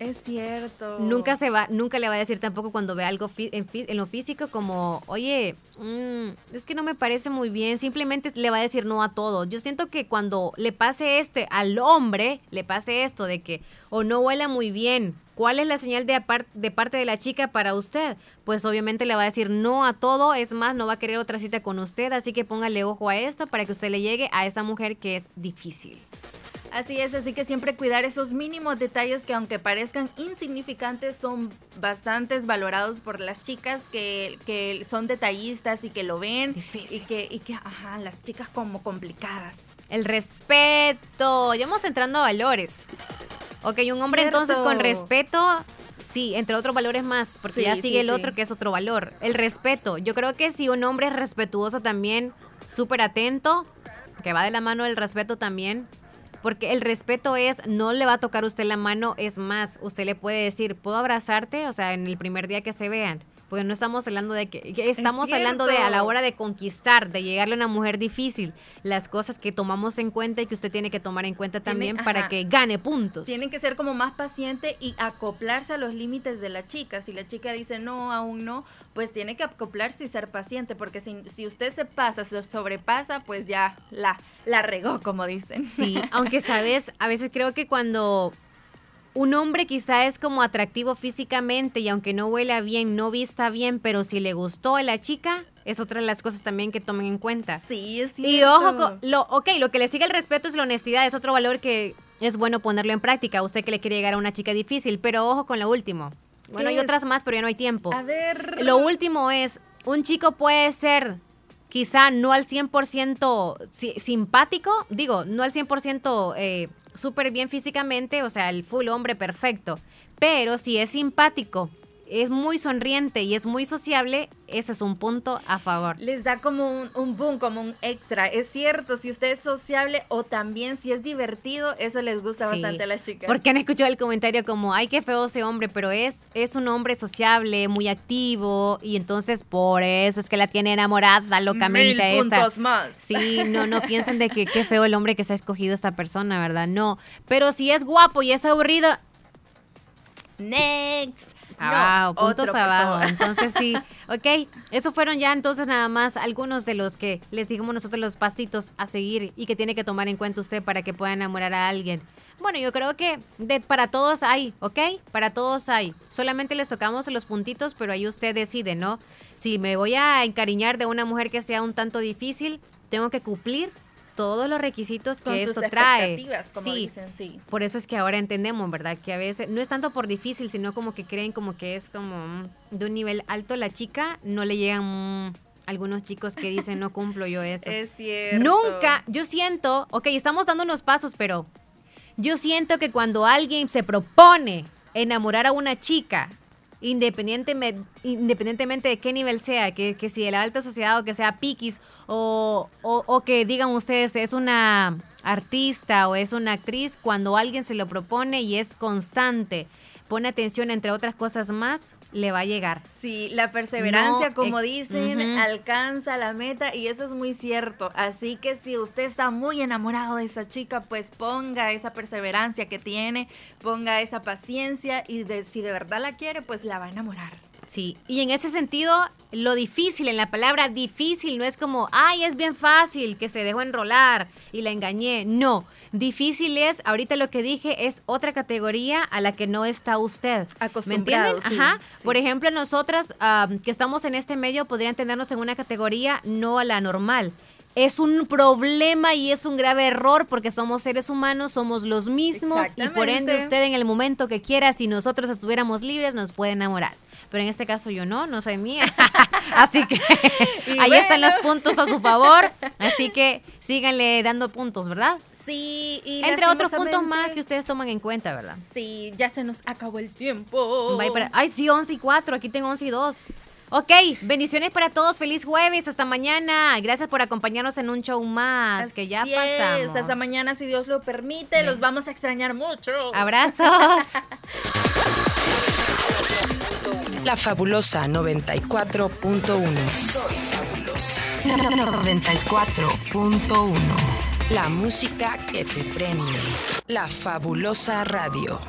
Es cierto. Nunca se va, nunca le va a decir tampoco cuando ve algo en, en lo físico como, oye, mm, es que no me parece muy bien. Simplemente le va a decir no a todo. Yo siento que cuando le pase este al hombre, le pase esto de que o no huela muy bien. ¿Cuál es la señal de, de parte de la chica para usted? Pues obviamente le va a decir no a todo, es más, no va a querer otra cita con usted, así que póngale ojo a esto para que usted le llegue a esa mujer que es difícil. Así es, así que siempre cuidar esos mínimos detalles que aunque parezcan insignificantes son bastantes valorados por las chicas que, que son detallistas y que lo ven y que, y que, ajá, las chicas como complicadas. El respeto. Ya vamos entrando a valores. Ok, un hombre Cierto. entonces con respeto, sí, entre otros valores más, porque Sí, ya sí, sigue el sí. otro que es otro valor. El respeto. Yo creo que si un hombre es respetuoso también, súper atento, que va de la mano el respeto también. Porque el respeto es, no le va a tocar usted la mano, es más, usted le puede decir, ¿puedo abrazarte? O sea, en el primer día que se vean. Porque no estamos hablando de que, que estamos hablando de a la hora de conquistar, de llegarle a una mujer difícil, las cosas que tomamos en cuenta y que usted tiene que tomar en cuenta también para ajá. que gane puntos. Tienen que ser como más paciente y acoplarse a los límites de la chica. Si la chica dice no, aún no, pues tiene que acoplarse y ser paciente, porque si, si usted se pasa, se sobrepasa, pues ya la, la regó, como dicen. Sí, *laughs* aunque sabes, a veces creo que cuando un hombre quizá es como atractivo físicamente y aunque no huela bien, no vista bien, pero si le gustó a la chica, es otra de las cosas también que tomen en cuenta. Sí, es Y cierto. ojo, con- lo, ok, lo que le sigue el respeto es la honestidad, es otro valor que es bueno ponerlo en práctica. Usted que le quiere llegar a una chica difícil, pero ojo con lo último. Bueno, hay ¿Qué otras más, pero ya no hay tiempo. A ver. Lo último es, un chico puede ser quizá no al 100% si- simpático, digo, no al 100% eh, súper bien físicamente, o sea, el full hombre perfecto, pero si es simpático es muy sonriente y es muy sociable, ese es un punto a favor. Les da como un, un boom, como un extra. Es cierto, si usted es sociable o también si es divertido, eso les gusta Sí. bastante a las chicas. Porque han escuchado el comentario como, ay, qué feo ese hombre, pero es, es un hombre sociable, muy activo, y entonces por eso es que la tiene enamorada locamente Mil esa. puntos más. Sí, no, no *laughs* piensen de que qué feo el hombre que se ha escogido esta persona, ¿verdad? No. Pero si es guapo y es aburrido, Next. Abajo, No, puntos otro, abajo. Entonces sí, *laughs* ok, eso fueron ya entonces nada más algunos de los que les dijimos nosotros los pasitos a seguir y que tiene que tomar en cuenta usted para que pueda enamorar a alguien. Bueno, yo creo que de- para todos hay, ¿ok? Para todos hay. Solamente les tocamos los puntitos, pero ahí usted decide, ¿no? Si me voy a encariñar de una mujer que sea un tanto difícil, tengo que cumplir todos los requisitos que Con sus esto trae. expectativas, como sí, dicen, sí. por eso es que ahora entendemos, ¿verdad? Que a veces no es tanto por difícil, sino como que creen como que es como mm, de un nivel alto la chica, no le llegan mm, algunos chicos que dicen no cumplo yo eso. *laughs* Es cierto. Nunca, yo siento, ok, estamos dando unos pasos, pero yo siento que cuando alguien se propone enamorar a una chica, independientemente, independientemente de qué nivel sea, que, si de la alta sociedad o que sea piquis o, o que digan ustedes es una artista o es una actriz, cuando alguien se lo propone y es constante, pone atención entre otras cosas más, le va a llegar. Sí, la perseverancia, No, como dicen, alcanza la meta y eso es muy cierto. Así que si usted está muy enamorado de esa chica, pues ponga esa perseverancia que tiene, ponga esa paciencia y de- si de verdad la quiere, pues la va a enamorar. Sí, y en ese sentido, lo difícil, en la palabra difícil, no es como, ay, es bien fácil, que se dejó enrolar y la engañé. No, difícil es, ahorita lo que dije, es otra categoría a la que no está usted. ¿Me entienden? sí, Ajá. sí. Por ejemplo, nosotras ah, que estamos en este medio podrían tenernos en una categoría no a la normal. Es un problema y es un grave error porque somos seres humanos, somos los mismos y por ende usted en el momento que quiera, si nosotros estuviéramos libres, nos puede enamorar. Pero en este caso yo no, no soy mía. *laughs* Así que *laughs* ahí están los puntos a su favor. *laughs* Así que síganle dando puntos, ¿verdad? Sí, y Entre otros puntos más que ustedes toman en cuenta, ¿verdad? Sí, ya se nos acabó el tiempo. Bye Ay, sí, 11 y 4. Aquí tengo 11 y 2. Ok, bendiciones para todos. Feliz jueves. Hasta mañana. Gracias por acompañarnos en un show más que ya es, pasamos. Hasta mañana, si Dios lo permite. Los vamos a extrañar mucho. Abrazos. *laughs* La fabulosa 94.1. Soy fabulosa. 94.1. La música que te prende. La fabulosa radio.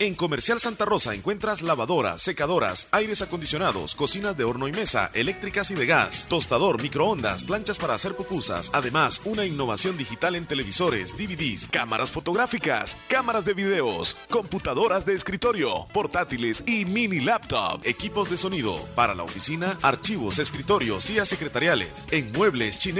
En Comercial Santa Rosa encuentras lavadoras, secadoras, aires acondicionados, cocinas de horno y mesa, eléctricas y de gas, tostador, microondas, planchas para hacer pupusas. Además, una innovación digital en televisores, DVDs, cámaras fotográficas, cámaras de videos, computadoras de escritorio, portátiles y mini laptop, equipos de sonido para la oficina, archivos, escritorios, sillas secretariales, en muebles chineros.